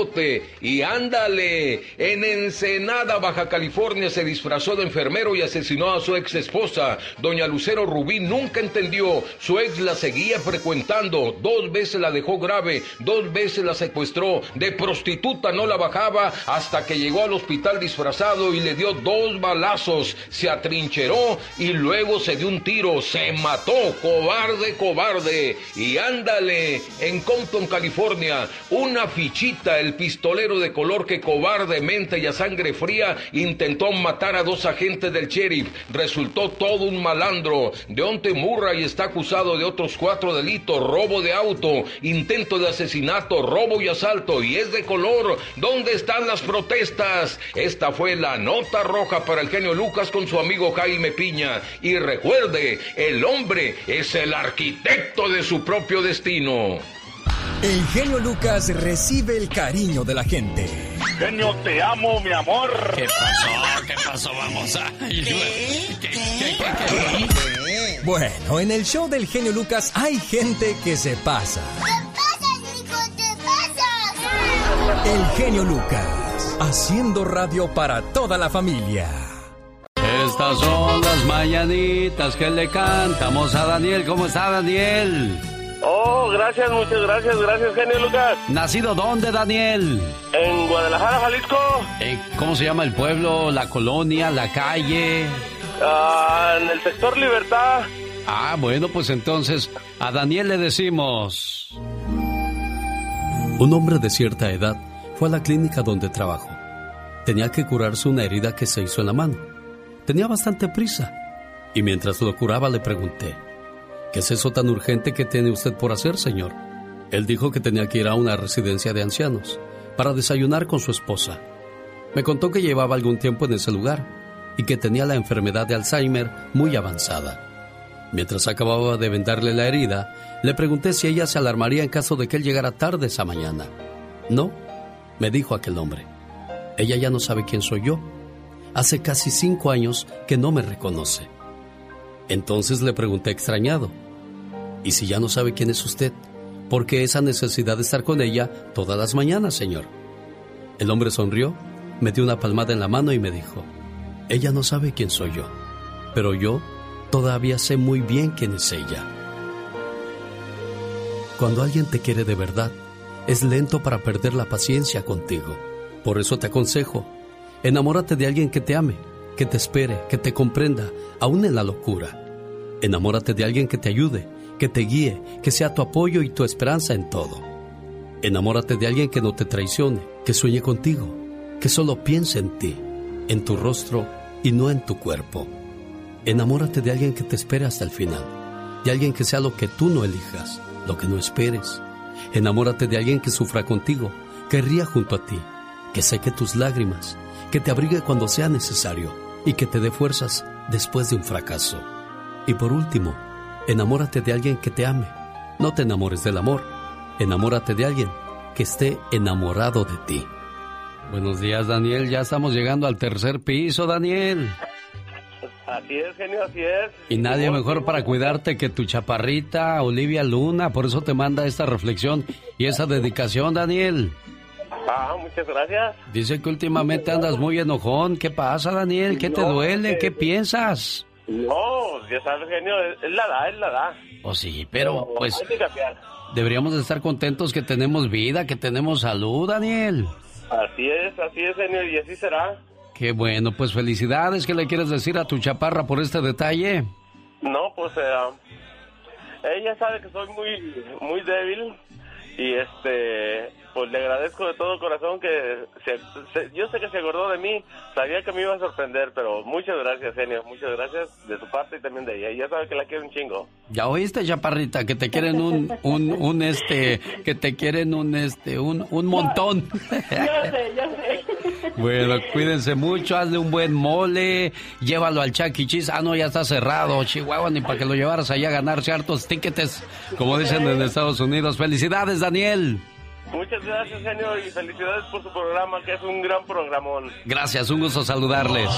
Y ándale, en Ensenada, Baja California, se disfrazó de enfermero y asesinó a su ex esposa. Doña Lucero Rubí nunca entendió. Su ex la seguía frecuentando. Dos veces la dejó grave, dos veces la secuestró. De prostituta no la bajaba hasta que llegó al hospital disfrazado y le dio dos balazos. Se atrincheró y luego se dio un tiro. Se mató. Cobarde, cobarde. Y ándale, en Compton, California, una fichita, el pistolero de color que cobardemente y a sangre fría intentó matar a dos agentes del sheriff. Resultó todo un malandro. Deonte Murray está acusado de otros cuatro delitos: robo de auto, intento de asesinato, robo y asalto. Y es de color. ¿Dónde están las protestas? Esta fue la nota roja para el genio Lucas con su amigo Jaime Piña. Y recuerde, el hombre es el arquitecto de su propio destino. El genio Lucas recibe el cariño de la gente. Genio, te amo, mi amor. ¿Qué pasó? ¿Qué pasó? Vamos a... Bueno, en el show del genio Lucas hay gente que se pasa. El genio Lucas, haciendo radio para toda la familia. Estas son las mañanitas que le cantamos a Daniel. ¿Cómo está Daniel? Oh, gracias, muchas gracias, gracias, genio Lucas. ¿Nacido dónde, Daniel? En Guadalajara, Jalisco. Eh, ¿Cómo se llama el pueblo, la colonia, la calle? Ah, en el sector Libertad. Ah, bueno, pues entonces a Daniel le decimos... Un hombre de cierta edad fue a la clínica donde trabajó. Tenía que curarse una herida que se hizo en la mano. Tenía bastante prisa. Y mientras lo curaba le pregunté, ¿qué es eso tan urgente que tiene usted por hacer, señor? Él dijo que tenía que ir a una residencia de ancianos para desayunar con su esposa. Me contó que llevaba algún tiempo en ese lugar y que tenía la enfermedad de Alzheimer muy avanzada. Mientras acababa de vendarle la herida, le pregunté si ella se alarmaría en caso de que él llegara tarde esa mañana. No, me dijo aquel hombre. Ella ya no sabe quién soy yo. Hace casi cinco años que no me reconoce. Entonces le pregunté extrañado, ¿y si ya no sabe quién es usted? ¿Por qué esa necesidad de estar con ella todas las mañanas, señor? El hombre sonrió, me dio una palmada en la mano y me dijo, ella no sabe quién soy yo, pero yo todavía sé muy bien quién es ella. Cuando alguien te quiere de verdad, es lento para perder la paciencia contigo. Por eso te aconsejo, enamórate de alguien que te ame, que te espere, que te comprenda, aún en la locura. Enamórate de alguien que te ayude, que te guíe, que sea tu apoyo y tu esperanza en todo. Enamórate de alguien que no te traicione, que sueñe contigo, que solo piense en ti, en tu rostro y no en tu cuerpo. Enamórate de alguien que te espere hasta el final, de alguien que sea lo que tú no elijas, lo que no esperes. Enamórate de alguien que sufra contigo, que ría junto a ti, que seque tus lágrimas, que te abrigue cuando sea necesario y que te dé fuerzas después de un fracaso. Y por último, enamórate de alguien que te ame. No te enamores del amor, enamórate de alguien que esté enamorado de ti. Buenos días, Daniel. Ya estamos llegando al tercer piso, Daniel. Así es, genio, así es. Y nadie mejor para cuidarte que tu chaparrita, Olivia Luna. Por eso te manda esta reflexión y esa dedicación, Daniel. Ah, muchas gracias. Dice que últimamente andas muy enojón. ¿Qué pasa, Daniel? ¿Qué te No, duele? eh, ¿Qué piensas? No, ya sabes, genio, es, la edad, es la edad. Oh, sí, pero pues Hay que cambiar. deberíamos de estar contentos que tenemos vida, que tenemos salud, Daniel. Así es, así es, genio, y así será. Qué bueno, pues felicidades. ¿Qué le quieres decir a tu chaparra por este detalle? No, pues eh, ella sabe que soy muy muy débil y este pues le agradezco de todo corazón que se- se- yo sé que se acordó de mí, sabía que me iba a sorprender, pero muchas gracias, genio, muchas gracias de su parte y también de ella. Ella sabe que la quiero un chingo. Ya oíste, chaparrita, que te quieren un, un, un este, que te quieren un este, un, un montón. Yo sé, yo sé. Bueno, cuídense mucho, hazle un buen mole, llévalo al Chuck E. Cheese. Ah, no, ya está cerrado, Chihuahua, ni para que lo llevaras allá a ganarse hartos tickets, como dicen en Estados Unidos. Felicidades, Daniel. Muchas gracias, genio, y felicidades por su programa, que es un gran programón. Gracias, un gusto saludarles.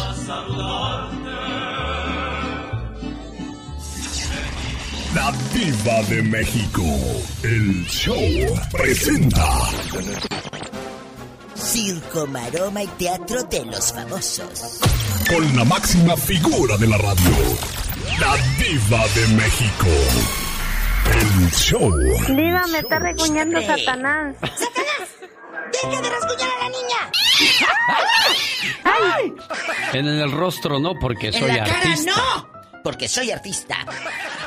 La Diva de México. El show presenta. Circo, maroma y teatro de los famosos. Con la máxima figura de la radio. La Diva de México. El show. Diva, me está recuñando Satanás. ¡Deja de rasguñar a la niña! En el rostro no, porque En soy la cara artista. no, porque soy artista.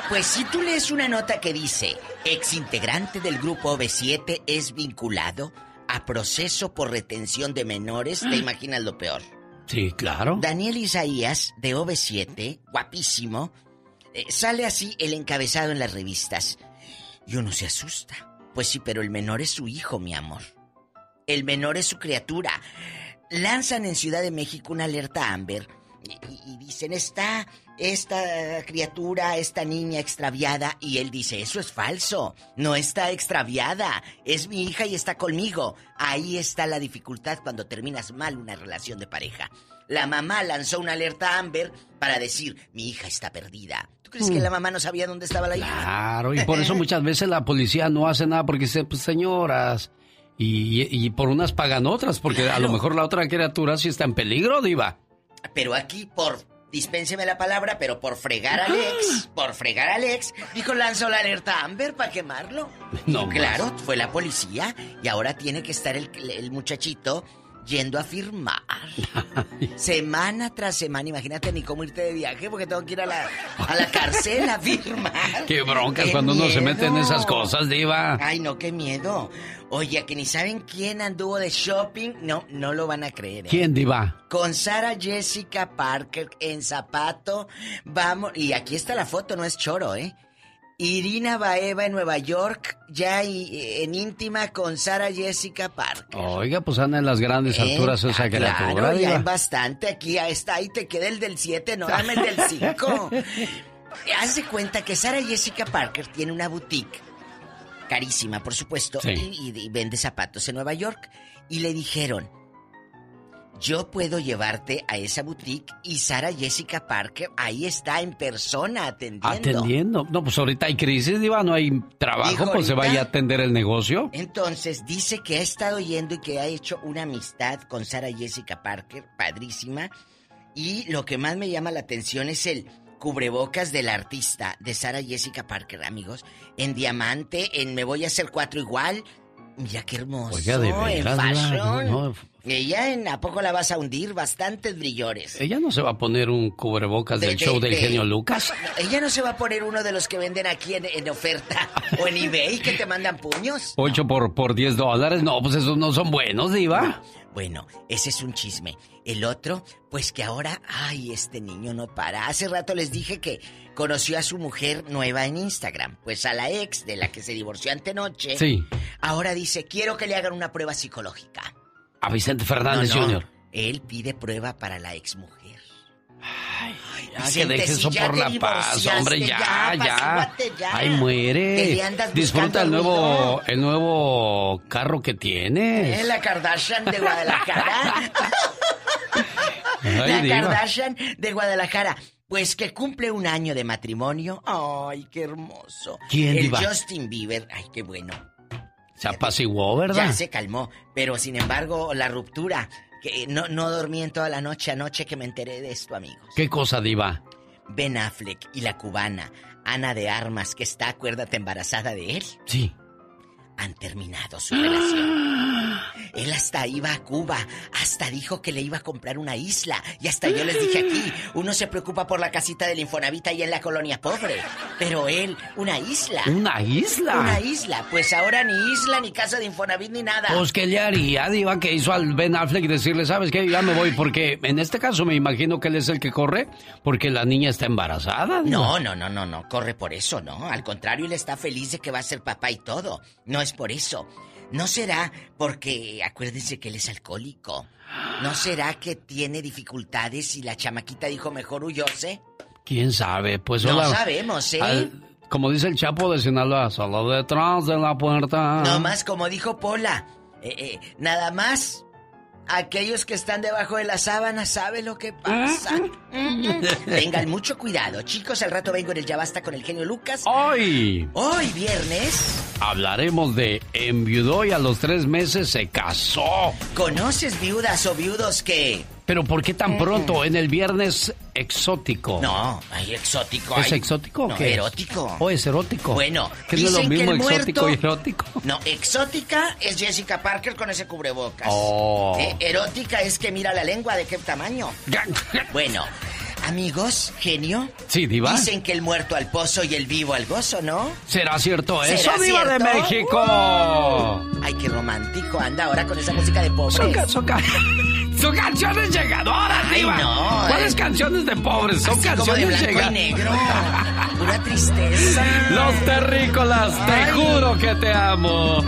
Pues si tú lees una nota que dice, ex integrante del grupo B7 es vinculado a proceso por retención de menores, te imaginas lo peor. Sí, claro. Daniel Isaías, de OV7, guapísimo, eh, sale así el encabezado en las revistas. Y uno se asusta. Pues sí, pero el menor es su hijo, mi amor. El menor es su criatura. Lanzan en Ciudad de México una alerta Amber y, y- dicen, está esta criatura, esta niña extraviada. Y él dice, eso es falso. No está extraviada. Es mi hija y está conmigo. Ahí está la dificultad cuando terminas mal una relación de pareja. La mamá lanzó una alerta Amber para decir, mi hija está perdida. ¿Tú crees que Mm. la mamá no sabía dónde estaba la hija? Claro, y por eso muchas veces la policía no hace nada porque dice, pues señoras, y, y por unas pagan otras, porque a lo mejor la otra criatura sí está en peligro, diva. Pero aquí, por, dispénseme la palabra, pero por fregar a Alex, por fregar a Alex, dijo lanzó la alerta Amber para quemarlo. No Y claro, fue la policía y ahora tiene que estar el, el muchachito yendo a firmar. semana tras semana, imagínate ni cómo irte de viaje porque tengo que ir a la, a la cárcel a firmar. Qué broncas ¡Qué cuando uno se mete en esas cosas, diva. Ay, no, qué miedo. Oye, que ni saben quién anduvo de shopping. No, no lo van a creer. ¿eh? ¿Quién, diva? Con Sara Jessica Parker en zapato. Vamos, y aquí está la foto, no es choro, ¿eh? Irina Baeva en Nueva York, ya y- en íntima con Sara Jessica Parker. Oiga, pues anda en las grandes Eh, alturas esa ah, criatura, Claro, ya diva. en bastante. Aquí ya está, ahí te queda el del 7, no dame el del 5. Haz de cuenta que Sara Jessica Parker tiene una boutique carísima, por supuesto, Sí. y, y- y vende zapatos en Nueva York. Y le dijeron, yo puedo llevarte a esa boutique y Sara Jessica Parker ahí está en persona atendiendo. Atendiendo. No, pues ahorita hay crisis, diva, no hay trabajo, Dijo pues se vaya a atender el negocio. Entonces dice que ha estado yendo y que ha hecho una amistad con Sara Jessica Parker, padrísima. Y lo que más me llama la atención es el cubrebocas del artista de Sara Jessica Parker, amigos. En diamante, en Me voy a hacer cuatro igual. Mira qué hermoso. Oiga, de en veras, fashion. no, no. Ella en a poco la vas a hundir, bastantes brillores. Ella no se va a poner un cubrebocas De- del de- show del de- genio Lucas. Ella no se va a poner uno de los que venden aquí en, en oferta o en eBay que te mandan puños. 8 por, por 10 dólares. No, pues esos no son buenos, Diva. Bueno, ese es un chisme. El otro, pues que ahora, ay, este niño no para. Hace rato les dije que conoció a su mujer nueva en Instagram. Pues a la ex de la que se divorció antenoche. Sí. Ahora dice, quiero que le hagan una prueba psicológica. A Vicente Fernández No, no, Jr. Él pide prueba para la ex mujer. Ya que deje eso por la paz, hombre, ya, ya. ya. Ay, muere. Disfruta el nuevo, el nuevo carro que tienes. Eh, La Kardashian de Guadalajara. Ay, la diva. Kardashian de Guadalajara. Pues que cumple un año de matrimonio. Ay, qué hermoso. ¿Quién, El diva? Justin Bieber. Ay, qué bueno. Se apaciguó, ¿verdad? Ya se calmó. Pero sin embargo, la ruptura. Que no, no dormí en toda la noche anoche que me enteré de esto, amigos. ¿Qué cosa, Diva? Ben Affleck y la cubana Ana de Armas, que está, acuérdate, embarazada de él, Sí. Han terminado su relación. Él hasta iba a Cuba, hasta dijo que le iba a comprar una isla. Y hasta yo les dije aquí, uno se preocupa por la casita del Infonavit ahí en la colonia pobre. Pero él, una isla. ¿Una isla? Una isla. Pues ahora ni isla, ni casa de Infonavit, ni nada. Pues, ¿qué le haría, Diva, que hizo al Ben Affleck decirle, ¿sabes qué? Ya me voy, porque en este caso me imagino que él es el que corre, porque la niña está embarazada. Diva. No, no, no, no, no, corre por eso, no. Al contrario, él está feliz de que va a ser papá y todo. No es por eso. No será porque, acuérdense que él es alcohólico. ¿No será que tiene dificultades y la chamaquita dijo mejor huyóse? ¿Quién sabe? Pues No hola. sabemos, ¿eh? Al- como dice el Chapo de Sinaloa, solo detrás de la puerta. No más como dijo Pola. eh, eh, nada más. Aquellos que están debajo de la sábana saben lo que pasa. Tengan mucho cuidado, chicos. Al rato vengo en el Ya Basta con el genio Lucas. Hoy Hoy viernes. hablaremos de enviudó y a los tres meses se casó. ¿Conoces viudas o viudos que.? Pero ¿por qué tan pronto? En el viernes exótico. No, hay exótico. ¿Es hay- exótico o No, qué? erótico. ¿O es erótico? Bueno, no es lo mismo el exótico muerto- y erótico. No, exótica es Jessica Parker con ese cubrebocas. Oh. Eh, erótica es que mira la lengua de qué tamaño. bueno, amigos, genio. Sí, diva. Dicen que el muerto al pozo y el vivo al gozo, ¿no? ¿Será cierto ¿Será eso, Diva de? México? Ay, qué romántico anda ahora con esa música de pobres. Son, ca- son, ca- son canciones llegadoras, Ay, Diva. no, ¿Cuáles eh. canciones de pobres? Son Así como de canciones llegadoras. negro. Pura tristeza. Los terrícolas, te juro que te amo.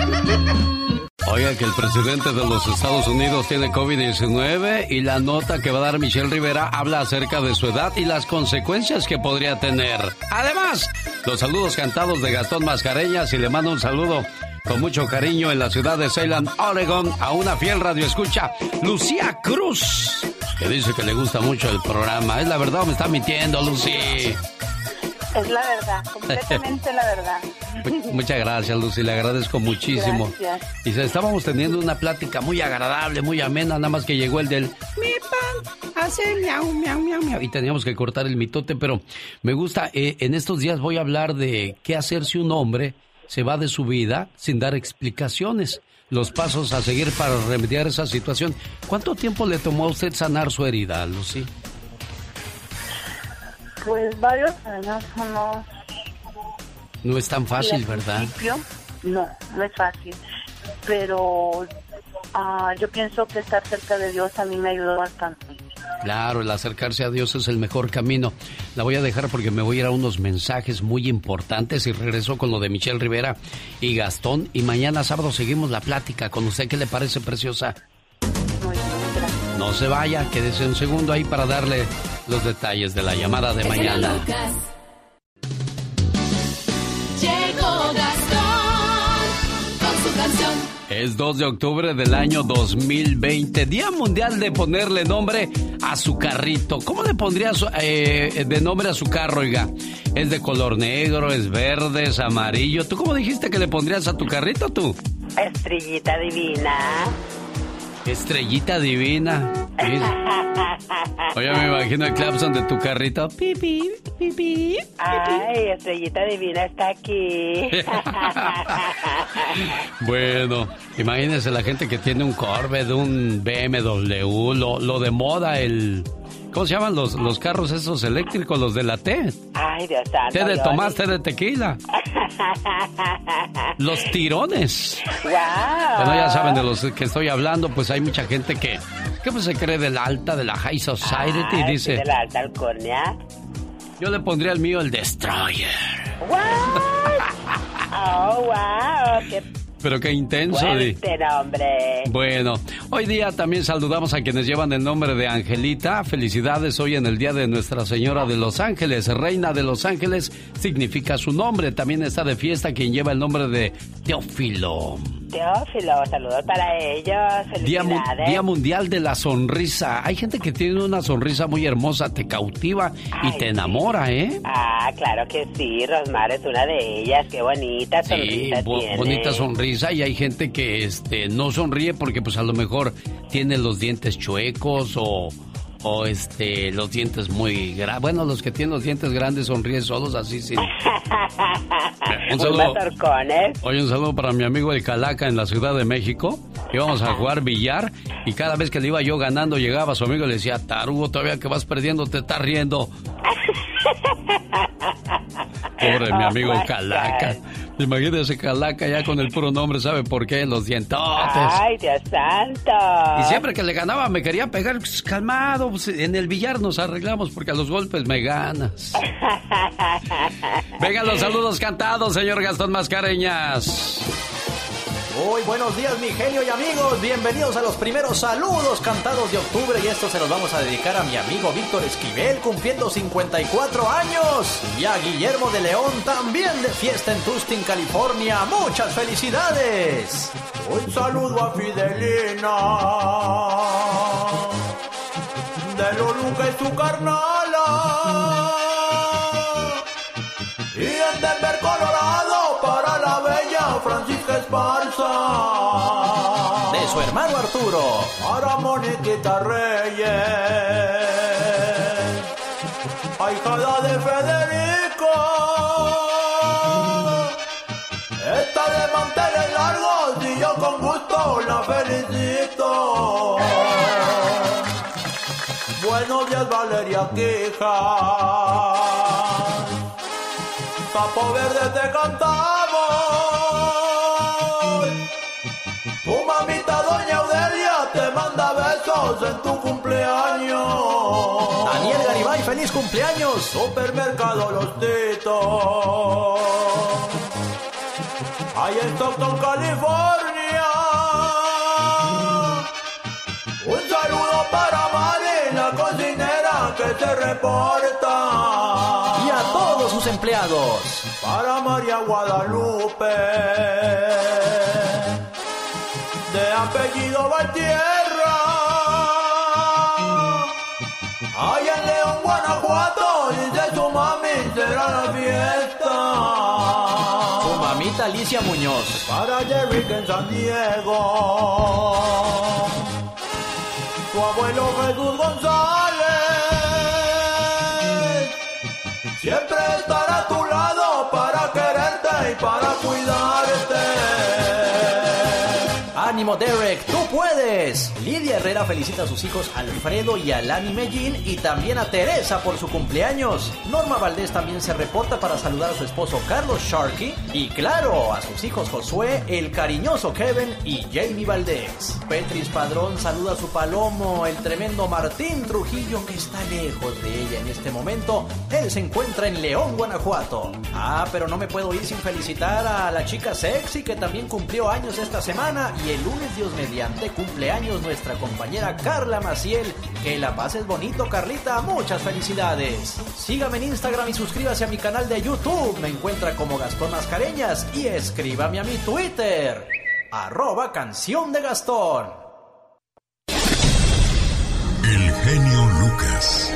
Oiga, que el presidente de los Estados Unidos tiene COVID-19 y la nota que va a dar Michelle Rivera habla acerca de su edad y las consecuencias que podría tener. Además, los saludos cantados de Gastón Mascareñas y le mando un saludo con mucho cariño en la ciudad de Salem, Oregon, a una fiel radioescucha, Lucía Cruz, que dice que le gusta mucho el programa. ¿Es la verdad o me está mintiendo, Lucy? Es la verdad, completamente la verdad. Mu- Muchas gracias, Lucy, le agradezco muchísimo. Gracias. Y se- estábamos teniendo una plática muy agradable, muy amena, nada más que llegó el del mi pan hace miau, miau, miau, miau. Y teníamos que cortar el mitote, pero me gusta, eh, en estos días voy a hablar de qué hacer si un hombre se va de su vida sin dar explicaciones. Los pasos a seguir para remediar esa situación. ¿Cuánto tiempo le tomó a usted sanar su herida, Lucy? Pues varios años, unos... No es tan fácil, ¿verdad? No, no es fácil. Pero ah, yo pienso que estar cerca de Dios a mí me ayudó bastante. Claro, el acercarse a Dios es el mejor camino. La voy a dejar porque me voy a ir a unos mensajes muy importantes y regreso con lo de Michelle Rivera y Gastón. Y mañana sábado seguimos la plática con usted. ¿Qué le parece, preciosa? No se vaya, quédese un segundo ahí para darle los detalles de la llamada de mañana. Es 2 de octubre del año 2020, Día Mundial de ponerle nombre a su carrito. ¿Cómo le pondría su- eh, de nombre a su carro, oiga? ¿Es de color negro, es verde, es amarillo? ¿Tú cómo dijiste que le pondrías a tu carrito tú? Estrellita divina. Estrellita divina. Oye, me imagino el clapson de tu carrito. Pipi, pipi. Ay, estrellita divina está aquí. Bueno, imagínense la gente que tiene un Corvette, un BMW, lo, lo de moda, el... ¿Cómo se llaman los, los carros esos eléctricos, los de la T? Ay, Dios santo. Té de. Tomás, té de tequila. Los tirones. Wow. Bueno, ya saben de los que estoy hablando, pues hay mucha gente que, que pues se cree de la alta, de la high society y dice, De la alta alcurnia. yo le pondría al mío el Destroyer. Oh, wow. Qué Pero qué intenso. fuerte nombre. Bueno, hoy día también saludamos a quienes llevan el nombre de Angelita. Felicidades hoy en el día de Nuestra Señora de los Ángeles. Reina de los Ángeles significa su nombre. También está de fiesta quien lleva el nombre de Teófilo. Teófilo, saludos para ellos. Día, mu-. Día Mundial de la Sonrisa. Hay gente que tiene una sonrisa muy hermosa, te cautiva y te enamora, ¿eh? Ah, claro que sí, Rosmar es una de ellas. Qué bonita Sí, sonrisa bo- tiene. bonita sonrisa y hay gente que este no sonríe porque pues a lo mejor tiene los dientes chuecos o o este los dientes muy grandes. Bueno, los que tienen los dientes grandes sonríen solos así sí. Un saludo. Horcones. Oye, un saludo para mi amigo el Calaca en la Ciudad de México. Íbamos a jugar billar y cada vez que le iba yo ganando llegaba su amigo y le decía, Tarugo, todavía que vas perdiendo te estás riendo. Pobre mi amigo Calaca. Imagínese Calaca ya con el puro nombre, ¿sabe por qué? Los dientotes. Ay, Dios santo. Y siempre que le ganaba me quería pegar, pues, calmado, pues, en el billar nos arreglamos porque a los golpes me ganas. Vengan los saludos cantados, señor Gastón Mascareñas. Muy buenos días, mi genio y amigos. Bienvenidos a los primeros saludos cantados de octubre. Y esto se los vamos a dedicar a mi amigo Víctor Esquivel, cumpliendo 54 años. Y a Guillermo de León, también de fiesta en Tustin, California. Muchas felicidades. Un saludo a Fidelina. De Loluca y su carnala. De su hermano Arturo. Para Moniquita Reyes. Ahijada de Federico. Esta de manteles largos y yo con gusto la felicito. Buenos días, Valeria Quija. Sapo verde te cantamos. Tu mamita doña Audelia te manda besos en tu cumpleaños. Daniel Garibay, feliz cumpleaños. Supermercado Los Titos. Ahí en Stockton, California. Un saludo para Mari, la cocinera que se reporta. Y a todos sus empleados. Para María Guadalupe. Apellido Valtierra. Allá en León, Guanajuato, dice su mami, será la fiesta. Su mamita Alicia Muñoz. Para Jerry que en San Diego. Tu abuelo Jesús González. Siempre estará a tu lado para quererte y para cuidarte. Ánimo Derek, tú puedes. Lidia Herrera felicita a sus hijos Alfredo y Alani Mellín y también a Teresa por su cumpleaños. Norma Valdés también se reporta para saludar a su esposo Carlos Sharkey y claro, a sus hijos Josué, el cariñoso Kevin y Jamie Valdés. Petris Padrón saluda a su palomo, el tremendo Martín Trujillo que está lejos de ella en este momento. Él se encuentra en León, Guanajuato. Ah, pero no me puedo ir sin felicitar a la chica sexy que también cumplió años esta semana y el lunes Dios mediante cumpleaños nuestra compañera Carla Maciel. Que la pases bonito, Carlita. Muchas felicidades. Sígame en Instagram y suscríbase a mi canal de YouTube. Me encuentra como Gastón Mascareñas y escríbame a mi Twitter. Arroba canción de Gastón. El genio Lucas.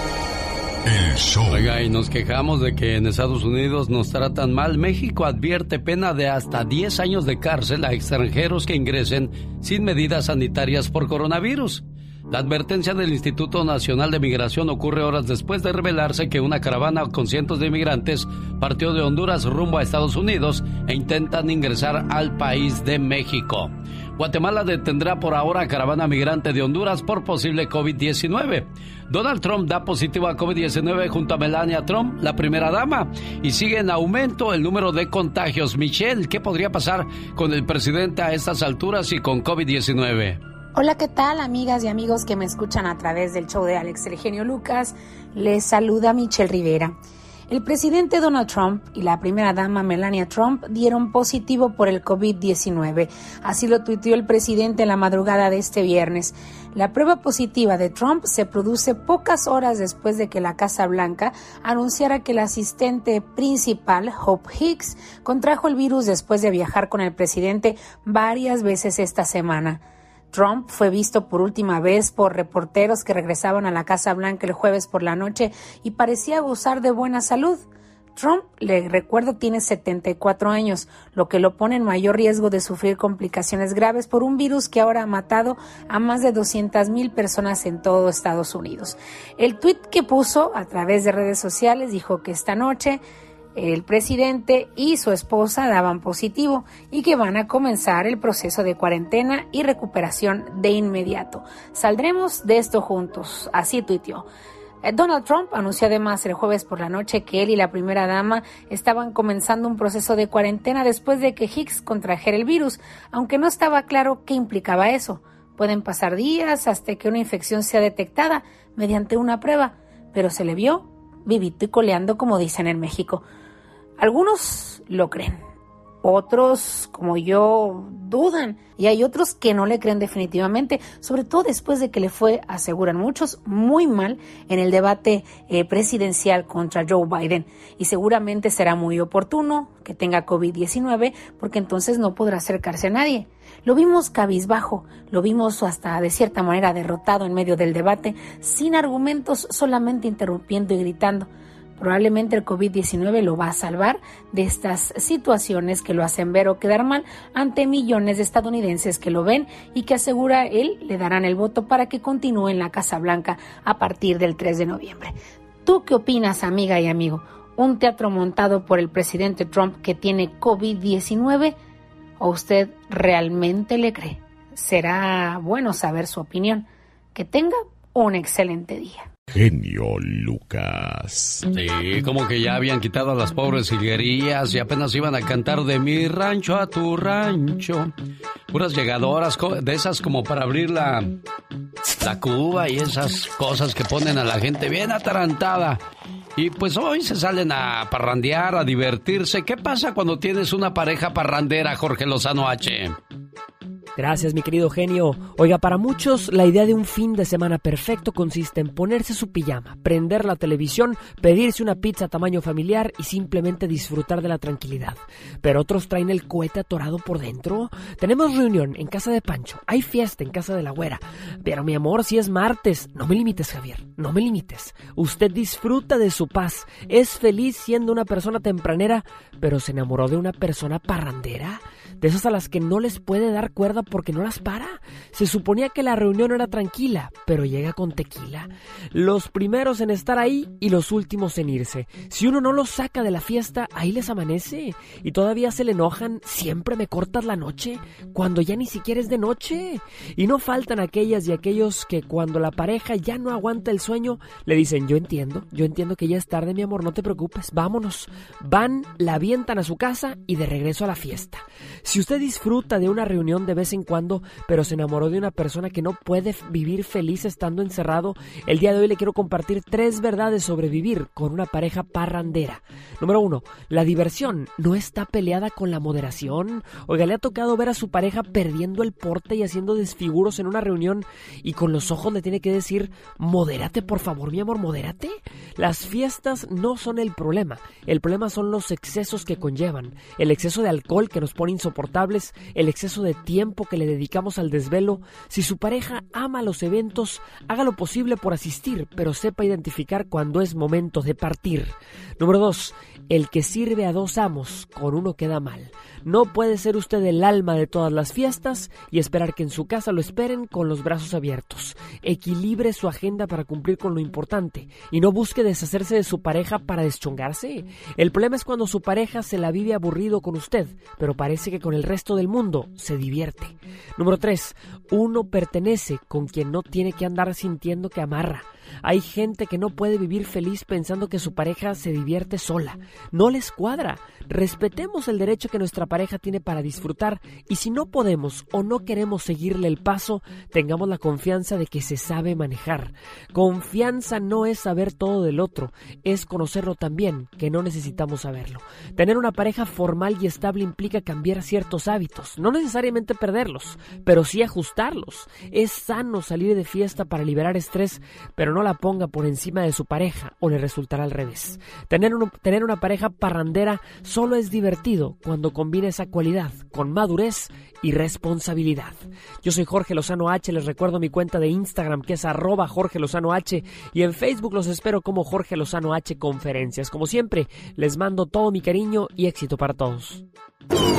El. Oiga, y nos quejamos de que en Estados Unidos nos tratan mal. México advierte pena de hasta 10 años de cárcel a extranjeros que ingresen sin medidas sanitarias por coronavirus. La advertencia del Instituto Nacional de Migración ocurre horas después de revelarse que una caravana con cientos de inmigrantes partió de Honduras rumbo a Estados Unidos e intentan ingresar al país de México. Guatemala detendrá por ahora a caravana migrante de Honduras por posible COVID-19. Donald Trump da positivo a COVID-19 junto a Melania Trump, la primera dama, y sigue en aumento el número de contagios. Michelle, ¿qué podría pasar con el presidente a estas alturas y con COVID-19? Hola, ¿qué tal amigas y amigos que me escuchan a través del show de Alex Lucas? Les saluda Michelle Rivera. El presidente Donald Trump y la primera dama Melania Trump dieron positivo por el COVID-19. Así lo tuiteó el presidente en la madrugada de este viernes. La prueba positiva de Trump se produce pocas horas después de que la Casa Blanca anunciara que el asistente principal, Hope Hicks, contrajo el virus después de viajar con el presidente varias veces esta semana. Trump fue visto por última vez por reporteros que regresaban a la Casa Blanca el jueves por la noche y parecía gozar de buena salud. Trump, le recuerdo, tiene 74 años, lo que lo pone en mayor riesgo de sufrir complicaciones graves por un virus que ahora ha matado a más de 200 mil personas en todo Estados Unidos. El tuit que puso a través de redes sociales dijo que esta noche el presidente y su esposa daban positivo y que van a comenzar el proceso de cuarentena y recuperación de inmediato. Saldremos de esto juntos, así tuiteó. Eh, Donald Trump anunció además el jueves por la noche que él y la primera dama estaban comenzando un proceso de cuarentena después de que Hicks contrajera el virus, aunque no estaba claro qué implicaba eso. Pueden pasar días hasta que una infección sea detectada mediante una prueba, pero se le vio vivito y coleando como dicen en México. Algunos lo creen, otros, como yo, dudan y hay otros que no le creen definitivamente, sobre todo después de que le fue, aseguran muchos, muy mal en el debate eh, presidencial contra Joe Biden. Y seguramente será muy oportuno que tenga COVID-19 porque entonces no podrá acercarse a nadie. Lo vimos cabizbajo, lo vimos hasta de cierta manera derrotado en medio del debate, sin argumentos, solamente interrumpiendo y gritando. Probablemente el COVID-19 lo va a salvar de estas situaciones que lo hacen ver o quedar mal ante millones de estadounidenses que lo ven y que asegura él le darán el voto para que continúe en la Casa Blanca a partir del 3 de noviembre. ¿Tú qué opinas, amiga y amigo? ¿Un teatro montado por el presidente Trump que tiene COVID-19? ¿O usted realmente le cree? Será bueno saber su opinión. Que tenga un excelente día genio Lucas. Sí, como que ya habían quitado las pobres higuerías y apenas iban a cantar de mi rancho a tu rancho. Puras llegadoras de esas como para abrir la, la cuba y esas cosas que ponen a la gente bien atarantada. Y pues hoy se salen a parrandear, a divertirse. ¿Qué pasa cuando tienes una pareja parrandera, Jorge Lozano H? Gracias, mi querido genio. Oiga, para muchos la idea de un fin de semana perfecto consiste en ponerse su pijama, prender la televisión, pedirse una pizza a tamaño familiar y simplemente disfrutar de la tranquilidad. Pero otros traen el cohete atorado por dentro. Tenemos reunión en casa de Pancho, hay fiesta en casa de la güera. Pero mi amor, si es martes, no me limites, Javier, no me limites. Usted disfruta de su paz, es feliz siendo una persona tempranera, pero se enamoró de una persona parrandera de esas a las que no les puede dar cuerda porque no las para. Se suponía que la reunión era tranquila, pero llega con tequila. Los primeros en estar ahí y los últimos en irse. Si uno no los saca de la fiesta, ahí les amanece. Y todavía se le enojan, siempre me cortas la noche, cuando ya ni siquiera es de noche. Y no faltan aquellas y aquellos que cuando la pareja ya no aguanta el sueño, le dicen, yo entiendo, yo entiendo que ya es tarde, mi amor, no te preocupes, vámonos. Van, la avientan a su casa y de regreso a la fiesta. Si usted disfruta de una reunión de vez en cuando, pero se enamoró de una persona que no puede vivir feliz estando encerrado, el día de hoy le quiero compartir tres verdades sobre vivir con una pareja parrandera. Número uno, la diversión no está peleada con la moderación. Oiga, le ha tocado ver a su pareja perdiendo el porte y haciendo desfiguros en una reunión y con los ojos le tiene que decir, modérate por favor, mi amor, modérate. Las fiestas no son el problema, el problema son los excesos que conllevan, el exceso de alcohol que nos pone insoportables el exceso de tiempo que le dedicamos al desvelo. Si su pareja ama los eventos, haga lo posible por asistir, pero sepa identificar cuando es momento de partir. Número 2. El que sirve a dos amos, con uno queda mal. No puede ser usted el alma de todas las fiestas y esperar que en su casa lo esperen con los brazos abiertos. Equilibre su agenda para cumplir con lo importante y no busque deshacerse de su pareja para deschongarse. El problema es cuando su pareja se la vive aburrido con usted, pero parece que con el resto del mundo se divierte. Número 3. Uno pertenece con quien no tiene que andar sintiendo que amarra. Hay gente que no puede vivir feliz pensando que su pareja se divierte sola. No les cuadra. Respetemos el derecho que nuestra pareja tiene para disfrutar y si no podemos o no queremos seguirle el paso, tengamos la confianza de que se sabe manejar. Confianza no es saber todo del otro, es conocerlo también, que no necesitamos saberlo. Tener una pareja formal y estable implica cambiar ciertos hábitos, no necesariamente perderlos, pero sí ajustarlos. Es sano salir de fiesta para liberar estrés, pero no la ponga por encima de su pareja o le resultará al revés. Tener, un- tener una pareja parrandera solo es divertido cuando combina esa cualidad con madurez y responsabilidad. Yo soy Jorge Lozano H, les recuerdo mi cuenta de Instagram que es arroba Jorge Lozano H y en Facebook los espero como Jorge Lozano H Conferencias. Como siempre, les mando todo mi cariño y éxito para todos.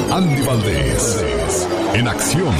Andy Valdés, en acción.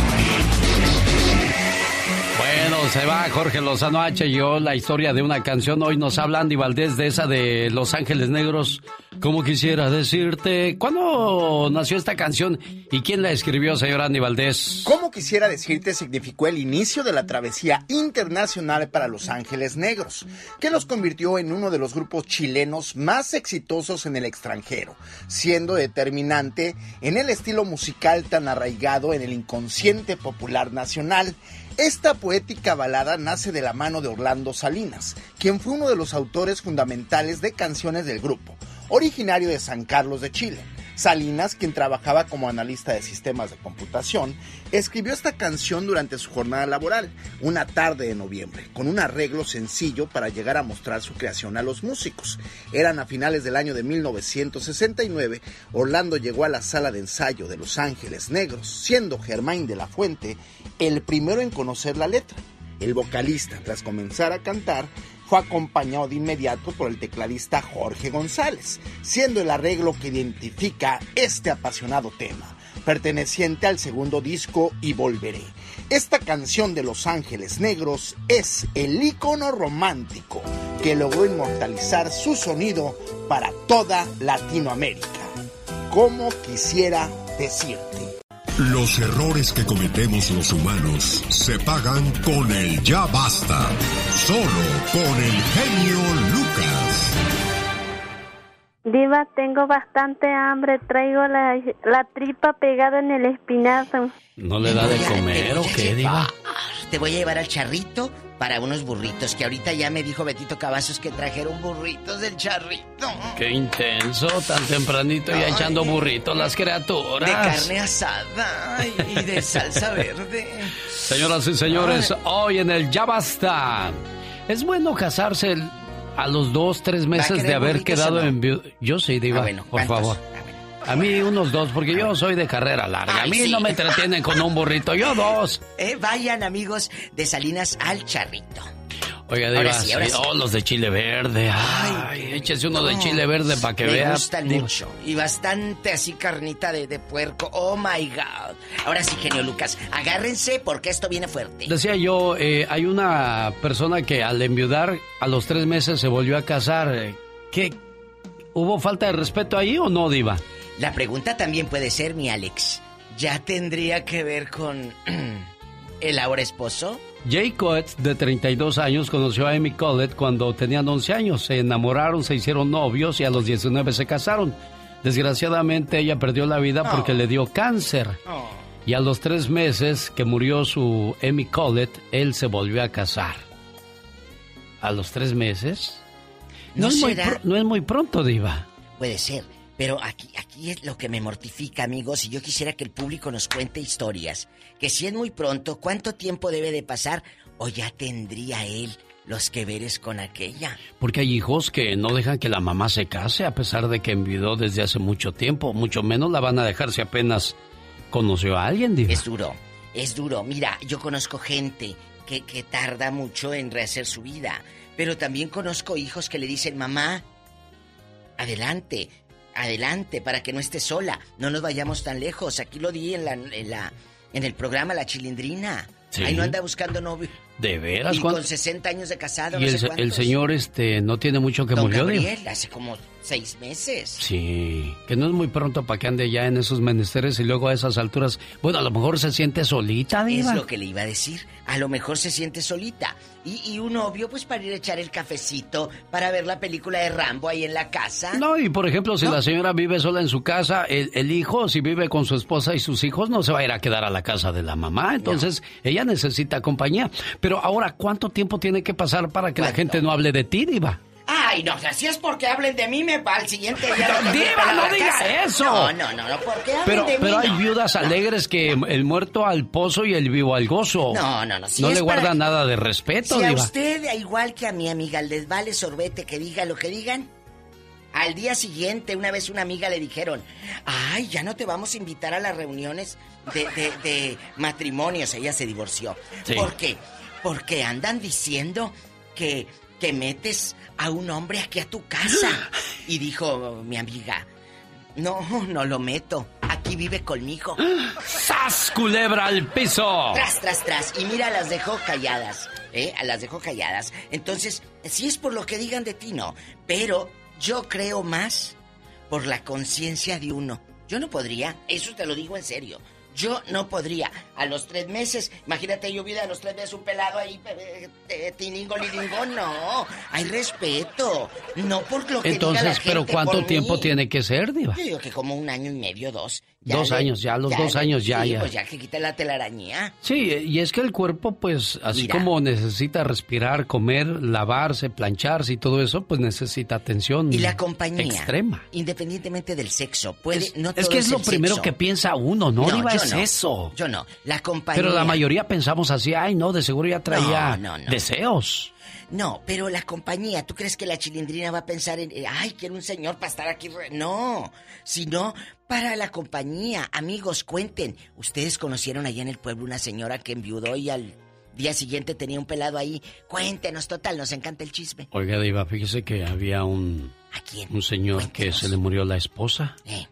Bueno, se va Jorge Lozano H. yo la historia de una canción. Hoy nos habla Andy Valdés de esa de Los Ángeles Negros. Como quisiera decirte, ¿cuándo nació esta canción y quién la escribió, señor Andy Valdés? Como quisiera decirte, significó el inicio de la travesía internacional para Los Ángeles Negros, que los convirtió en uno de los grupos chilenos más exitosos en el extranjero, siendo determinante en el estilo musical tan arraigado en el inconsciente popular nacional. Esta poética balada nace de la mano de Orlando Salinas, quien fue uno de los autores fundamentales de canciones del grupo, originario de San Carlos de Chile. Salinas, quien trabajaba como analista de sistemas de computación, escribió esta canción durante su jornada laboral, una tarde de noviembre, con un arreglo sencillo para llegar a mostrar su creación a los músicos. Eran a finales del año de 1969, Orlando llegó a la sala de ensayo de Los Ángeles Negros, siendo Germain de la Fuente el primero en conocer la letra. El vocalista, tras comenzar a cantar, fue acompañado de inmediato por el tecladista Jorge González, siendo el arreglo que identifica este apasionado tema, perteneciente al segundo disco Y Volveré. Esta canción de Los Ángeles Negros es el ícono romántico que logró inmortalizar su sonido para toda Latinoamérica. Como quisiera decirte. Los errores que cometemos los humanos se pagan con el ya basta. Solo con el genio Lucas. Diva, tengo bastante hambre. Traigo la, la tripa pegada en el espinazo. ¿No le da de comer o qué, Diva? Te voy a llevar al charrito para unos burritos, que ahorita ya me dijo Betito Cavazos que trajeron burritos del charrito. Qué intenso, tan tempranito y echando burritos las criaturas. De carne asada y de salsa verde. Señoras y señores, hoy en el Ya Basta. ¿Es bueno casarse a los dos, tres meses de haber quedado no? en viuda? Yo sí, Diva, Ah, bueno, por favor. A mí unos dos, porque yo soy de carrera larga. A mí sí. no me entretienen con un burrito, yo dos. Eh, vayan amigos de Salinas al charrito. Oiga, Diva, sí, sí, oh, los de chile verde. Ay, échese uno de chile verde para que me vea. gustan mucho. Y bastante así carnita de, de puerco. Oh my God. Ahora sí, genio Lucas, agárrense porque esto viene fuerte. Decía yo, eh, hay una persona que al enviudar a los tres meses se volvió a casar. Eh, ¿Qué? ¿Hubo falta de respeto ahí o no, Diva? La pregunta también puede ser, mi Alex. ¿Ya tendría que ver con el ahora esposo? Jay Coates, de 32 años, conoció a Amy Collett cuando tenían 11 años. Se enamoraron, se hicieron novios y a los 19 se casaron. Desgraciadamente ella perdió la vida porque le dio cáncer. Y a los tres meses que murió su Amy Collett, él se volvió a casar. ¿A los tres meses? No, ¿No es, muy será? pr- no es muy pronto, Diva. Puede ser. Pero aquí, aquí es lo que me mortifica, amigos, y yo quisiera que el público nos cuente historias. Que si es muy pronto, ¿cuánto tiempo debe de pasar? O ya tendría él los que veres con aquella. Porque hay hijos que no dejan que la mamá se case a pesar de que enviudó desde hace mucho tiempo. Mucho menos la van a dejar si apenas conoció a alguien, Diva. Es duro, es duro. Mira, yo conozco gente que, que tarda mucho en rehacer su vida. Pero también conozco hijos que le dicen, mamá, adelante, adelante, para que no esté sola. No nos vayamos tan lejos. Aquí lo di en la, en la, en el programa La Chilindrina. Sí. Ahí no anda buscando novio. ¿De veras? Y ¿Cuán- con 60 años de casado, Y no el, sé el cuántos. señor este no tiene mucho que Don murió. Gabriel, hace como seis meses. Sí, que no es muy pronto para que ande ya en esos menesteres y luego a esas alturas, bueno, a lo mejor se siente solita, Diva. Es lo que le iba a decir. A lo mejor se siente solita. Y, y un novio, pues para ir a echar el cafecito, para ver la película de Rambo ahí en la casa. No, y por ejemplo, si la señora vive sola en su casa, el, el hijo, si vive con su esposa y sus hijos, no se va a ir a quedar a la casa de la mamá. Entonces, ella necesita compañía. Pero ahora, ¿cuánto tiempo tiene que pasar para que la gente no hable de ti, Diva? Ay, no, si es porque hablen de mí, me va al siguiente día. tengo Diva, no diga casa. eso. No, no, no, no, porque hablen Pero, de mí. pero hay no. viudas alegres que el muerto al pozo y el vivo al gozo. No, no, no, si no le guardan nada de respeto, Si a Diva. usted, igual que a mi amiga, les vale sorbete que diga lo que digan, al día siguiente, una vez una amiga le dijeron, ay, ya no te vamos a invitar a las reuniones de, de- de matrimonios. Ella se divorció. Sí. ¿Por qué? Porque andan diciendo que, que metes a un hombre aquí a tu casa. Y dijo mi amiga, no, no lo meto. Aquí vive conmigo. ¡Sas, culebra al piso! Tras, tras, tras. Y mira, las dejó calladas. ¿Eh? A las dejó calladas. Entonces, si es por lo que digan de ti, no. Pero yo creo más por la conciencia de uno. Yo no podría, eso te lo digo en serio. Yo no podría. A los tres meses, imagínate, yo vida a los tres meses un pelado ahí, tiningo, liringo, no. Hay respeto. No por lo que diga la Entonces, pero ¿cuánto tiempo mí. tiene que ser, Diva? Yo digo que como un año y medio, dos. Dos le- años, ya, los dos le- años, ya, sí, ya. Pues ya que quita la telaraña. Sí, y es que el cuerpo, pues, así Mira. como necesita respirar, comer, lavarse, plancharse y todo eso, pues necesita atención Y la compañía. extrema. Independientemente del sexo. Puede, Es, no es que es lo el primero sexo. que piensa uno, ¿no, Diva? yo Es no. eso. Yo no. La compañía. Pero la mayoría pensamos así, ay, no, de seguro ya traía No, no, no. deseos. No, pero la compañía, ¿tú crees que la chilindrina va a pensar en, eh, ay, quiero un señor para estar aquí? re-". No, sino para la compañía. Amigos, cuenten. Ustedes conocieron allá en el pueblo una señora que enviudó y al día siguiente tenía un pelado ahí. Cuéntenos, total, nos encanta el chisme. Oiga, Diva, fíjese que había un, un señor que se le murió la esposa. Eh.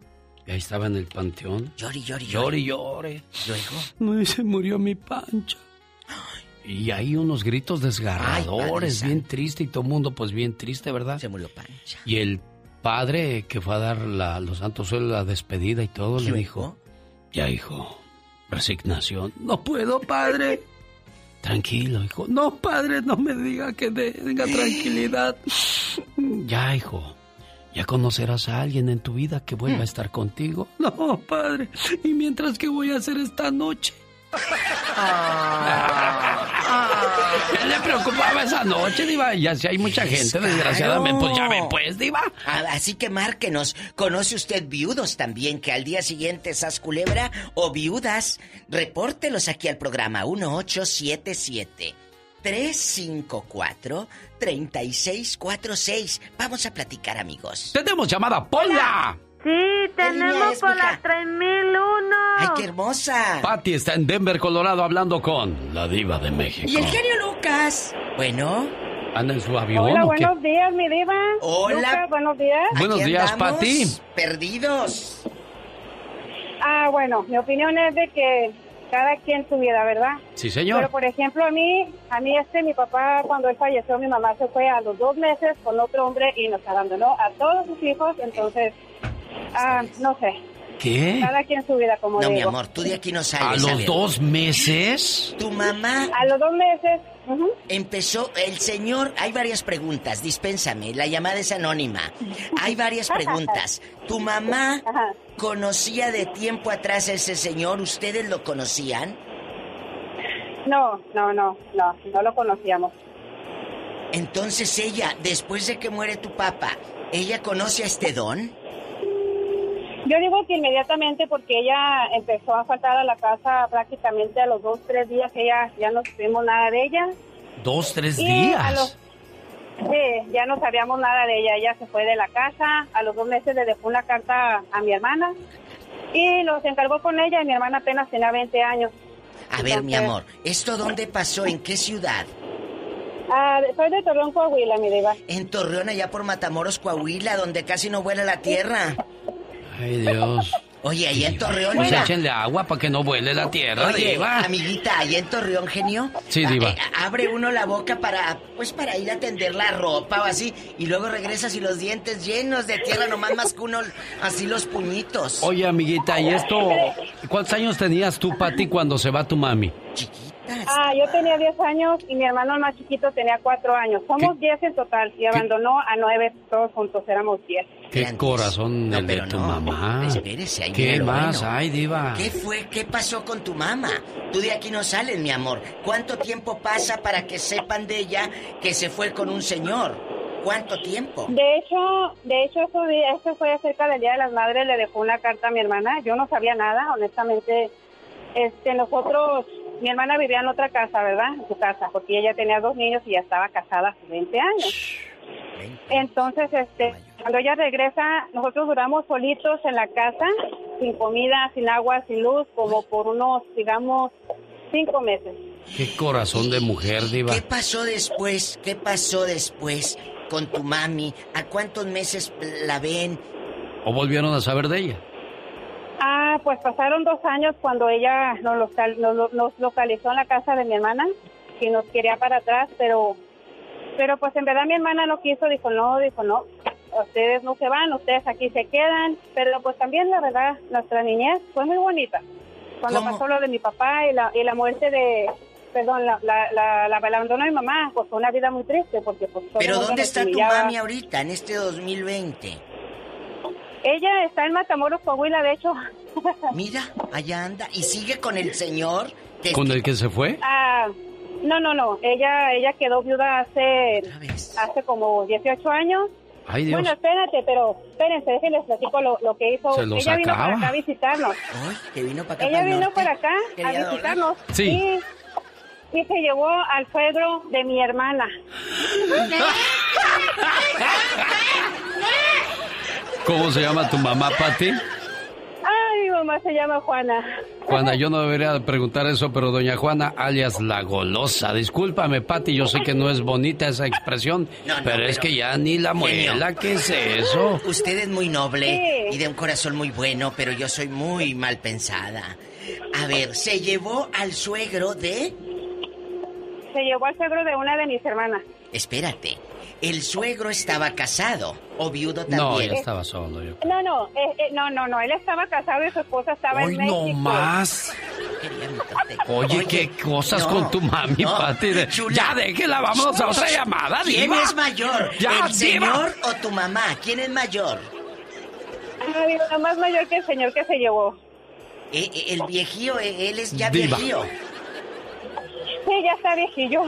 Y ahí estaba en el panteón. Llori, llori, Llore, llore. Luego. No, y se murió mi pancha. Y hay unos gritos desgarradores, Ay, bien triste, y todo el mundo pues bien triste, ¿verdad? Se murió Pancha. Y el padre que fue a dar la, los santos óleos, la despedida y todo, le dijo, ya hijo, resignación. No puedo, padre. Tranquilo, hijo. No, padre, no me diga que tenga tranquilidad. Ya, hijo. Ya conocerás a alguien en tu vida que vuelva a estar contigo. No, padre. ¿Y mientras qué voy a hacer esta noche? ¿Qué le preocupaba esa noche, Diva? Ya si hay mucha gente, desgraciadamente, pues ya ven, pues, Diva. Ah, Así que márquenos. ¿Conoce usted viudos también que al día siguiente esas culebra o viudas? Repórtelos aquí al programa 1877 354 3646. Vamos a platicar, amigos. Tenemos llamada, Pola. Sí, tenemos por la 3001. ¡Ay, qué hermosa! Patty está en Denver, Colorado, hablando con la Diva de México. Y el genio Lucas. Bueno. ¿Anda en su avión Hola, o qué? buenos días, mi diva. Hola. Lucas, buenos días. Buenos días, Pati. Perdidos. Ah, bueno, mi opinión es de que cada quien su vida, ¿verdad? Sí, señor. Pero por ejemplo, a mí, a mí este, mi papá, cuando él falleció, mi mamá se fue a los dos meses con otro hombre y nos abandonó a todos sus hijos, entonces, ah, no sé. ¿Qué? Cada quien su vida, como No, digo. mi amor, tú de aquí no ¿A sales. los ver. dos meses? Tu mamá A los dos meses. empezó, el señor, hay varias preguntas, dispénsame, la llamada es anónima. Hay varias preguntas. ¿Tu mamá conocía de tiempo atrás a ese señor? ¿Ustedes lo conocían? No, no, no, no, no lo conocíamos. Entonces ella, después de que muere tu papá, ¿ella conoce a este don? Yo digo que inmediatamente porque ella empezó a faltar a la casa prácticamente a los dos, tres días ella ya no supimos nada de ella. Dos, tres Y días. los- sí, ya no sabíamos nada de ella. Ella se fue de la casa. A los dos meses le dejó una carta a mi hermana y los encargó con ella. Y mi hermana apenas tenía 20 años. A ver, mi amor, ¿esto dónde pasó? ¿En qué ciudad? Ah, soy de Torreón, Coahuila, mi diva. En Torreón, allá por Matamoros, Coahuila, donde casi no vuela la tierra. Ay, Dios. Oye, ahí en Torreón, Pues mira. échenle agua para que no vuele la tierra, Oye, diva. amiguita, allá en Torreón, genio. Sí, diva. a- eh, abre uno la boca para, pues para ir a tender la ropa o así, y luego regresas y los dientes llenos de tierra, nomás más que uno, así los puñitos. Oye, amiguita, ¿y esto? ¿Cuántos años tenías tú, Pati, cuando se va tu mami? Ah, yo tenía 10 años y mi hermano el más chiquito tenía 4 años. Somos 10 en total y abandonó a 9, todos juntos éramos 10. Qué corazón el de tu mamá. Espérese, ahí ¿Qué más bueno. hay, diva? ¿Qué fue? ¿Qué pasó con tu mamá? Tú de aquí no sales, mi amor. ¿Cuánto tiempo pasa para que sepan de ella que se fue con un señor? ¿Cuánto tiempo? De hecho, de hecho eso, eso fue acerca del Día de las Madres, le dejó una carta a mi hermana. Yo no sabía nada, honestamente. Este, nosotros, mi hermana vivía en otra casa, ¿verdad? En su casa, porque ella tenía dos niños y ya estaba casada hace 20 años. Entonces, este, cuando ella regresa, nosotros duramos solitos en la casa, sin comida, sin agua, sin luz, como por unos, digamos, cinco meses. Qué corazón de mujer, diva. ¿Qué pasó después? ¿Qué pasó después con tu mami? ¿A cuántos meses la ven? ¿O volvieron a saber de ella? Ah, pues pasaron dos años cuando ella nos, local- nos, nos localizó en la casa de mi hermana y nos quería para atrás, pero, pero pues en verdad mi hermana no quiso, dijo no, dijo no, ustedes no se van, ustedes aquí se quedan, pero pues también la verdad, nuestra niñez fue muy bonita. Cuando pasó lo de mi papá y la, y la muerte de, perdón, la, la, la, la- de mi mamá, pues fue una vida muy triste porque pues ¿Pero dónde está tu mami ahorita, en este 2020? Ella está en Matamoros, Coahuila, de hecho. Mira, allá anda. ¿Y sigue con el señor? que- ¿Con el que se fue? Ah, no, no, no. Ella, ella quedó viuda hace, hace como 18 años. Ay, Dios. Bueno, espérate, pero espérense, déjenles platico lo, lo que hizo. Se los ella vino para acá a visitarnos. Ay, que vino para acá. Ella para vino norte. para acá Quería a visitarnos. Sí. Y, se llevó al suegro de mi hermana. ¿Cómo se llama tu mamá, Pati? Ay, mi mamá se llama Juana. Juana, yo no debería preguntar eso, pero doña Juana, alias la golosa. Discúlpame, Pati, yo sé que no es bonita esa expresión, No, no, pero, es que ya ni la muela, ¿qué es eso? Usted es muy noble Sí. y de un corazón muy bueno, pero yo soy muy mal pensada. A ver, se llevó al suegro de... Se llevó al suegro de una de mis hermanas. Espérate, ¿el suegro estaba casado o viudo también? No, ya estaba solo yo. No, no, eh, eh, no, no, no. Él estaba casado y su esposa estaba Hoy en México. no más. Oye, qué cosas no, con tu mami, no, Pati. de-. Ya déjela, vámonos a otra llamada, ¿Quién diva. es mayor? Ya, ¿El diva. señor o tu mamá? ¿Quién es mayor? Ah, mi mamá más mayor que el señor que se llevó. Eh, eh, el viejío, eh, él es ya Diva. viejío. Sí, ya está viejillo.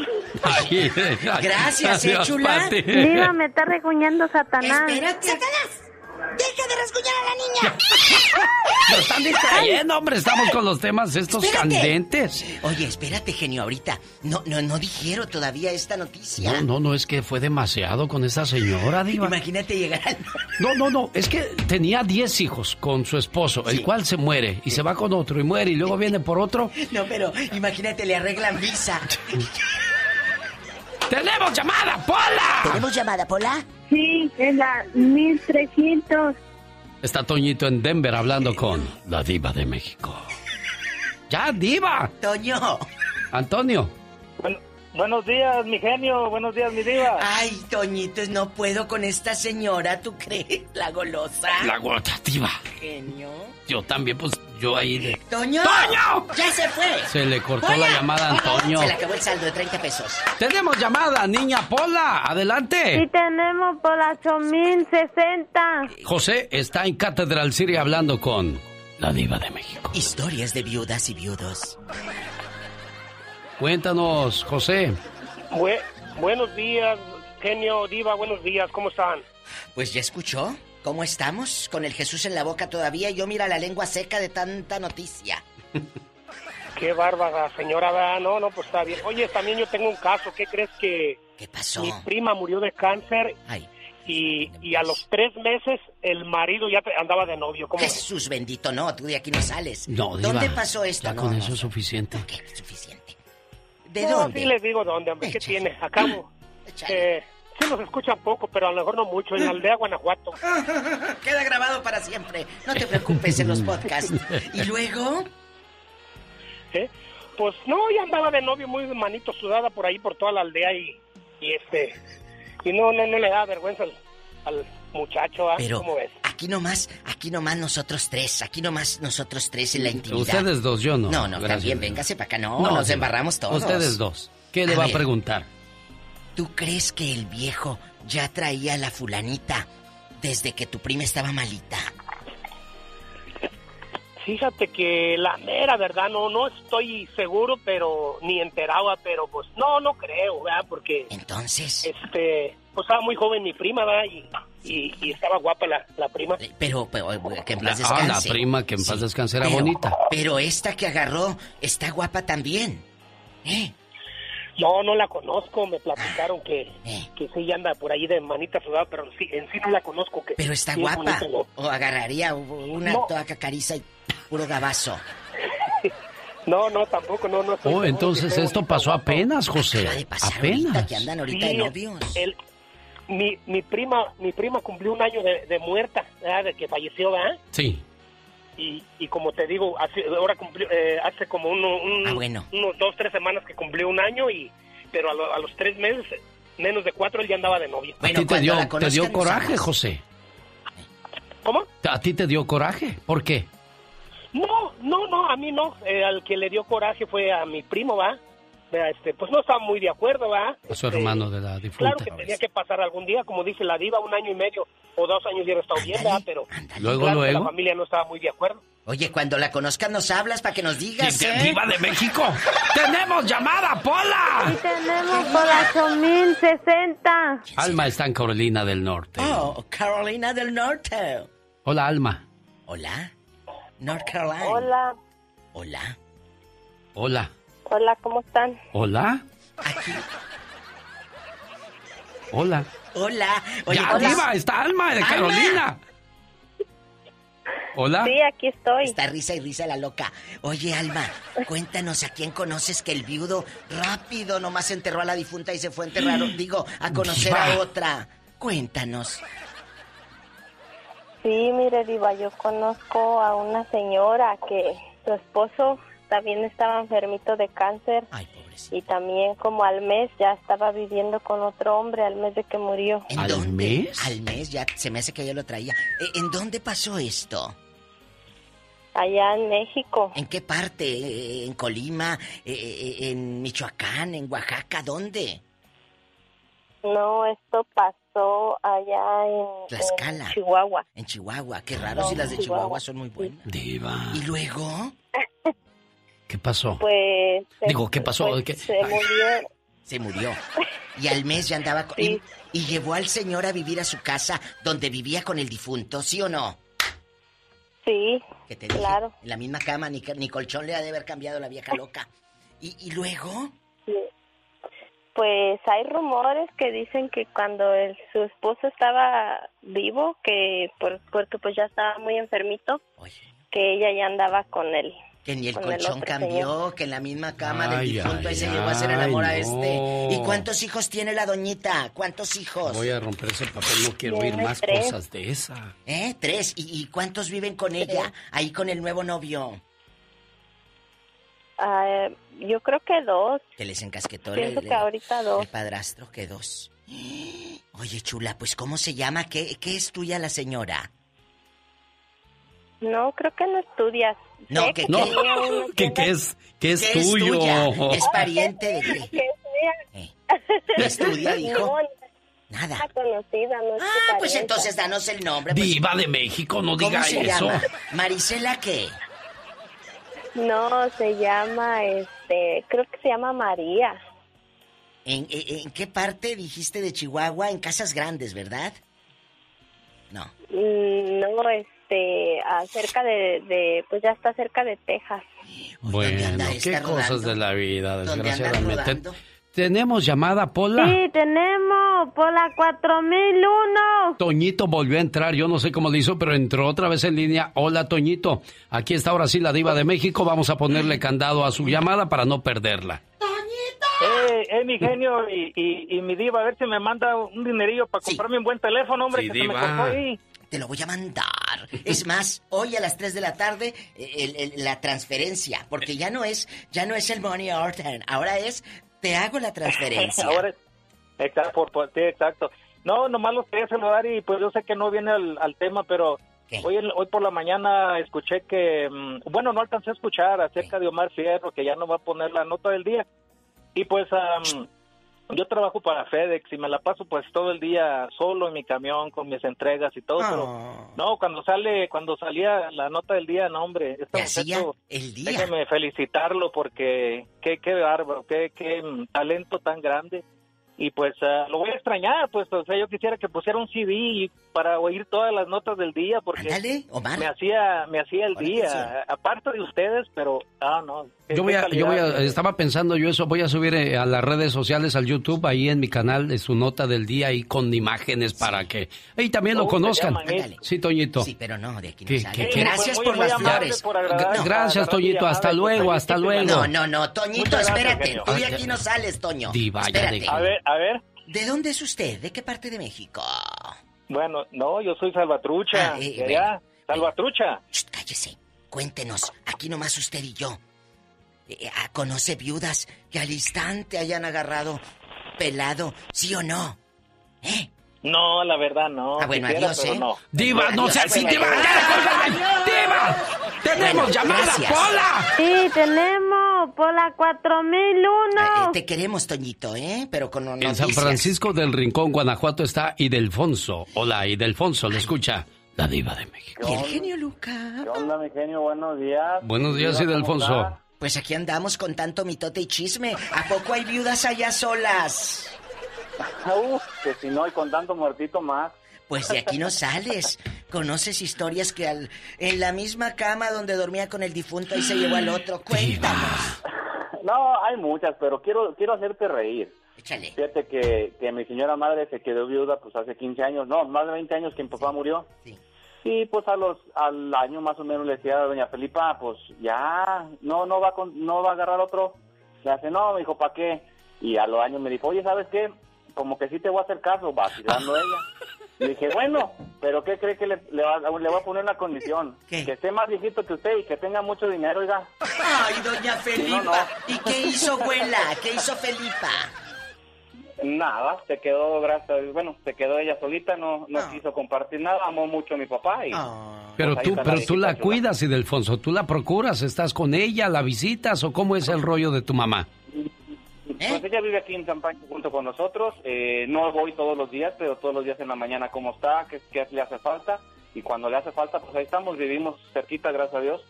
Gracias, eh, chula. Diva, me está recuñando Satanás. Espérate. ¡Satanás! ¡Deja de rasguñar a la niña! Nos están distrayendo, hombre. Estamos con los temas estos Espérate. candentes. Oye, espérate, genio, ahorita. No, no, no dijeron todavía esta noticia. No, no, no, es que fue demasiado con esa señora, Diva. Imagínate llegar al... No, no, no, es que tenía 10 hijos con su esposo, el cual se muere y se va con otro y muere y luego viene por otro. No, pero imagínate, le arreglan visa. ¡Tenemos llamada, Pola! ¿Tenemos llamada, Pola? Sí, es la 1300. Está Toñito en Denver hablando con la diva de México. ¡Ya, diva! Toño. Antonio. Buenos días, mi genio. Buenos días, mi diva. Ay, Toñito, no puedo con esta señora, ¿tú crees? La golosa. La diva. Genio. Yo también, pues, yo ahí de... ¡Toño! ¡Toño! ¡Ya se fue! Se le cortó ¡Pola! la llamada a Antonio. Se le acabó el saldo de 30 pesos. Tenemos llamada, niña Pola. Sí Adelante. tenemos por las 8060. José está en Catedral City hablando con la diva de México. Historias de viudas y viudos. Cuéntanos, José. Bue- buenos días, genio, diva, buenos días, ¿cómo están? Pues ya escuchó. ¿Cómo estamos? Con el Jesús en la boca todavía. Yo mira la lengua seca de tanta noticia. Qué bárbara, señora, ¿verdad? no, no, pues está bien. Oye, también yo tengo un caso, ¿qué crees que ¿Qué pasó? mi prima murió de cáncer y, y a los tres meses el marido ya andaba de novio? ¿Cómo ves? Jesús bendito, no, tú de aquí no sales. No, diva. ¿Dónde pasó esto? Ya No, con no, eso es suficiente. suficiente. ¿De no, dónde? sí les digo dónde, hombre. ¿Qué tiene? Acabo. Eh, sí nos escuchan poco, pero a lo mejor no mucho. En la aldea Guanajuato. Queda grabado para siempre. No te preocupes en los podcasts. ¿Y luego? ¿Eh? Pues no, ya andaba de novio muy manito sudada por ahí, por toda la aldea y, y este... Y no, no, no le da vergüenza al, al muchacho, ¿ah? Pero ¿Cómo ves? Aquí nomás, aquí nomás nosotros tres, aquí nomás nosotros tres en la intimidad. Ustedes dos, yo no. No, no, Gracias. también véngase para acá, no, No, nos sí. embarramos todos. Ustedes dos. ¿Qué le A va ver. a preguntar? ¿Tú crees que el viejo ya traía a la fulanita desde que tu prima estaba malita? Fíjate que la mera verdad, no no estoy seguro, pero ni enterado, pero pues no, no creo, ¿verdad? Porque... Entonces... Este, pues estaba muy joven mi prima, ¿verdad? Y, y, y estaba guapa la, la prima. Pero, pero que en paz Ah, la descanse. prima que en paz descanse era Pero- bonita. Pero esta que agarró está guapa también. ¿Eh? No, no la conozco, me platicaron que, Eh. que sí anda por ahí de manita sudada, pero en sí, en sí no la conozco. Que Pero está sí es guapa. bonita, ¿no? O agarraría una No. toda cacariza y puro gabazo. No, no, tampoco, no, no. Oh, entonces esto pasó apenas, José. Apenas. que andan ahorita Sí, de novios. el- mi, mi prima mi prima cumplió un año de, de muerta, ¿verdad? de que falleció, ¿verdad? Sí. Y, y como te digo, hace, ahora cumplió, eh, hace como uno, un- Ah, bueno. unos dos, tres semanas que cumplió un año, y pero a, lo- a los tres meses, menos de cuatro, él ya andaba de novio. ¿A ti te dio, te dio coraje, José? ¿Cómo? ¿A ti te dio coraje? ¿Por qué? No, no, no, a mí no. Eh, al que le dio coraje fue a mi primo, ¿va? Este, pues no estaba muy de acuerdo, ¿va? A su Este, hermano de la difunta. Claro que tenía que pasar algún día, como dice la diva, un año y medio o dos años ya no estado bien, ¿verdad? Pero Luego, claro luego. la familia no estaba muy de acuerdo. Oye, cuando la conozcas nos hablas para que nos digas, Sí, ¿eh? Diva de México. ¡Tenemos llamada, Pola! Y tenemos por las 8060. Alma está en Carolina del Norte. Oh, Carolina del Norte. Hola, Alma. Hola. North Carolina. Hola, Hola. Hola. Hola, ¿cómo están? Hola. Hola. Hola. Oye, ya, ¿cómo- Diva, está Alma de Alma. Carolina. Hola. Sí, aquí estoy. Está risa y risa la loca. Oye, Alma, cuéntanos a quién conoces que el viudo rápido nomás enterró a la difunta y se fue a enterrar, digo, a conocer a otra. Cuéntanos. Sí, mire, Diva, yo conozco a una señora que su esposo también estaba enfermito de cáncer. Y también como al mes ya estaba viviendo con otro hombre al mes de que murió. ¿En dónde? Al mes, ya se me hace que yo lo traía. Eh, ¿En dónde pasó esto? Allá en México. ¿En qué parte? Eh, ¿En Colima? Eh, eh, ¿En Michoacán? ¿En Oaxaca? ¿Dónde? No, esto pasó allá en, Tlaxcala. en Chihuahua. En Chihuahua. Qué raro No, si las de Chihuahua. Chihuahua son muy buenas. Diva. ¿Y luego? ¿Qué pasó? Pues... se- Digo, ¿qué pasó? pues, ¿Qué- Se murió. Se murió. Y al mes ya andaba con... Y, y llevó al señor a vivir a su casa donde vivía con el difunto, ¿sí o no? Sí, Que te dije, claro. En la misma cama, ni, ni colchón le ha de haber cambiado la vieja loca. ¿Y, y luego? Sí. Pues hay rumores que dicen que cuando el, su esposo estaba vivo, que por, porque pues ya estaba muy enfermito, que ella ya andaba con él. Que ni el con colchón cambió, señor. que en la misma cama del Ay, difunto ahí ay, se llevó a hacer el amor a ay, este. no. ¿Y cuántos hijos tiene la doñita? ¿Cuántos hijos? Voy a romper ese papel, no quiero oír más tres. cosas de esa. ¿Eh? Tres. ¿Y, y cuántos viven con ella? Ahí con el nuevo novio. Ah, yo creo que dos. Que les encasquetó el, Pienso que el- ahorita dos. el padrastro, que dos. Oye, chula, pues ¿cómo se llama? ¿Qué, qué es tuya la señora? No, creo que no estudias. No, que- No, que, que es, que es ¿Qué es tuyo. tuya? ¿Es pariente de qué? que sea- ¿Qué estudia, dijo? Nada. conocida, no es Ah, pues entonces danos el nombre. pues. Diva de México, no ¿Cómo diga se eso. llama? ¿Marisela qué? No, se llama, este, creo que se llama María. ¿En, en, en qué parte dijiste de Chihuahua? En Casas Grandes, ¿verdad? No. Mm, No, este, acerca de, de, pues ya está cerca de Texas. Bueno, qué cosas rodando? de la vida, ¿Dónde anda desgraciadamente. Tenemos llamada, Pola. Sí, tenemos por la 4001. Toñito volvió a entrar, yo no sé cómo le hizo, pero entró otra vez en línea. Hola, Toñito. Aquí está ahora sí la diva de México. Vamos a ponerle candado a su llamada para no perderla. ¡Toñito! Eh, eh, mi genio y, y, y mi diva, a ver si me manda un dinerillo para comprarme un buen teléfono, hombre, Sí, que se me diva. cortó ahí. Te lo voy a mandar. Es más, hoy a las 3 de la tarde eh, el- el- la transferencia, porque ya no es ya no es el money order, ahora es te hago la transferencia. Ahora, exacto, por, por- sí, exacto. No, nomás los quería saludar y pues yo sé que no viene al, al tema, pero hoy, en- hoy por la mañana escuché que, mm, bueno, no alcancé a escuchar acerca de Omar Fierro, que ya no va a poner la nota del día. Y pues am, yo trabajo para FedEx y me la paso pues todo el día solo en mi camión con mis entregas y todo, Ah. pero no, cuando sale, cuando salía la nota del día, no hombre, este muchacho, el día. déjeme felicitarlo porque qué, qué bárbaro, qué, qué mm, talento tan grande. Y pues ah, lo voy a extrañar, pues, o sea, yo quisiera que pusiera un CD para oír todas las notas del día, porque me hacía me hacía el día, aparte de ustedes, pero, ah, no. Yo voy a, yo voy a, calidad. estaba pensando yo eso, voy a subir eh, a las redes sociales, al YouTube, ahí en mi canal, de su nota del día, ahí con imágenes para que, y también lo conozcan. Sí, Toñito. Sí, pero no, de aquí no ¿Qué- sale. qué- qué? Gracias Muy- por muy las flores. por Gracias, Toñito, hasta y luego, pues, hasta ahí luego. No, no, no, Toñito, gracias, espérate. Tú de aquí no sales, Toño. Diva, espérate. A ver, a ver. ¿De dónde es usted? ¿De qué parte de México? Bueno, no, yo soy Salvatrucha, Ah, eh, de allá, Salvatrucha. Shh, cállese. Cuéntenos, aquí nomás usted y yo. Eh, ah, ¿Conoce viudas que al instante hayan agarrado pelado, sí o no? No, la verdad no. Ah, bueno, quisiera, adiós, ¿eh? no. Diva, no Adiós, seas así, Diva. Diva, tenemos Bueno, llamada, gracias. Pola. Sí, tenemos por la 4001. Eh, te queremos, Toñito, ¿eh? Pero con En. San Francisco del Rincón, Guanajuato, está Idelfonso. Hola, Idelfonso, le escucha la diva de México. Y el genio Luca. ¿Qué onda, mi genio? Buenos días. Buenos días, Diva, ¿cómo Idelfonso. Pues aquí andamos con tanto mitote y chisme. ¿A poco hay viudas allá solas? Uf, que si no, y con tanto muertito más. Pues de aquí no sales. ¿Conoces historias que al, en la misma cama donde dormía con el difunto ahí se llevó al otro? Cuéntanos. No, hay muchas, pero quiero quiero hacerte reír. Échale. Fíjate que, que mi señora madre se quedó viuda pues hace 15 años, no, más de 20 años que mi papá murió. Y pues a los al año más o menos le decía a doña Felipa, pues ya, no no va con- no va a agarrar otro. Le hace, no, me dijo, ¿para qué? Y a los años me dijo, oye, ¿sabes qué? Como que sí te voy a hacer caso, vacilando ella. Y dije, bueno, pero ¿qué cree que le, le, va, le voy a poner una condición? Que esté más viejito que usted y que tenga mucho dinero, oiga. Ay, doña Felipa. No, no. ¿Y qué hizo abuela? ¿Qué hizo Felipa? Nada, se quedó, gracias, a Dios, bueno, se quedó ella solita, no, no quiso compartir nada, amó mucho a mi papá y... Pero pues ahí tú, pero tú la viejita chula. cuidas, Idelfonso, tú la procuras, estás con ella, la visitas o cómo es el rollo de tu mamá. Pues ella vive aquí en San Pancho junto con nosotros, eh, no voy todos los días, pero todos los días en la mañana cómo está, qué, qué le hace falta, y cuando le hace falta, pues ahí estamos, vivimos cerquita, gracias a Dios,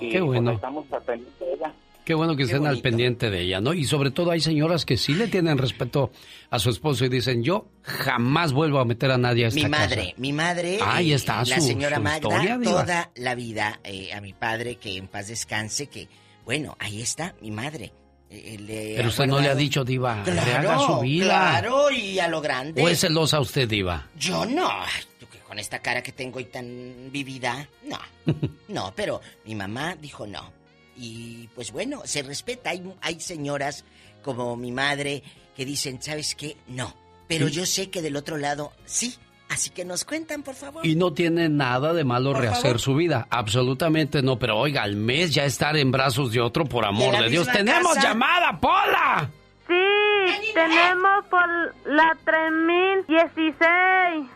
y Qué pues, bueno. ahí estamos al pendiente de ella. Qué bueno que estén al pendiente de ella, ¿no? Y sobre todo hay señoras que sí le tienen respeto a su esposo y dicen, yo jamás vuelvo a meter a nadie a esta Mi casa". madre, mi madre, Ahí eh, está la su- señora su Magda, historia, toda la vida, eh, a mi padre, que en paz descanse, que, bueno, ahí está mi madre. Eh, le Pero usted no le ha dicho, Diva, Claro, rehaga su vida. Claro, y a lo grande. ¿O es celosa usted, Diva? Yo no. Ay, tú que con esta cara que tengo y tan vivida, no. No, pero mi mamá dijo no. Y pues bueno, se respeta. Hay, hay señoras como mi madre que dicen, ¿sabes qué? No. Pero Sí. yo sé que del otro lado sí. Así que nos cuentan, por favor. Y no tiene nada de malo Por rehacer favor. su vida, absolutamente no. Pero oiga, al mes ya estar en brazos de otro, por amor de Dios. ¡Tenemos casa? llamada, Pola! Sí, tenemos por la 3016.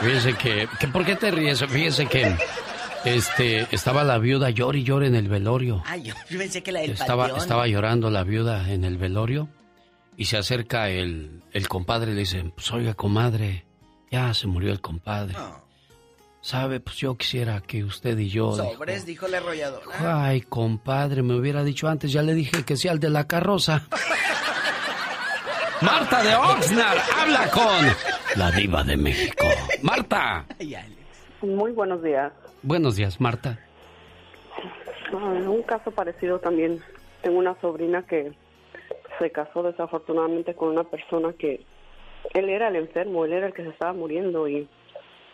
Fíjese que, que ¿por qué te ríes? Fíjese que este estaba la viuda llor y llor en el velorio. Ay, yo, yo pensé que la del Estaba, panteón. estaba llorando la viuda en el velorio y se acerca el, el compadre y le dice, pues oiga, comadre, ya se murió el compadre. ¿Sabe? Pues yo quisiera que usted y yo... dijo, Sobres, dijo la arrolladora. Ay, compadre, me hubiera dicho antes, ya le dije que sea el de la carroza. Marta de Oxnard, habla con la diva de México. Marta. Muy buenos días. Buenos días, Marta. Ah, un caso parecido también. Tengo una sobrina que se casó desafortunadamente con una persona que él era el enfermo, él era el que se estaba muriendo y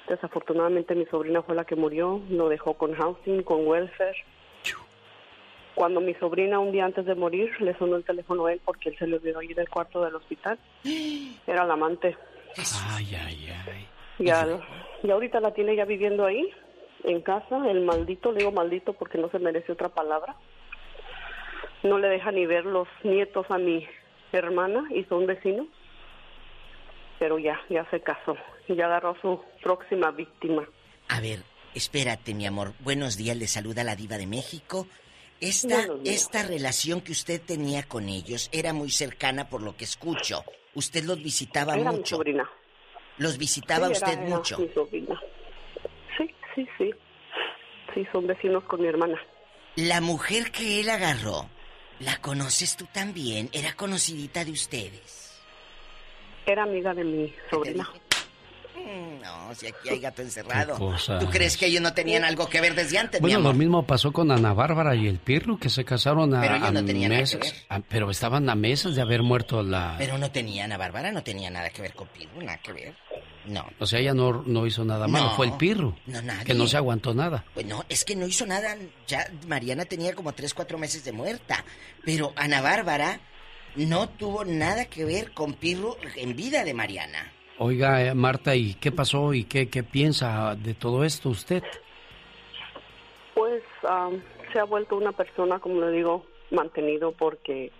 desafortunadamente mi sobrina fue la que murió, lo dejó con housing, con welfare. Cuando mi sobrina un día antes de morir le sonó el teléfono a él porque él se le olvidó ir del cuarto del hospital. Era la amante. Ay, ay, ay. Y, y ahorita la tiene ya viviendo ahí, en casa, el maldito, le digo maldito porque no se merece otra palabra. No le deja ni ver los nietos a mi hermana y son vecinos. Pero ya, ya se casó. Y ya agarró a su próxima víctima. A ver, espérate, mi amor. Buenos días, le saluda la diva de México. Esta, esta relación que usted tenía con ellos era muy cercana por lo que escucho. Usted los visitaba Era mi mucho. sobrina. Los visitaba Sí, era- usted era mucho. mi sobrina. Sí, sí, sí. Sí, son vecinos con mi hermana. La mujer que él agarró, ¿la conoces tú también? ¿Era conocidita de ustedes? Era amiga de mi sobrina. Mm, No, si aquí hay gato encerrado. ¿Tú crees que ellos no tenían algo que ver desde antes, mi Bueno, amor? lo mismo pasó con Ana Bárbara y el Pirru, que se casaron a, Pero ellos no tenían nada que meses. a- pero estaban a meses de haber muerto la... Pero no tenía, Ana Bárbara no tenía nada que ver con Pirru, nada que ver. No. O sea, ella no, no hizo nada malo, No. fue el Pirru. No, nadie. Que no se aguantó nada. Pues no, es que no hizo nada. Ya Mariana tenía como tres, cuatro meses de muerta. Pero Ana Bárbara no tuvo nada que ver con Pirru en vida de Mariana. Oiga, eh, Marta, ¿y qué pasó y qué, qué piensa de todo esto usted? Pues am, se ha vuelto una persona, como le digo, mantenido porque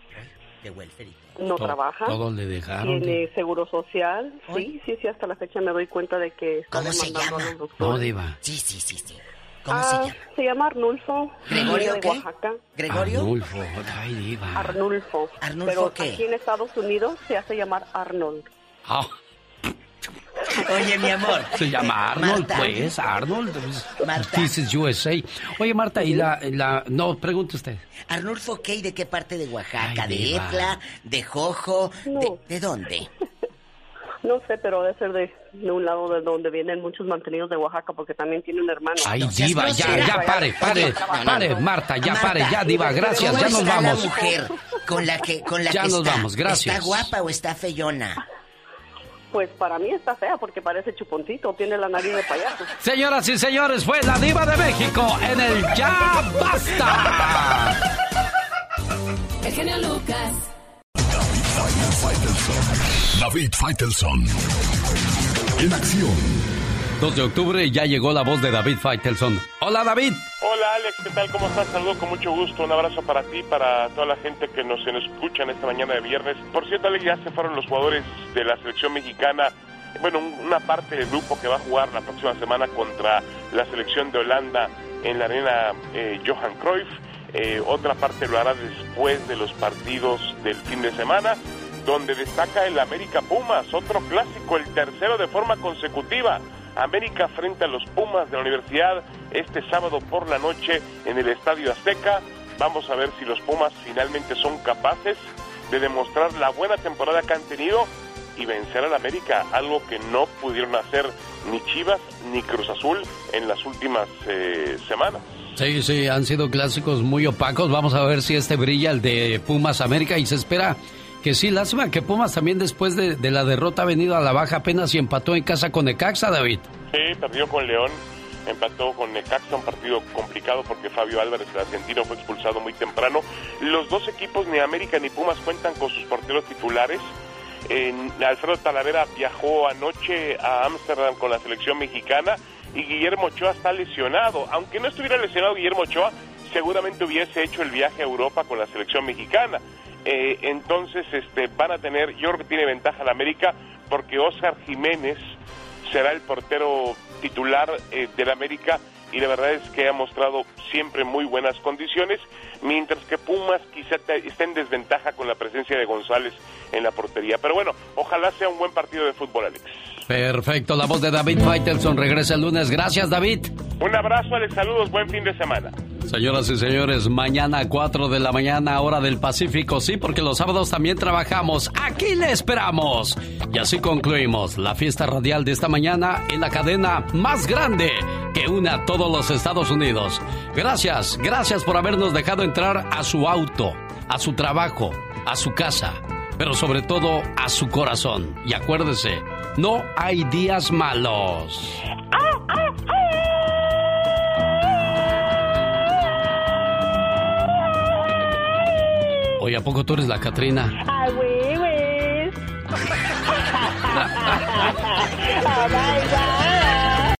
no trabaja. Todo le dejaron. Tiene seguro social. Sí, sí, sí, hasta la fecha me doy cuenta de que está ¿Cómo se demandando a llama? los doctores. No, Diva. Sí, sí, sí, sí. ¿Cómo Ah, se llama? Se llama Arnulfo. ¿Gregorio de qué? Oaxaca. ¿Gregorio? Arnulfo, ay, Diva. Arnulfo. ¿Arnulfo Pero qué? aquí en Estados Unidos se hace llamar Arnold. Ah, Oye, mi amor. se llama Arnold, Marta. pues, Arnold. pues, Marta. This is USA. Oye, Marta, y la, la... No, pregunte usted. Arnulfo, ¿qué? ¿Y de qué parte de Oaxaca? Ay, ¿De diva. Etla? ¿De Jojo? No. ¿De, de dónde? No sé, pero debe ser de, de un lado de donde vienen muchos mantenidos de Oaxaca, porque también tiene un hermano. Ay, No Diva, ya, ya, pare, pare, pare. Marta, ya, Marta, pare, ya, Diva, gracias, ¿cómo ya nos vamos. la mujer con la que, con la Ya que nos está? vamos, gracias. ¿Está guapa o está feyona? Pues para mí está fea porque parece chuponcito, tiene la nariz de payaso. Señoras y señores, fue la Diva de México en el Ya Basta. El genio Lucas. David Faitelson. En acción. 2 de octubre ya llegó la voz de David Faitelson. Hola, David. Hola Alex, ¿qué tal? ¿Cómo estás? Saludo con mucho gusto. Un abrazo para ti, para toda la gente que nos, escucha en esta mañana de viernes. Por cierto, Alex, ya se fueron los jugadores de la selección mexicana. Bueno, un- una parte del grupo que va a jugar la próxima semana contra la selección de Holanda en la arena eh, Johan Cruyff. Eh, otra parte lo hará después de los partidos del fin de semana, donde destaca el América Pumas, otro clásico, el tercero de forma consecutiva. América frente a los Pumas de la Universidad este sábado por la noche en el Estadio Azteca. Vamos a ver si los Pumas finalmente son capaces de demostrar la buena temporada que han tenido y vencer al América, algo que no pudieron hacer ni Chivas ni Cruz Azul en las últimas eh, semanas. Sí, sí, han sido clásicos muy opacos. Vamos a ver si este brilla, el de Pumas América, y se espera que sí. Lástima que Pumas también después de, la derrota ha venido a la baja apenas y empató en casa con Necaxa, David. Sí, perdió con León, empató con Necaxa, un partido complicado porque Fabio Álvarez, el argentino, fue expulsado muy temprano. Los dos equipos, ni América ni Pumas, cuentan con sus porteros titulares. Alfredo Talavera viajó anoche a Ámsterdam con la selección mexicana y Guillermo Ochoa está lesionado. Aunque no estuviera lesionado Guillermo Ochoa, seguramente hubiese hecho el viaje a Europa con la selección mexicana. Eh, entonces, este, van a tener, yo creo que tiene ventaja la América porque Oscar Jiménez será el portero titular eh, del América y la verdad es que ha mostrado siempre muy buenas condiciones, mientras que Pumas quizá esté en desventaja con la presencia de González en la portería. Pero bueno, ojalá sea un buen partido de fútbol, Alex. Perfecto, la voz de David Faitelson regresa el lunes. Gracias, David. Un abrazo, Alex, saludos, buen fin de semana. Señoras y señores, mañana a 4 de la mañana, hora del Pacífico, sí, porque los sábados también trabajamos. Aquí le esperamos. Y así concluimos la fiesta radial de esta mañana en la cadena más grande que une a todos los Estados Unidos. Gracias, gracias por habernos dejado entrar a su auto, a su trabajo, a su casa, pero sobre todo a su corazón. Y acuérdese, no hay días malos. Oye, ¿a poco tú eres la Catrina? ¡Ay, güey, güey!